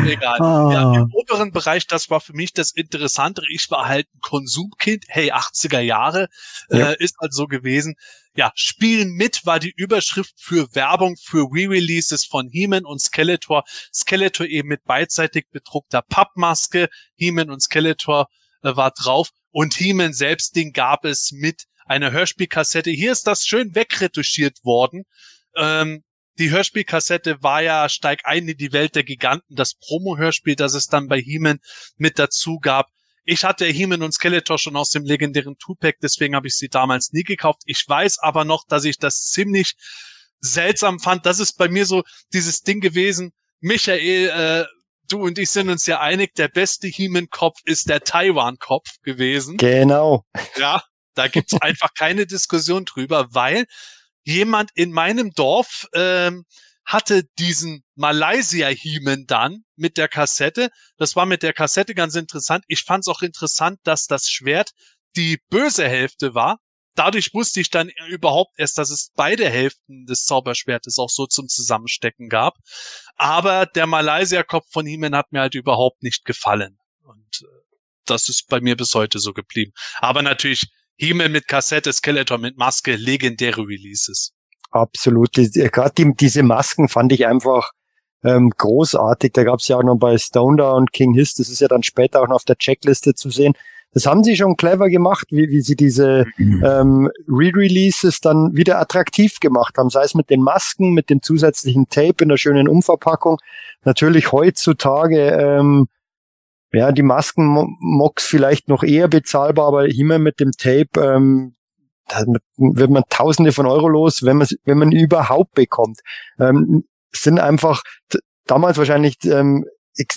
A: Nee. [laughs] Egal. Oh. Ja, Im oberen Bereich, das war für mich das Interessantere. Ich war halt ein Konsumkind. Hey, 80er Jahre ja. äh, ist halt so gewesen. Ja, Spielen mit war die Überschrift für Werbung für Re-Releases von He-Man und Skeletor. Skeletor eben mit beidseitig bedruckter Pappmaske. He-Man und Skeletor äh, war drauf. Und He-Man selbst, den gab es mit eine Hörspielkassette. Hier ist das schön wegretuschiert worden. Ähm, die Hörspielkassette war ja Steig ein in die Welt der Giganten, das Promo-Hörspiel, das es dann bei He-Man mit dazu gab. Ich hatte He-Man und Skeletor schon aus dem legendären Tupac, deswegen habe ich sie damals nie gekauft. Ich weiß aber noch, dass ich das ziemlich seltsam fand. Das ist bei mir so dieses Ding gewesen. Michael, äh, du und ich sind uns ja einig, der beste He-Man-Kopf ist der Taiwan-Kopf gewesen.
C: Genau.
A: Ja, da gibt's [laughs] einfach keine Diskussion drüber, weil jemand in meinem Dorf ähm, hatte diesen Malaysia-Hiemen dann mit der Kassette. Das war mit der Kassette ganz interessant. Ich fand es auch interessant, dass das Schwert die böse Hälfte war. Dadurch wusste ich dann überhaupt erst, dass es beide Hälften des Zauberschwertes auch so zum Zusammenstecken gab. Aber der Malaysia-Kopf von Hiemen hat mir halt überhaupt nicht gefallen. Und äh, das ist bei mir bis heute so geblieben. Aber natürlich Himmel mit Kassette, Skeletor mit Maske, legendäre Releases.
C: Absolut. Gerade die, diese Masken fand ich einfach ähm, großartig. Da gab es ja auch noch bei Stone und King Hiss, das ist ja dann später auch noch auf der Checkliste zu sehen. Das haben sie schon clever gemacht, wie, wie sie diese mhm. ähm, Re-Releases dann wieder attraktiv gemacht haben. Sei es mit den Masken, mit dem zusätzlichen Tape in der schönen Umverpackung. Natürlich heutzutage ähm, ja, die Masken-Mocks vielleicht noch eher bezahlbar, aber immer mit dem Tape ähm, da wird man Tausende von Euro los, wenn man wenn man überhaupt bekommt. Ähm, sind einfach damals wahrscheinlich ähm,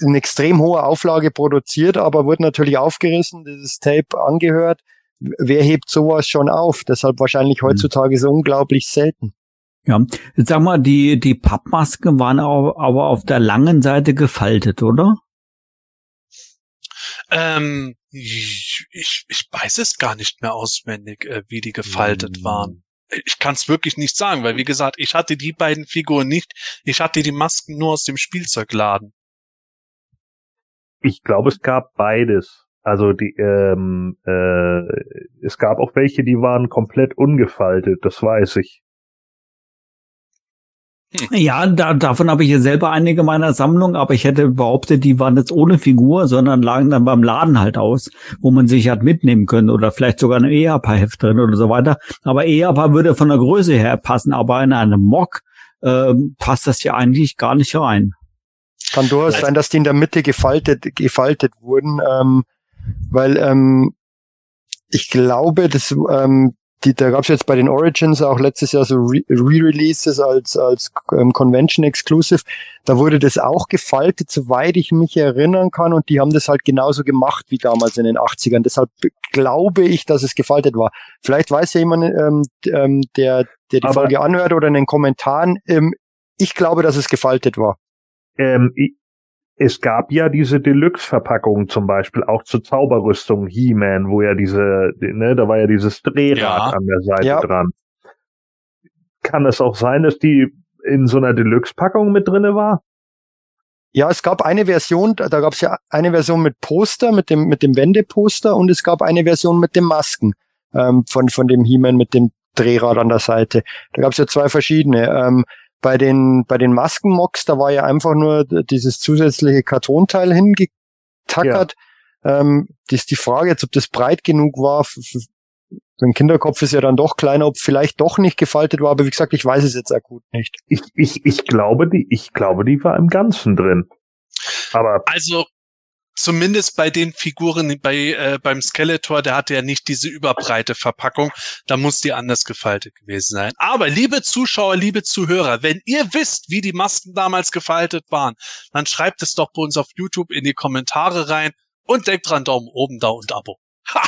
C: in extrem hoher Auflage produziert, aber wurde natürlich aufgerissen, dieses Tape angehört. Wer hebt sowas schon auf? Deshalb wahrscheinlich mhm. heutzutage so unglaublich selten.
B: Ja, jetzt sag mal, die, die Pappmasken waren aber auf der langen Seite gefaltet, oder?
A: Ähm, ich, ich, weiß es gar nicht mehr auswendig, äh, wie die gefaltet mm. waren. Ich kann es wirklich nicht sagen, weil wie gesagt, ich hatte die beiden Figuren nicht. Ich hatte die Masken nur aus dem Spielzeugladen.
D: Ich glaube, es gab beides. Also die, ähm, äh, es gab auch welche, die waren komplett ungefaltet, das weiß ich.
B: Hm. Ja, da, davon habe ich ja selber einige meiner Sammlung, aber ich hätte behauptet, die waren jetzt ohne Figur, sondern lagen dann beim Laden halt aus, wo man sich hat mitnehmen können oder vielleicht sogar ein EAPA-Heft drin oder so weiter. Aber EAPA würde von der Größe her passen, aber in einem Mock äh, passt das ja eigentlich gar nicht rein.
C: Kann durchaus sein, dass die in der Mitte gefaltet, gefaltet wurden, ähm, weil ähm, ich glaube, das ähm, die, da gab es jetzt bei den Origins auch letztes Jahr so Re-Releases als, als ähm, Convention Exclusive. Da wurde das auch gefaltet, soweit ich mich erinnern kann. Und die haben das halt genauso gemacht wie damals in den 80ern. Deshalb glaube ich, dass es gefaltet war. Vielleicht weiß ja jemand, ähm, ähm, der, der die Aber Folge anhört oder in den Kommentaren. Ähm, ich glaube, dass es gefaltet war.
D: Ähm, es gab ja diese Deluxe-Verpackungen zum Beispiel auch zur Zauberrüstung He-Man, wo ja diese, ne, da war ja dieses Drehrad ja. an der Seite ja. dran. Kann es auch sein, dass die in so einer Deluxe-Packung mit drinne war?
C: Ja, es gab eine Version, da gab es ja eine Version mit Poster, mit dem, mit dem Wendeposter und es gab eine Version mit den Masken ähm, von, von dem He-Man mit dem Drehrad an der Seite. Da gab es ja zwei verschiedene. Ähm, bei den, bei den Maskenmocks, da war ja einfach nur dieses zusätzliche Kartonteil hingetackert. Ja. Ähm, das ist die Frage jetzt, ob das breit genug war. Ein Kinderkopf ist ja dann doch kleiner, ob vielleicht doch nicht gefaltet war, aber wie gesagt, ich weiß es jetzt akut nicht.
D: Ich, ich, ich glaube, die, ich glaube, die war im Ganzen drin.
A: Aber also zumindest bei den Figuren bei äh, beim Skeletor, der hatte ja nicht diese überbreite Verpackung, da muss die anders gefaltet gewesen sein. Aber liebe Zuschauer, liebe Zuhörer, wenn ihr wisst, wie die Masken damals gefaltet waren, dann schreibt es doch bei uns auf YouTube in die Kommentare rein und denkt dran Daumen oben da und Abo. Ha!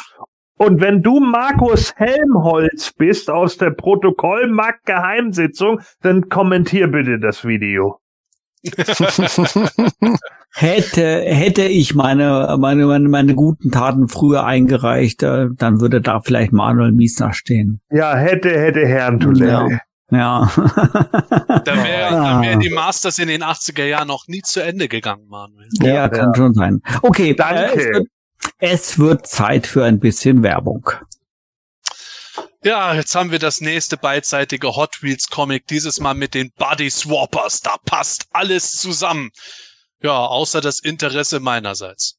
D: Und wenn du Markus Helmholtz bist aus der Protokollmarkt Geheimsitzung, dann kommentier bitte das Video. [laughs]
B: hätte, hätte ich meine, meine, meine, meine guten Taten früher eingereicht, äh, dann würde da vielleicht Manuel Miesner stehen.
D: Ja, hätte, hätte Herrn Toilette.
B: Ja.
A: da wäre [laughs] da wär die Masters in den 80er Jahren noch nie zu Ende gegangen, Manuel.
B: Ja, ja kann ja. schon sein. Okay,
D: danke. Äh,
B: es, wird, es wird Zeit für ein bisschen Werbung.
A: Ja, jetzt haben wir das nächste beidseitige Hot Wheels Comic, dieses Mal mit den Body Swappers. Da passt alles zusammen. Ja, außer das Interesse meinerseits.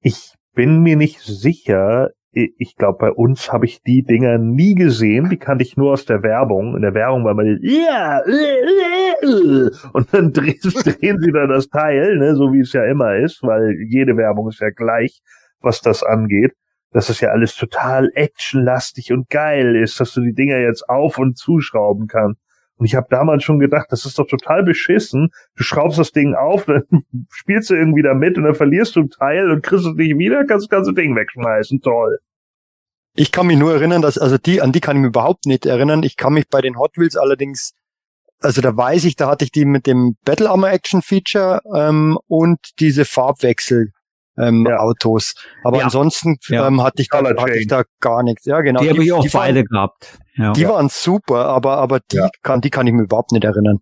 D: Ich bin mir nicht sicher. Ich glaube, bei uns habe ich die Dinger nie gesehen. Die kannte ich nur aus der Werbung. In der Werbung war man ja und dann [laughs] drehen, drehen sie da das Teil, ne, so wie es ja immer ist, weil jede Werbung ist ja gleich, was das angeht dass das ja alles total actionlastig und geil ist, dass du die Dinger jetzt auf und zuschrauben kannst. Und ich habe damals schon gedacht, das ist doch total beschissen. Du schraubst das Ding auf, [laughs] dann spielst du irgendwie damit und dann verlierst du ein Teil und kriegst es nicht wieder, kannst das ganze Ding wegschmeißen. Toll.
C: Ich kann mich nur erinnern, dass, also die, an die kann ich mich überhaupt nicht erinnern. Ich kann mich bei den Hot Wheels allerdings, also da weiß ich, da hatte ich die mit dem Battle Armor Action Feature ähm, und diese Farbwechsel ähm, ja. Autos. Aber ja. ansonsten ja. Ähm, hatte, ich da, hatte ich da gar nichts. Ja, genau.
B: Die, die habe ich auch die beide waren, gehabt.
C: Ja. Die waren super, aber, aber die, kann, die kann ich mir überhaupt nicht erinnern.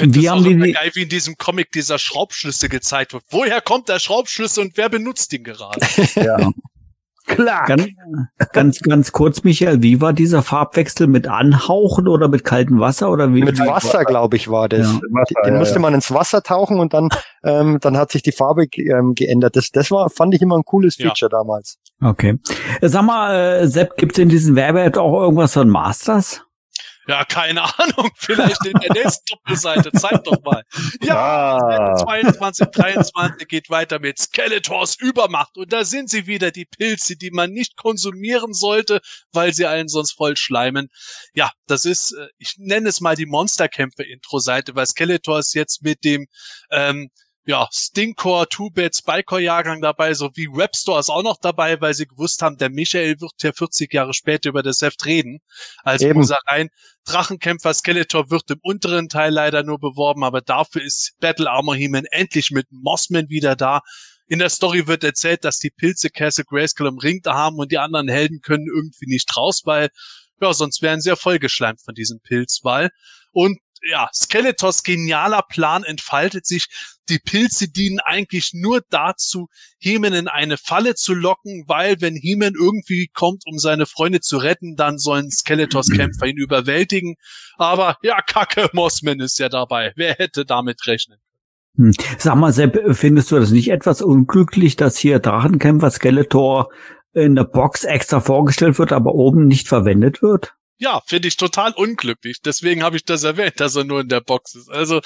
A: Und wie haben die geil, wie in diesem Comic dieser Schraubschlüssel gezeigt wird. Woher kommt der Schraubschlüssel und wer benutzt ihn gerade? [laughs]
B: ja. Klar. Ganz, ganz, ganz kurz, Michael, wie war dieser Farbwechsel mit Anhauchen oder mit kaltem Wasser oder wie?
C: Mit Wasser, glaube ich, war das. Ja. Wasser, Den ja, musste ja. man ins Wasser tauchen und dann, ähm, dann hat sich die Farbe ähm, geändert. Das, das war, fand ich immer ein cooles Feature damals.
B: Okay. Sag mal, äh, Sepp, gibt's in diesem Werbead auch irgendwas von Masters?
A: Ja, keine Ahnung. [laughs] Vielleicht in der nächsten Doppelseite. Zeig doch mal. Ja, ah. 22, 23 geht weiter mit Skeletors Übermacht. Und da sind sie wieder, die Pilze, die man nicht konsumieren sollte, weil sie einen sonst voll schleimen. Ja, das ist, äh, ich nenne es mal die Monsterkämpfe-Intro-Seite, weil Skeletor ist jetzt mit dem, ähm, ja, Stinkcore, Two-Bit, Spycore-Jahrgang dabei, so wie Webstore ist auch noch dabei, weil sie gewusst haben, der Michael wird ja 40 Jahre später über das Heft reden. Also Eben. unser rein Drachenkämpfer Skeletor wird im unteren Teil leider nur beworben, aber dafür ist Battle Armor He-Man endlich mit Mossman wieder da. In der Story wird erzählt, dass die Pilze Castle Grayskull umringt haben und die anderen Helden können irgendwie nicht raus, weil ja, sonst wären sie ja vollgeschleimt von diesem Pilzwall. Und ja, Skeletors genialer Plan entfaltet sich. Die Pilze dienen eigentlich nur dazu, Hemen in eine Falle zu locken, weil wenn Hemen irgendwie kommt, um seine Freunde zu retten, dann sollen Skeletors [clears throat] Kämpfer ihn überwältigen. Aber ja, Kacke, Mossman ist ja dabei. Wer hätte damit rechnen
B: hm. Sag mal, Sepp, findest du das nicht etwas unglücklich, dass hier Drachenkämpfer Skeletor in der Box extra vorgestellt wird, aber oben nicht verwendet wird?
A: Ja, finde ich total unglücklich. Deswegen habe ich das erwähnt, dass er nur in der Box ist. Also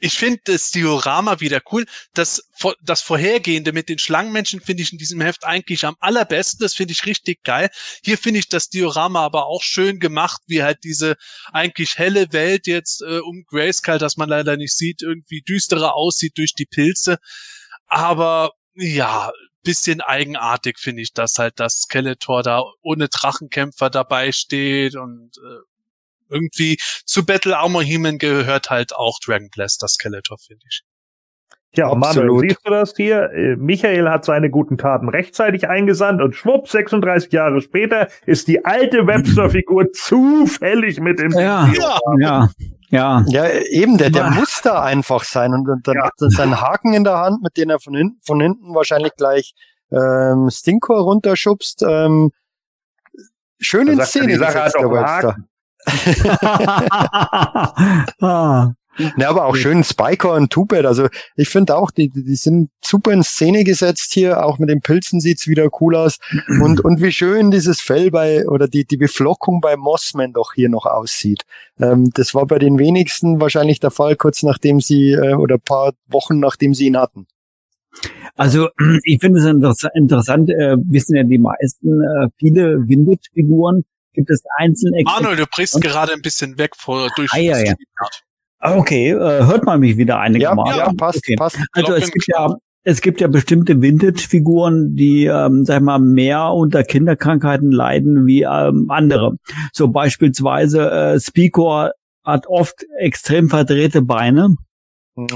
A: ich finde das Diorama wieder cool. Das, das Vorhergehende mit den Schlangenmenschen finde ich in diesem Heft eigentlich am allerbesten. Das finde ich richtig geil. Hier finde ich das Diorama aber auch schön gemacht, wie halt diese eigentlich helle Welt jetzt äh, um Grayskull, dass man leider nicht sieht, irgendwie düsterer aussieht durch die Pilze. Aber ja, bisschen eigenartig finde ich das halt, dass Skeletor da ohne Drachenkämpfer dabei steht und äh, irgendwie zu Battle Armor He-Man gehört halt auch Dragon Blaster Skeletor, finde ich.
D: Ja, Manuel, siehst du das hier? Äh, Michael hat seine guten Taten rechtzeitig eingesandt und schwupp, 36 Jahre später ist die alte Webster-Figur [laughs] zufällig mit im
B: ja, ja, ja, ja.
C: Ja, eben, der, der muss da einfach sein und, und dann ja. hat er seinen Haken in der Hand, mit dem er von hinten, von hinten wahrscheinlich gleich ähm, Stinkor runterschubst. Ähm, schön in Szene
D: die Sache hat auch Haken. [laughs] [laughs]
B: ah.
C: Ja, aber auch schön Spiker und Tubet. Also ich finde auch, die, die sind super in Szene gesetzt hier. Auch mit den Pilzen sieht's wieder cool aus. [clears throat] Und, und wie schön dieses Fell bei oder die, die Beflockung bei Mossman doch hier noch aussieht. Ähm, das war bei den wenigsten wahrscheinlich der Fall, kurz nachdem sie äh, oder paar Wochen nachdem sie ihn hatten.
B: Also [clears throat] ich finde es interessant, äh, wissen ja die meisten, äh, viele Vintage-Figuren gibt es einzeln.
A: Manuel, du brichst gerade ein bisschen weg vor durch.
B: Ah, ja, ja. Ah, okay, äh, hört man mich wieder einigermaßen?
C: Ja, ja passt,
B: okay.
C: passt.
B: Also es gibt ja es gibt ja bestimmte Vintage-Figuren, die, ähm, sag ich mal, mehr unter Kinderkrankheiten leiden wie ähm, andere. So beispielsweise äh, Spicor hat oft extrem verdrehte Beine.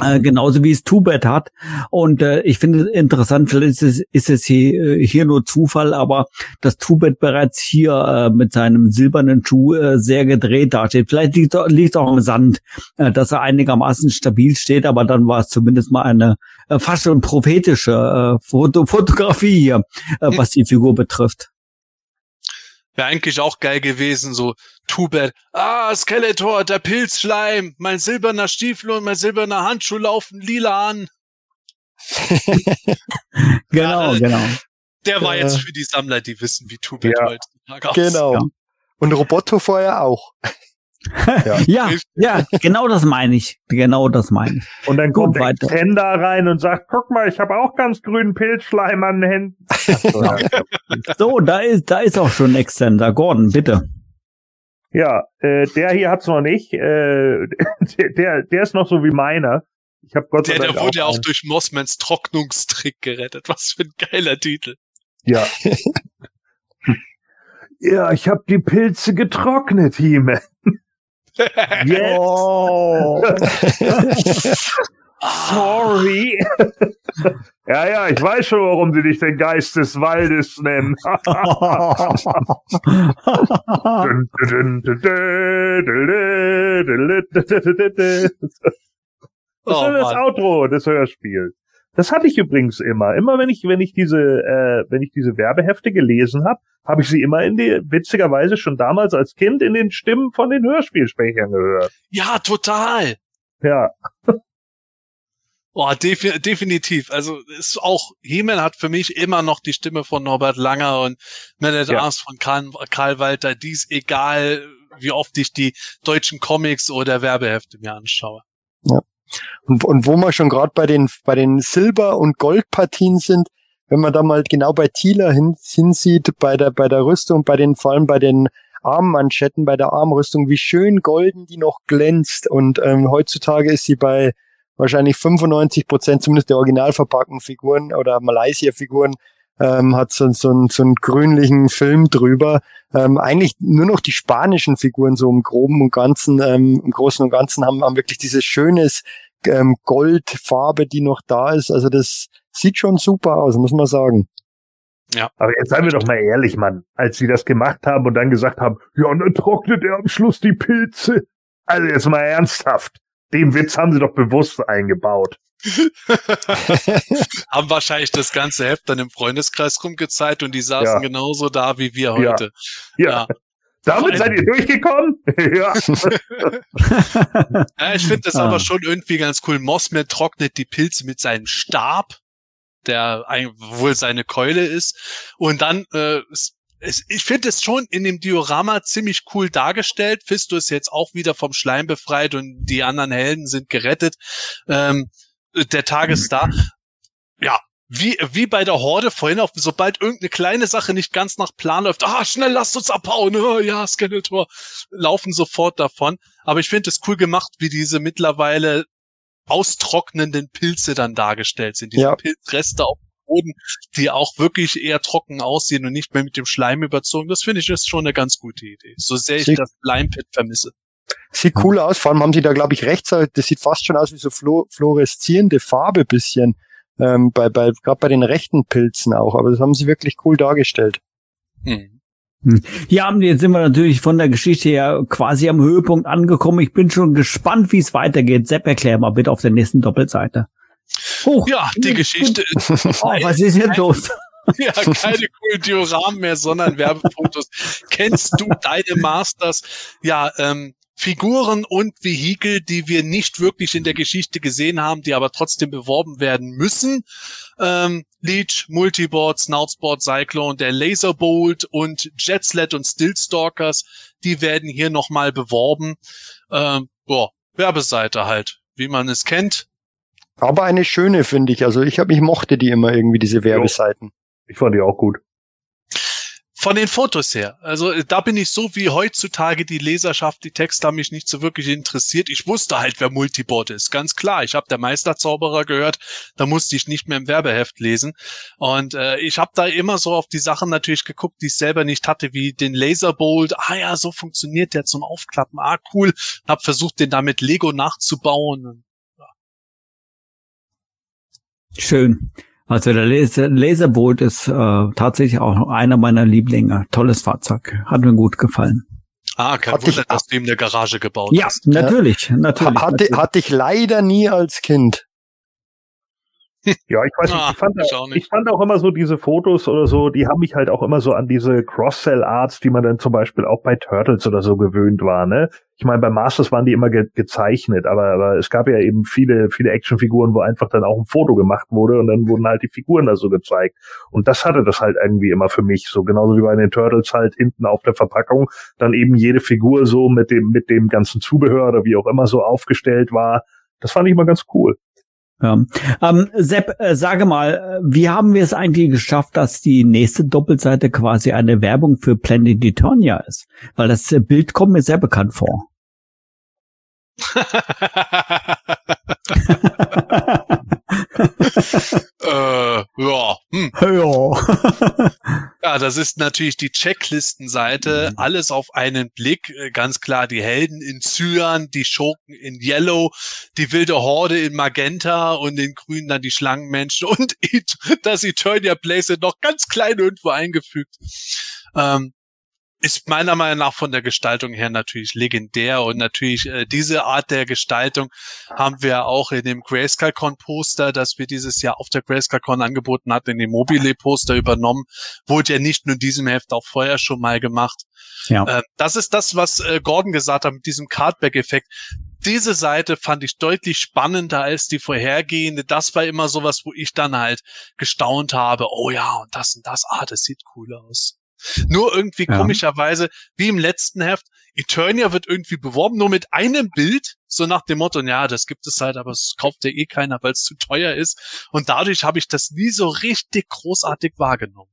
B: Äh, genauso wie es Tubet hat. Und äh, ich finde es interessant, vielleicht ist es, ist es hier, äh, hier nur Zufall, aber dass Tubet bereits hier äh, mit seinem silbernen Schuh äh, sehr gedreht dasteht. Vielleicht liegt es auch im Sand, äh, dass er einigermaßen stabil steht, aber dann war es zumindest mal eine äh, fast schon prophetische äh, Foto Fotografie hier, äh, was die Figur betrifft.
A: Wäre eigentlich auch geil gewesen, so Too bad. Ah, Skeletor, der Pilzschleim, mein silberner Stiefel und mein silberner Handschuh laufen lila an. [laughs]
B: genau,
A: Ja, äh,
B: genau.
A: Der war
C: Ja.
A: jetzt für die Sammler, die wissen, wie Too bad
D: Ja.
A: heutzutage aussieht.
C: Genau.
B: Ja.
C: Und Roboto vorher auch. [laughs]
B: Ja, ja, genau das meine ich. Genau das meine ich.
D: Und dann
B: Gut,
D: kommt der
B: weiter.
D: Tender rein und sagt, guck mal, ich habe auch ganz grünen Pilzschleim an den Händen. So, ja. [laughs]
B: So, da ist, da ist auch schon Extender. Gordon, bitte.
D: Ja, äh, der hier hat's noch nicht. Äh, [laughs] der, der, der ist noch so wie meiner. Ich habe Gott sei
A: Der,
D: Dank
A: der wurde ja auch
D: einen.
A: durch Mossmans Trocknungstrick gerettet. Was für ein geiler Titel.
D: Ja. ja, ich habe die Pilze getrocknet, Hime. Yes. [laughs]
B: Oh.
D: Sorry. Ja, ja, ich weiß schon, warum sie dich den Geist des Waldes nennen. [laughs] Oh, das ist das Outro des Hörspiels. Das hatte ich übrigens immer. Immer wenn ich, wenn ich diese, äh, wenn ich diese Werbehefte gelesen habe, habe ich sie immer in die, witzigerweise schon damals als Kind in den Stimmen von den Hörspielsprechern gehört.
A: Ja, total.
D: Ja, [laughs]
A: Oh, defi definitiv. Also ist auch, He-Man hat für mich immer noch die Stimme von Norbert Langer und Man at
D: Ja.
A: Arms von Karl, Karl Walter. Dies egal, wie oft ich die deutschen Comics oder Werbehefte mir anschaue.
C: Und, und wo wir schon gerade bei den, bei den Silber- und Goldpartien sind, wenn man da mal genau bei Thieler hin, hinsieht, bei der, bei der Rüstung, bei den, vor allem bei den Armmanschetten, bei der Armrüstung, wie schön golden die noch glänzt. Und ähm, heutzutage ist sie bei wahrscheinlich 95 Prozent, zumindest der original verpackten Figuren oder Malaysia-Figuren, ähm, hat so, so, einen, so einen grünlichen Film drüber. Ähm, eigentlich nur noch die spanischen Figuren so im Groben und Ganzen, ähm, im Großen und Ganzen haben, haben wirklich dieses schönes ähm, Goldfarbe, die noch da ist. Also das sieht schon super aus, muss man sagen.
D: aber jetzt seien wir doch mal ehrlich, Mann. Als sie das gemacht haben und dann gesagt haben, ja, und dann trocknet er am Schluss die Pilze. Also jetzt mal ernsthaft. Den Witz haben sie doch bewusst eingebaut. [laughs]
A: Haben wahrscheinlich das ganze Heft dann im Freundeskreis rumgezeigt und die saßen
D: Ja.
A: genauso da wie wir
D: Ja.
A: heute.
D: Ja.
A: Ja.
D: Damit seid ihr durchgekommen? [laughs] ja. [laughs]
A: Ja, ich finde das
B: Ah.
A: aber schon irgendwie ganz cool. Mossman trocknet die Pilze mit seinem Stab, der ein- wohl seine Keule ist. Und dann, äh, ich finde es schon in dem Diorama ziemlich cool dargestellt. Fisto ist jetzt auch wieder vom Schleim befreit und die anderen Helden sind gerettet. Ähm, der Tag ist da. Ja. Wie, wie bei der Horde vorhin auch, sobald irgendeine kleine Sache nicht ganz nach Plan läuft, ah, schnell lasst uns abhauen, oh, ja, Skeletor, laufen sofort davon. Aber ich finde es cool gemacht, wie diese mittlerweile austrocknenden Pilze dann dargestellt sind. Diese
C: Ja.
A: Pilzreste auf Boden, die auch wirklich eher trocken aussehen und nicht mehr mit dem Schleim überzogen. Das finde ich ist schon eine ganz gute Idee. So sehr ich
C: Sie-
A: das Slime-Pit vermisse.
C: Sieht cool aus, vor allem haben sie da, glaube ich, rechts, das sieht fast schon aus wie so flo fluoreszierende Farbe bisschen. Ähm, bei, bei, gerade bei den rechten Pilzen auch, aber das haben sie wirklich cool dargestellt.
A: Hm.
B: Ja, und jetzt sind wir natürlich von der Geschichte her quasi am Höhepunkt angekommen. Ich bin schon gespannt, wie es weitergeht. Sepp, erklär mal bitte auf der nächsten Doppelseite. Oh,
A: Ja, die Geschichte. [laughs]
B: oh, was ist jetzt los? [laughs]
A: Ja, keine coolen Dioramen mehr, sondern Werbefotos. Kennst du deine Masters? Ja, ähm, Figuren und Vehikel, die wir nicht wirklich in der Geschichte gesehen haben, die aber trotzdem beworben werden müssen. Ähm, Leech, Multiboard, Snoutsport, Cyclone, der Laserbolt und Jetsled und Stillstalkers, die werden hier nochmal beworben. Ähm, boah, Werbeseite halt, wie man es kennt.
C: Aber eine schöne, finde ich. Also ich habe ich mochte die immer irgendwie, diese Werbeseiten.
D: Ich fand die auch gut.
A: Von den Fotos her. Also da bin ich so wie heutzutage die Leserschaft, die Texte haben mich nicht so wirklich interessiert. Ich wusste halt, wer Multiboard ist. Ganz klar. Ich habe der Meisterzauberer gehört. Da musste ich nicht mehr im Werbeheft lesen. Und äh, ich habe da immer so auf die Sachen natürlich geguckt, die ich selber nicht hatte, wie den Laserbolt. Ah ja, so funktioniert der zum Aufklappen. Ah, cool. Hab versucht, den damit Lego nachzubauen.
B: Schön. Also der Laser, Laserbolt ist äh, tatsächlich auch einer meiner Lieblinge. Tolles Fahrzeug. Hat mir gut gefallen.
A: Ah, kein
C: Hatte
A: Wunder, dass du ihm eine Garage gebaut
B: Ja,
A: hast.
B: natürlich, natürlich.
C: Hatte,
B: natürlich.
C: hatte ich leider nie als Kind.
D: Ja, ich weiß nicht,
A: Ah,
D: ich, fand,
A: ich auch nicht.
D: ich fand auch immer so diese Fotos oder so, die haben mich halt auch immer so an diese Cross-Sell-Arts, die man dann zum Beispiel auch bei Turtles oder so gewöhnt war, ne? Ich meine, bei Masters waren die immer ge gezeichnet, aber, aber es gab ja eben viele, viele Actionfiguren, wo einfach dann auch ein Foto gemacht wurde und dann wurden halt die Figuren da so gezeigt. Und das hatte das halt irgendwie immer für mich, so genauso wie bei den Turtles halt hinten auf der Verpackung, dann eben jede Figur so mit dem, mit dem ganzen Zubehör oder wie auch immer so aufgestellt war. Das fand ich immer ganz cool.
B: Ja. Ähm, Sepp, äh, sage mal, äh, wie haben wir es eigentlich geschafft, dass die nächste Doppelseite quasi eine Werbung für Planet Eternia ist? Weil das äh, Bild kommt mir sehr bekannt vor. [laughs] [laughs] [laughs]
A: äh, ja, hm. [laughs]
B: ja.
A: Ja, das ist natürlich die Checklistenseite.
B: Mhm.
A: Alles auf einen Blick. Äh, Ganz klar, die Helden in Cyan, die Schurken in Yellow, die wilde Horde in Magenta und in Grün dann die Schlangenmenschen und [laughs] das Eternia Place noch ganz klein irgendwo eingefügt. Ähm, ist meiner Meinung nach von der Gestaltung her natürlich legendär und natürlich äh, diese Art der Gestaltung haben wir auch in dem GrayscaleCon Poster, das wir dieses Jahr auf der GrayscaleCon angeboten hatten, in dem Mobile Poster übernommen. Wurde ja nicht nur in diesem Heft, auch vorher schon mal gemacht.
B: Ja.
A: Äh, das ist das, was äh, Gordon gesagt hat mit diesem Cardback-Effekt. Diese Seite fand ich deutlich spannender als die vorhergehende. Das war immer sowas, wo ich dann halt gestaunt habe. Oh ja, und das und das. Ah, das sieht cool aus. Nur irgendwie
B: Ja.
A: komischerweise, wie im letzten Heft, Eternia wird irgendwie beworben, nur mit einem Bild, so nach dem Motto, ja, das gibt es halt, aber es kauft ja eh keiner, weil es zu teuer ist. Und dadurch habe ich das nie so richtig großartig wahrgenommen.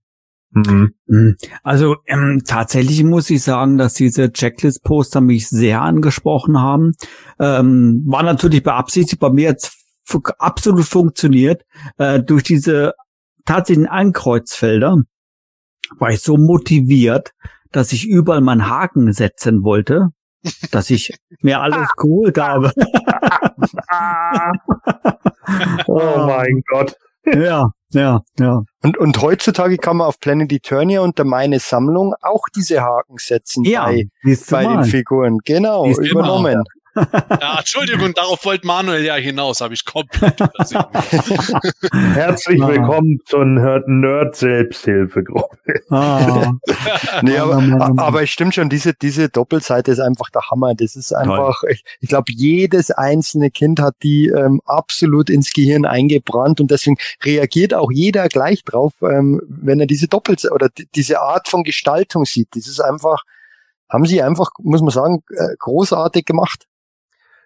D: Mhm.
B: Hm. Also ähm, tatsächlich muss ich sagen, dass diese Checklist-Poster mich sehr angesprochen haben. Ähm, war natürlich beabsichtigt, bei mir jetzt absolut funktioniert. Äh, durch diese tatsächlichen Ankreuzfelder war ich so motiviert, dass ich überall meinen Haken setzen wollte, dass ich mir alles [laughs] geholt habe. [laughs]
D: Oh [laughs] mein Gott.
B: ja, ja, ja.
C: Und, und heutzutage kann man auf Planet Eternia unter meine Sammlung auch diese Haken setzen
B: Ja,
C: bei, bei den. Figuren. Genau, übernommen.
A: Ja, Entschuldigung, [laughs] darauf wollte Manuel ja hinaus, habe ich komplett übersehen. [laughs]
D: Herzlich willkommen zur Nerd, Selbsthilfegruppe.
B: Ah, [laughs]
C: Nee, aber, aber es stimmt schon, diese, diese Doppelseite ist einfach der Hammer. Das ist einfach, ich, ich glaube, jedes einzelne Kind hat die ähm, absolut ins Gehirn eingebrannt und deswegen reagiert auch jeder gleich drauf, ähm, wenn er diese Doppelseite oder die, diese Art von Gestaltung sieht. Das ist einfach, haben sie einfach, muss man sagen, äh, großartig gemacht.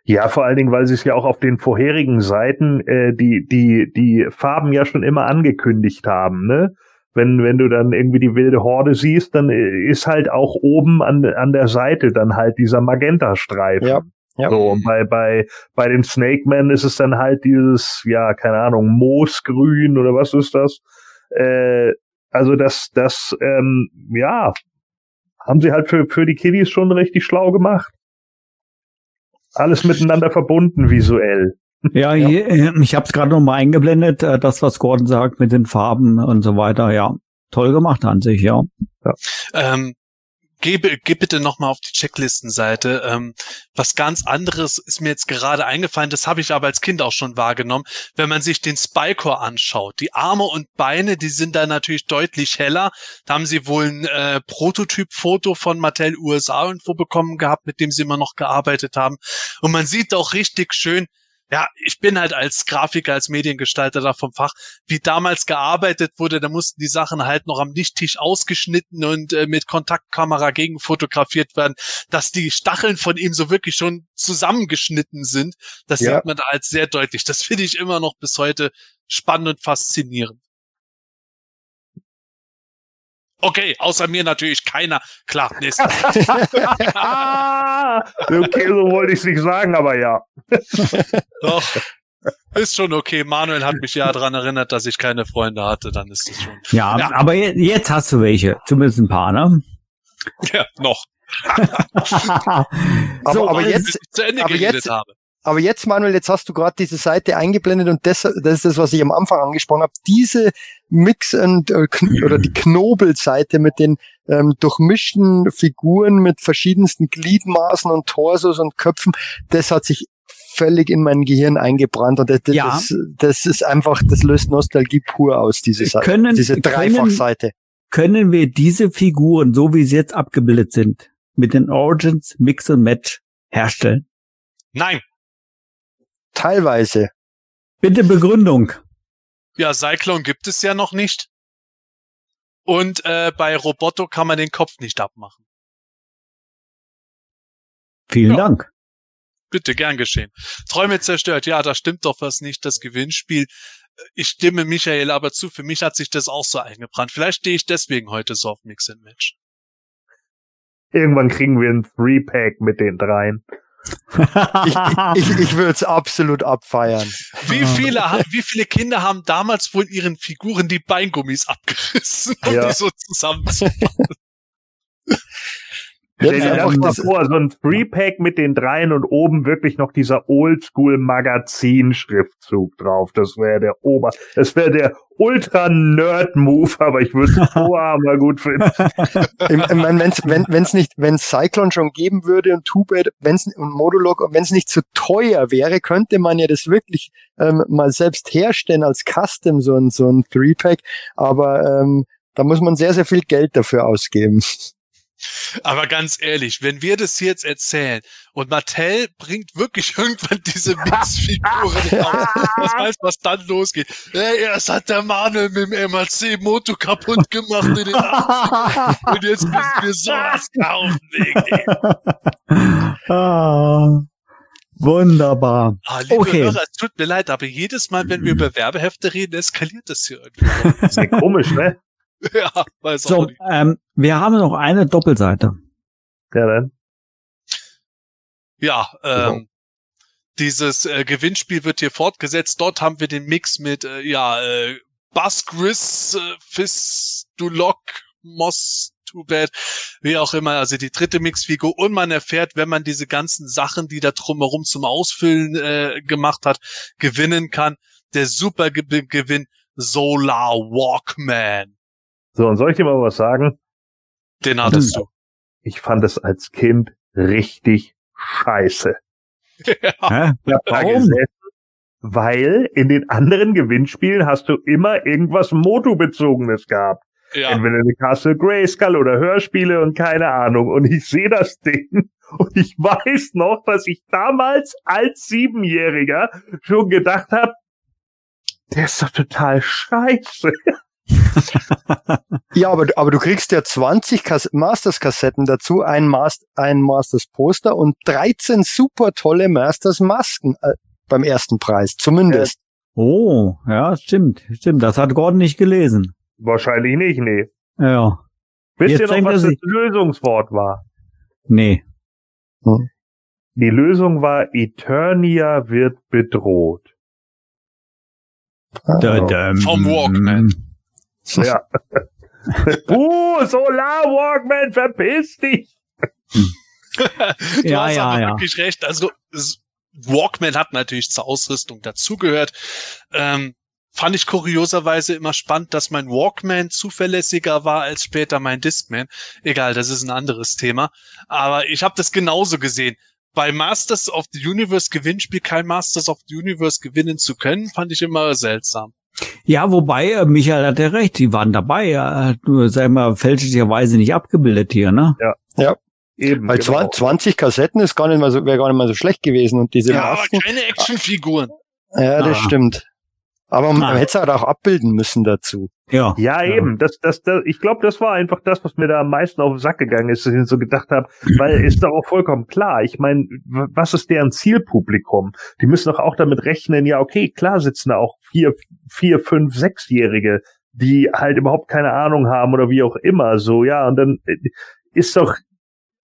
D: Ja, vor allen Dingen, weil sie es ja auch auf den vorherigen Seiten äh, die die die Farben ja schon immer angekündigt haben, ne? Wenn wenn du dann irgendwie die wilde Horde siehst, dann äh, ist halt auch oben an an der Seite dann halt dieser Magenta-Streifen.
C: Ja, ja.
D: So und bei bei bei den Snake Men ist es dann halt dieses ja keine Ahnung Moosgrün oder was ist das? Äh, also das das ähm, ja haben sie halt für für die Kiddies schon richtig schlau gemacht alles miteinander verbunden visuell.
B: Ja, Hier, äh, ich habe es gerade noch mal eingeblendet, äh, das, was Gordon sagt mit den Farben und so weiter. Ja, toll gemacht an sich, ja.
A: Ähm, gebe, geh bitte nochmal auf die Checklistenseite. Ähm, was ganz anderes ist mir jetzt gerade eingefallen, das habe ich aber als Kind auch schon wahrgenommen. Wenn man sich den Spycore anschaut, die Arme und Beine, die sind da natürlich deutlich heller. Da haben sie wohl ein äh, Prototyp-Foto von Mattel USA irgendwo bekommen gehabt, mit dem sie immer noch gearbeitet haben. Und man sieht auch richtig schön, ja, ich bin halt als Grafiker, als Mediengestalter da vom Fach, wie damals gearbeitet wurde, da mussten die Sachen halt noch am Lichttisch ausgeschnitten und äh, mit Kontaktkamera gegenfotografiert werden, dass die Stacheln von ihm so wirklich schon zusammengeschnitten sind. Das
C: Ja.
A: sieht man da als sehr deutlich. Das finde ich immer noch bis heute spannend und faszinierend. Okay, außer mir natürlich keiner. Klar, nächste. [laughs]
D: Okay, so wollte ich es nicht sagen, aber ja.
A: Doch. Ist schon okay. Manuel hat mich ja daran erinnert, dass ich keine Freunde hatte. Dann ist es schon.
B: Ja,
A: Ja.
B: aber je- jetzt hast du welche. Zumindest ein paar, ne?
A: Ja, noch. [laughs]
C: Aber,
B: So,
C: aber
B: weil-
C: jetzt,
A: Bis ich zu Ende
C: aber
A: geredet
C: jetzt-
A: habe.
C: Aber jetzt, Manuel, jetzt hast du gerade diese Seite eingeblendet und das, das ist das, was ich am Anfang angesprochen habe. Diese Mix und äh, Kn- oder die Knobelseite mit den ähm, durchmischten Figuren mit verschiedensten Gliedmaßen und Torsos und Köpfen, das hat sich völlig in mein Gehirn eingebrannt und das, das,
B: Ja.
C: das, das ist einfach, das löst Nostalgie pur aus, diese Seite,
B: Können-
C: diese
B: können-
C: Dreifachseite.
B: Können wir diese Figuren, so wie sie jetzt abgebildet sind, mit den Origins Mix und Match herstellen?
A: Nein.
C: Teilweise.
B: Bitte Begründung.
A: Ja, Cyclone gibt es ja noch nicht. Und äh, bei Roboto kann man den Kopf nicht abmachen.
B: Vielen
A: Ja.
B: Dank.
A: Bitte, gern geschehen. Träume zerstört. Ja, da stimmt doch was nicht, das Gewinnspiel. Ich stimme Michael aber zu. Für mich hat sich das auch so eingebrannt. Vielleicht stehe ich deswegen heute so auf Mix and Match.
D: Irgendwann kriegen wir ein Three-Pack mit den dreien.
C: Ich, ich, ich würde es absolut abfeiern.
A: Wie
B: Ah.
A: viele, wie viele Kinder haben damals wohl ihren Figuren die Beingummis abgerissen, um
D: Ja.
A: die so zusammen [laughs]
D: Stell dir das mal vor, so ein Three-Pack mit den dreien und oben wirklich noch dieser Oldschool-Magazin-Schriftzug drauf. Das wäre der Ober, das wäre der Ultra-Nerd-Move, aber ich würde es mal gut finden.
C: Ich, [laughs] ich mein, wenn's, wenn wenn's nicht, wenn Cyclone schon geben würde und Two-Bed, wenn's und Modulok, wenn es nicht zu teuer wäre, könnte man ja das wirklich ähm, mal selbst herstellen als Custom so ein so ein Three-Pack. Aber ähm, da muss man sehr sehr viel Geld dafür ausgeben.
A: Aber ganz ehrlich, wenn wir das jetzt erzählen und Mattel bringt wirklich [laughs] irgendwann diese Mixfiguren [laughs] raus, was heißt, was dann losgeht? Hey, erst hat der Manuel mit dem MAC Moto kaputt gemacht in den 80ern und jetzt müssen wir sowas kaufen.
B: Ah, wunderbar.
A: Ah, liebe
B: Okay.
A: Hörer, es tut mir leid, aber jedes Mal, wenn wir über Werbehefte reden, eskaliert das hier irgendwie.
D: Ist ja komisch, ne? [laughs]
A: ja, weiß auch
B: So,
A: nicht.
B: ähm, wir haben noch eine Doppelseite.
D: Ja, dann.
A: Ja, ähm, dieses äh, Gewinnspiel wird hier fortgesetzt. Dort haben wir den Mix mit, äh, ja, äh, Baskris, äh, Fistulok, Moss, Too Bad, wie auch immer, also die dritte Mixfigur. Und man erfährt, wenn man diese ganzen Sachen, die da drumherum zum Ausfüllen äh, gemacht hat, gewinnen kann. Der super Ge Gewinn Solar Walkman.
D: So, und soll ich dir mal was sagen?
A: Den hattest du.
D: Ich fand es als Kind richtig scheiße. [laughs]
B: Hä?
D: da
B: Warum?
D: Weil in den anderen Gewinnspielen hast du immer irgendwas Moto-bezogenes gehabt.
A: Ja.
D: Entweder eine Castle Grayskull oder Hörspiele und keine Ahnung. Und ich sehe das Ding [laughs] und ich weiß noch, dass ich damals als Siebenjähriger schon gedacht habe, der ist doch total scheiße. [laughs]
C: Ja, aber, aber du kriegst ja 20 Kas Masters-Kassetten dazu, ein, Mas ein Masters-Poster und 13 super tolle Masters-Masken äh, beim ersten Preis, zumindest.
B: Oh, ja, stimmt, stimmt. Das hat Gordon nicht gelesen.
D: Wahrscheinlich nicht, nee.
B: Ja,
D: Wisst
B: Jetzt
D: ihr noch, was das Lösungswort war?
B: nee.
D: Die Lösung war, Eternia wird bedroht.
B: Da, da,
A: Vom Walkman.
D: Ja. [laughs] uh, Solar Walkman, verpiss dich!
A: du
B: Ja,
A: hast
B: ja,
A: aber
B: ja.
A: wirklich recht. Also Walkman hat natürlich zur Ausrüstung dazugehört. Ähm, fand ich kurioserweise immer spannend, dass mein Walkman zuverlässiger war als später mein Discman. Egal, das ist ein anderes Thema. Aber ich habe das genauso gesehen. Bei Masters of the Universe Gewinnspiel kein Masters of the Universe gewinnen zu können, fand ich immer seltsam.
B: Ja, wobei, äh, Michael hat ja recht, die waren dabei, ja, nur sei mal fälschlicherweise nicht abgebildet hier, ne?
C: Ja. Ja. Eben. Weil genau. 20 Kassetten ist gar nicht mal so, wäre gar nicht mal so schlecht gewesen und diese
A: Ja, Masken, aber keine Actionfiguren.
C: Ja, das ah. stimmt. Aber man ah. hätte es halt auch abbilden müssen dazu.
D: Ja, ja, eben. Das, das, das, ich glaube, das war einfach das, was mir da am meisten auf den Sack gegangen ist, dass ich so gedacht habe, [clears throat] weil ist doch auch vollkommen klar. Ich meine, was ist deren Zielpublikum? Die müssen doch auch damit rechnen, ja, okay, klar sitzen da auch vier, vier, fünf, sechsjährige, die halt überhaupt keine Ahnung haben oder wie auch immer. So, ja, und dann äh, ist doch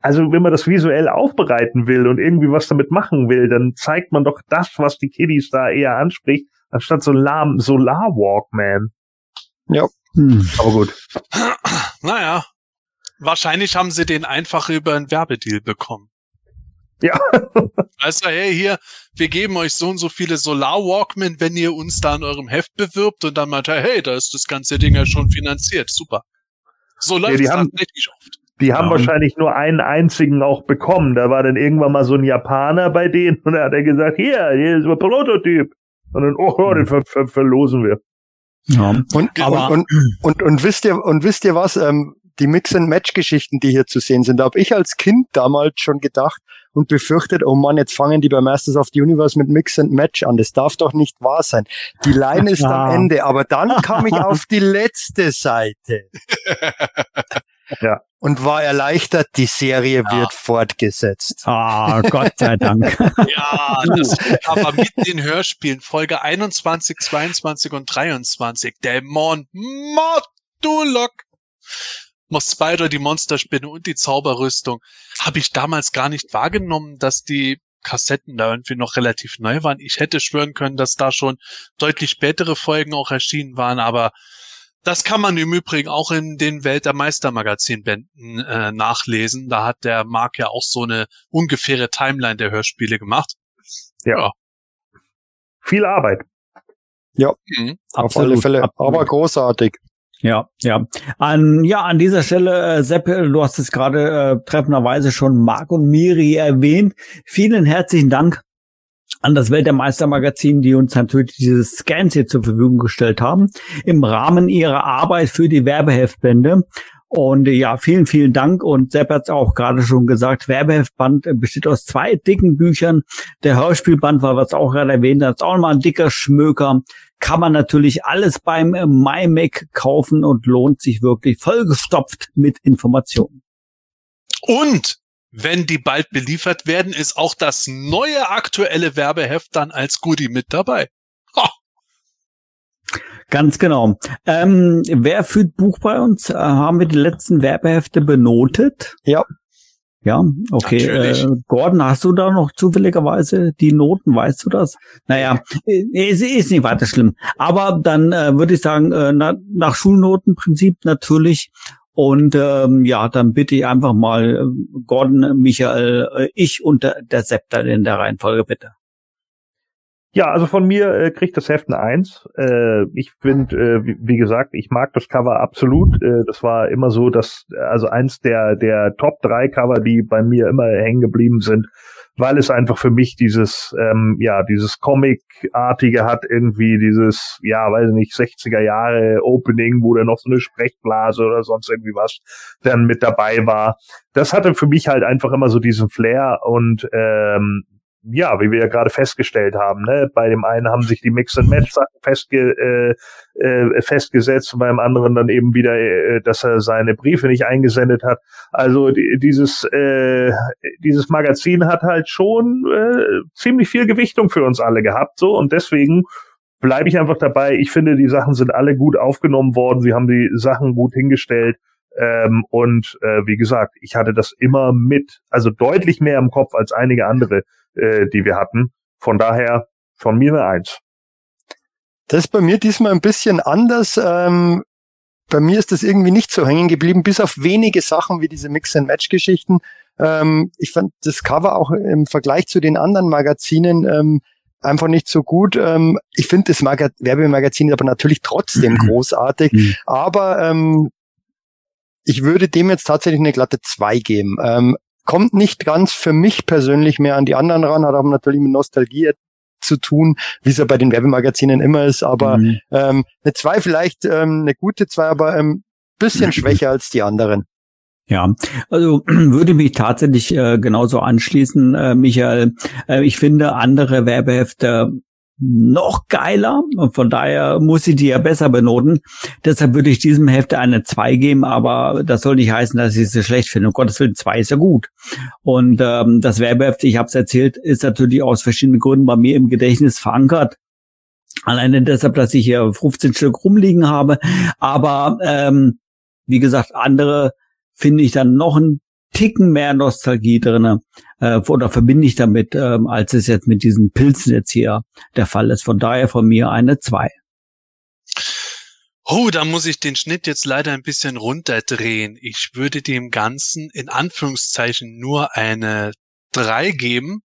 D: also wenn man das visuell aufbereiten will und irgendwie was damit machen will, dann zeigt man doch das, was die Kiddies da eher anspricht, anstatt so Solar, Solar Walkman.
C: Ja.
B: Hm. Aber gut. [clears throat]
A: Naja, wahrscheinlich haben sie den einfach über einen Werbedeal bekommen.
D: Ja. [laughs]
A: Also, hey, hier, wir geben euch so und so viele Solar Walkman, wenn ihr uns da in eurem Heft bewirbt und dann meint er, hey, da ist das ganze Ding ja schon finanziert. Super. So läuft ja,
D: es haben, tatsächlich oft. Die haben ja. wahrscheinlich nur einen einzigen auch bekommen. Da war dann irgendwann mal so ein Japaner bei denen [laughs] und da hat er gesagt, hier, hier ist ein Prototyp. Und dann, oh, oh den ver ver verlosen wir.
C: Ja, und, aber, und, und, und, und, wisst ihr, und wisst ihr was, ähm, die Mix-and-Match-Geschichten, die hier zu sehen sind, da habe ich als Kind damals schon gedacht und befürchtet, oh Mann, jetzt fangen die bei Masters of the Universe mit Mix-and-Match an. Das darf doch nicht wahr sein. Die Line ist am Ende, aber dann kam ich [laughs] auf die letzte Seite. [laughs] ja. Und war erleichtert, die Serie ja. wird fortgesetzt.
B: Ah, oh, Gott sei Dank. [laughs]
A: ja, das aber mit den Hörspielen, Folge 21, 22 und 23, Dämon Modulok. Spider, die Monsterspinne und die Zauberrüstung, habe ich damals gar nicht wahrgenommen, dass die Kassetten da irgendwie noch relativ neu waren. Ich hätte schwören können, dass da schon deutlich spätere Folgen auch erschienen waren, aber das kann man im Übrigen auch in den Welt der Meistermagazinbänden äh, nachlesen. Da hat der Mark ja auch so eine ungefähre Timeline der Hörspiele gemacht.
D: Ja. ja. Viel Arbeit.
C: Ja, mhm. auf Absolut. alle Fälle. Aber großartig.
B: Ja, ja. An, ja, an dieser Stelle, äh, Sepp, du hast es gerade äh, treffenderweise schon Marc und Miri erwähnt. Vielen herzlichen Dank an das Welt der Meistermagazin, die uns natürlich dieses Scans hier zur Verfügung gestellt haben, im Rahmen ihrer Arbeit für die Werbeheftbände. Und ja, vielen, vielen Dank. Und Sepp hat es auch gerade schon gesagt, Werbeheftband besteht aus zwei dicken Büchern. Der Hörspielband war, was auch gerade erwähnt hat, auch nochmal ein dicker Schmöker. Kann man natürlich alles beim MyMac kaufen und lohnt sich wirklich vollgestopft mit Informationen.
A: Und wenn die bald beliefert werden, ist auch das neue aktuelle Werbeheft dann als Goodie mit dabei. Ha.
B: Ganz genau. Ähm, wer führt Buch bei uns? Äh, haben wir die letzten Werbehefte benotet?
C: Ja.
B: Ja, okay. Äh, Gordon, hast du da noch zufälligerweise die Noten? Weißt du das? Naja, es ist nicht weiter schlimm. Aber dann äh, würde ich sagen, äh, na, nach Schulnotenprinzip natürlich und ähm, ja, dann bitte ich einfach mal äh, Gordon, Michael, äh, ich und der, der dann in der Reihenfolge bitte.
D: Ja, also von mir äh, kriegt das Heft eine Eins. Äh, ich finde, äh, wie, wie, gesagt, ich mag das Cover absolut. Äh, das war immer so, dass also eins der der Top drei Cover, die bei mir immer hängen geblieben sind, weil es einfach für mich dieses, ähm, ja, dieses Comic-artige hat, irgendwie dieses, ja, weiß nicht, 60er Jahre Opening, wo da noch so eine Sprechblase oder sonst irgendwie was dann mit dabei war. Das hatte für mich halt einfach immer so diesen Flair und ähm, ja, wie wir ja gerade festgestellt haben, ne, bei dem einen haben sich die Mix-and-Match-Sachen festge äh, äh, festgesetzt und beim anderen dann eben wieder, äh, dass er seine Briefe nicht eingesendet hat. Also die, dieses äh, dieses Magazin hat halt schon äh, ziemlich viel Gewichtung für uns alle gehabt, so und deswegen bleibe ich einfach dabei. Ich finde, die Sachen sind alle gut aufgenommen worden. Sie haben die Sachen gut hingestellt. Ähm, und äh, wie gesagt, ich hatte das immer mit, also deutlich mehr im Kopf als einige andere äh, die wir hatten. Von daher von mir eine Eins.
C: Das ist bei mir diesmal ein bisschen anders. Ähm, bei mir ist das irgendwie nicht so hängen geblieben, bis auf wenige Sachen wie diese Mix-and-Match-Geschichten. Ähm, ich fand das Cover auch im Vergleich zu den anderen Magazinen ähm, einfach nicht so gut. Ähm, ich finde das Maga Werbemagazin aber natürlich trotzdem
B: Mhm.
C: großartig.
B: Mhm.
C: Aber ähm, ich würde dem jetzt tatsächlich eine glatte 2 geben. Ähm, kommt nicht ganz für mich persönlich mehr an die anderen ran, hat aber natürlich mit Nostalgie zu tun, wie es ja bei den Werbemagazinen immer ist. Aber
B: Mhm.
C: ähm, eine 2 vielleicht, ähm, eine gute 2, aber ähm, bisschen [clears throat] schwächer als die anderen.
B: Ja, also [clears throat] würde mich tatsächlich äh, genauso anschließen, äh, Michael. Äh, ich finde andere Werbehefte noch geiler und von daher muss ich die ja besser benoten. Deshalb würde ich diesem Hefte eine 2 geben, aber das soll nicht heißen, dass ich sie schlecht finde. Um Gottes Willen, 2 ist ja gut. Und ähm, das Werbeheft, ich habe es erzählt, ist natürlich aus verschiedenen Gründen bei mir im Gedächtnis verankert. Alleine deshalb, dass ich hier 15 Stück rumliegen habe. Aber ähm, wie gesagt, andere finde ich dann noch einen Ticken mehr Nostalgie drinne äh, oder verbinde ich damit, ähm, als es jetzt mit diesen Pilzen jetzt hier der Fall ist. Von daher von mir eine 2.
A: Oh, da muss ich den Schnitt jetzt leider ein bisschen runterdrehen. Ich würde dem Ganzen in Anführungszeichen nur eine 3 geben,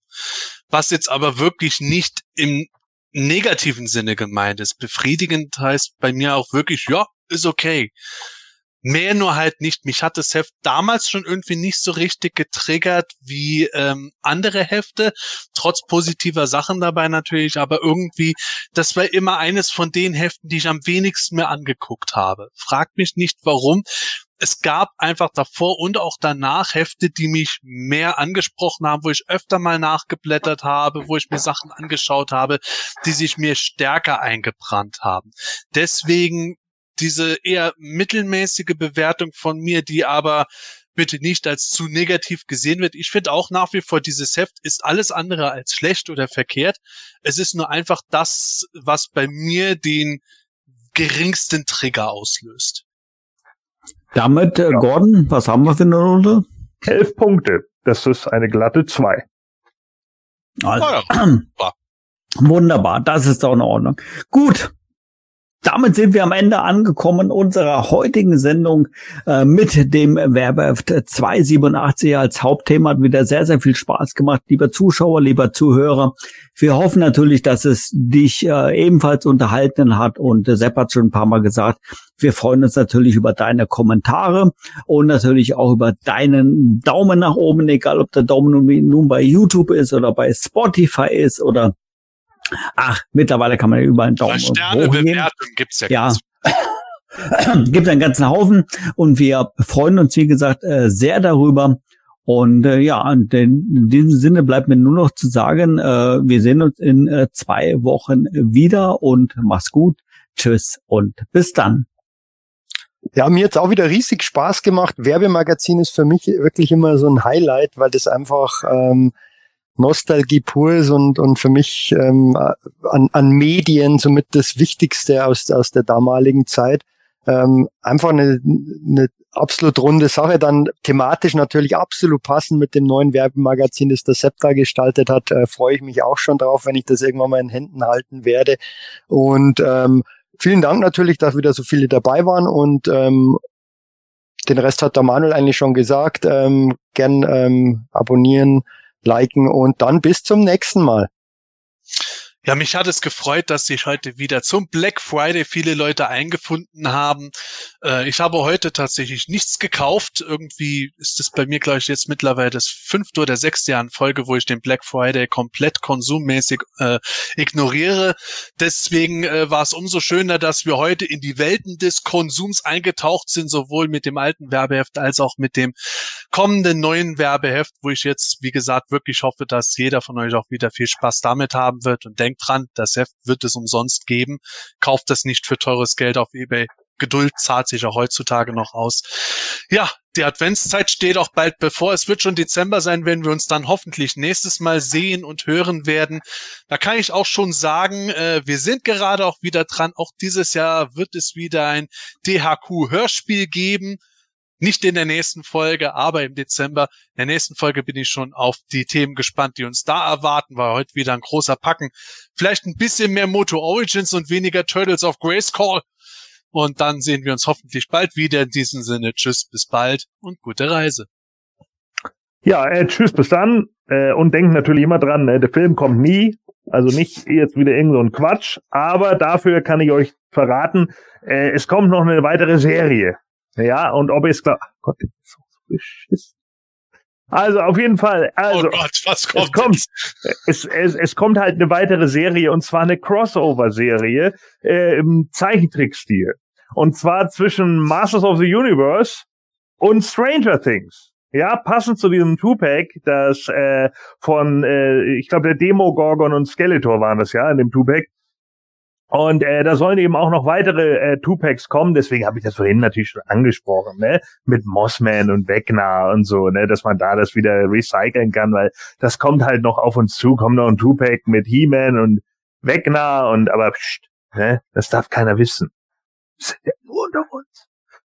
A: was jetzt aber wirklich nicht im negativen Sinne gemeint ist. Befriedigend heißt bei mir auch wirklich, ja, ist okay. Mehr nur halt nicht. Mich hat das Heft damals schon irgendwie nicht so richtig getriggert wie ähm, andere Hefte, trotz positiver Sachen dabei natürlich, aber irgendwie, das war immer eines von den Heften, die ich am wenigsten mir angeguckt habe. Fragt mich nicht warum. Es gab einfach davor und auch danach Hefte, die mich mehr angesprochen haben, wo ich öfter mal nachgeblättert habe, wo ich mir Sachen angeschaut habe, die sich mir stärker eingebrannt haben. Deswegen diese eher mittelmäßige Bewertung von mir, die aber bitte nicht als zu negativ gesehen wird. Ich finde auch nach wie vor, dieses Heft ist alles andere als schlecht oder verkehrt. Es ist nur einfach das, was bei mir den geringsten Trigger auslöst.
B: Damit, äh, Gordon, was haben wir für eine Runde?
D: Elf Punkte. Das ist eine glatte 2.
B: Also,
A: Ah ja. [clears throat]
B: Wunderbar, das ist doch in Ordnung. Gut. Damit sind wir am Ende angekommen unserer heutigen Sendung äh, mit dem Werbeheft 287 als Hauptthema. Hat wieder sehr, sehr viel Spaß gemacht, lieber Zuschauer, lieber Zuhörer. Wir hoffen natürlich, dass es dich äh, ebenfalls unterhalten hat und äh, Sepp hat schon ein paar Mal gesagt, wir freuen uns natürlich über deine Kommentare und natürlich auch über deinen Daumen nach oben, egal ob der Daumen nun bei YouTube ist oder bei Spotify ist oder Ach, mittlerweile kann man ja überall einen Daumen
A: Sterne
B: hoch geben.
A: Bewertung gibt's ja.
B: Ja. [laughs] Gibt einen ganzen Haufen und wir freuen uns, wie gesagt, äh, sehr darüber. Und äh, ja, in in diesem Sinne bleibt mir nur noch zu sagen, äh, wir sehen uns in äh, zwei Wochen wieder und mach's gut. Tschüss und bis dann.
C: Ja, mir hat's auch wieder riesig Spaß gemacht. Werbemagazin ist für mich wirklich immer so ein Highlight, weil das einfach ähm, Nostalgie pur ist und, und für mich ähm, an, an Medien somit das Wichtigste aus, aus der damaligen Zeit. Ähm, einfach eine, eine absolut runde Sache, dann thematisch natürlich absolut passend mit dem neuen Werbemagazin, das der Sepp da gestaltet hat, äh, freue ich mich auch schon drauf, wenn ich das irgendwann mal in Händen halten werde. Und ähm, vielen Dank natürlich, dass wieder so viele dabei waren und ähm, den Rest hat der Manuel eigentlich schon gesagt. Ähm, gern ähm, abonnieren, liken und dann bis zum nächsten Mal.
A: Ja, mich hat es gefreut, dass sich heute wieder zum Black Friday viele Leute eingefunden haben. Äh, ich habe heute tatsächlich nichts gekauft. Irgendwie ist es bei mir, glaube ich, jetzt mittlerweile das fünfte oder sechste Jahr in Folge, wo ich den Black Friday komplett konsummäßig äh, ignoriere. Deswegen äh, war es umso schöner, dass wir heute in die Welten des Konsums eingetaucht sind, sowohl mit dem alten Werbeheft als auch mit dem kommenden neuen Werbeheft, wo ich jetzt, wie gesagt, wirklich hoffe, dass jeder von euch auch wieder viel Spaß damit haben wird und denkt dran, das Heft wird es umsonst geben. Kauft das nicht für teures Geld auf eBay. Geduld zahlt sich auch heutzutage noch aus. Ja, die Adventszeit steht auch bald bevor. Es wird schon Dezember sein, wenn wir uns dann hoffentlich nächstes Mal sehen und hören werden. Da kann ich auch schon sagen, äh, wir sind gerade auch wieder dran. Auch dieses Jahr wird es wieder ein DHQ-Hörspiel geben. Nicht in der nächsten Folge, aber im Dezember. In der nächsten Folge bin ich schon auf die Themen gespannt, die uns da erwarten, weil heute wieder ein großer Packen. Vielleicht ein bisschen mehr Moto Origins und weniger Turtles of Grayskull. Und dann sehen wir uns hoffentlich bald wieder. In diesem Sinne, tschüss, bis bald und gute Reise.
D: Ja, äh, tschüss, bis dann. Äh, und denkt natürlich immer dran, äh, der Film kommt nie Also nicht jetzt wieder irgend so ein Quatsch, aber dafür kann ich euch verraten, äh, es kommt noch eine weitere Serie. Ja, und ob es klar, Gott, das ist so beschissen. Also auf jeden Fall. Also,
A: oh Gott, was kommt?
D: es kommt, [laughs] es, es, es kommt halt eine weitere Serie und zwar eine Crossover-Serie äh, im Zeichentrickstil. Und zwar zwischen Masters of the Universe und Stranger Things. Ja, passend zu diesem Two-Pack, das äh, von, äh, ich glaube, der Demo Gorgon und Skeletor waren das ja in dem Two-Pack. Und äh, da sollen eben auch noch weitere äh, Two-Packs kommen, deswegen habe ich das vorhin natürlich schon angesprochen, ne? Mit Mossman und Wegner und so, ne, dass man da das wieder recyceln kann, weil das kommt halt noch auf uns zu, kommt noch ein Two-Pack mit He-Man und Wegner und aber pst, ne, das darf keiner wissen. Das sind ja nur unter uns.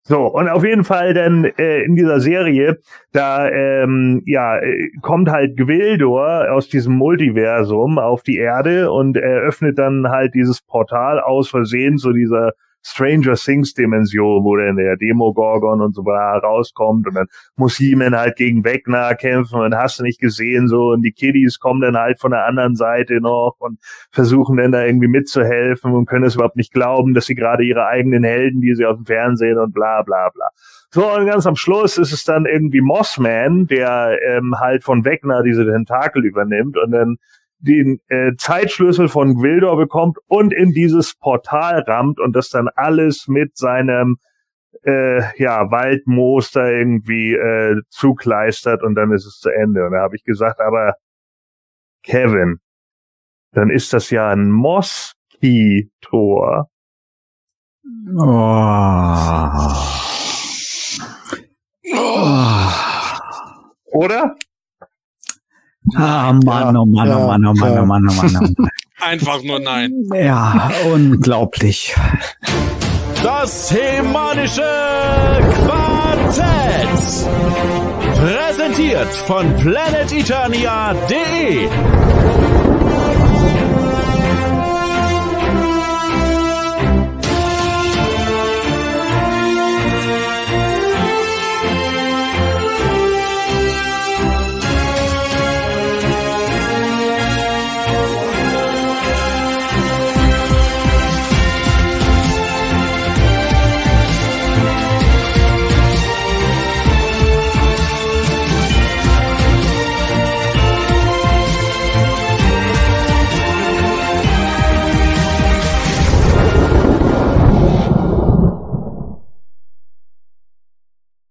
D: So, und auf jeden Fall dann äh, in dieser Serie, da ähm, ja, äh, kommt halt Gwildor aus diesem Multiversum auf die Erde und eröffnet dann halt dieses Portal aus Versehen zu dieser Stranger Things Dimension, wo dann der Demogorgon und so rauskommt und dann muss He-Man halt gegen Wegner kämpfen und hast du nicht gesehen so und die Kiddies kommen dann halt von der anderen Seite noch und versuchen dann da irgendwie mitzuhelfen und können es überhaupt nicht glauben, dass sie gerade ihre eigenen Helden, die sie aus dem Fernsehen und bla bla bla. So, und ganz am Schluss ist es dann irgendwie Mossman, der ähm, halt von Wegner diese Tentakel übernimmt und dann den äh, Zeitschlüssel von Gwildor bekommt und in dieses Portal rammt und das dann alles mit seinem äh, ja, Waldmoos da irgendwie äh, zukleistert und dann ist es zu Ende. Und da habe ich gesagt, aber Kevin, dann ist das ja ein Moski-Tor.
B: Oh. Oh.
D: Oder?
B: Ah, Mann, oh Mann, oh Mann, oh Mann, oh Mann, oh Mann, oh Mann.
A: Einfach nur nein.
B: Ja, unglaublich.
E: Das hemanische Quartett. Präsentiert von planeteternia.de.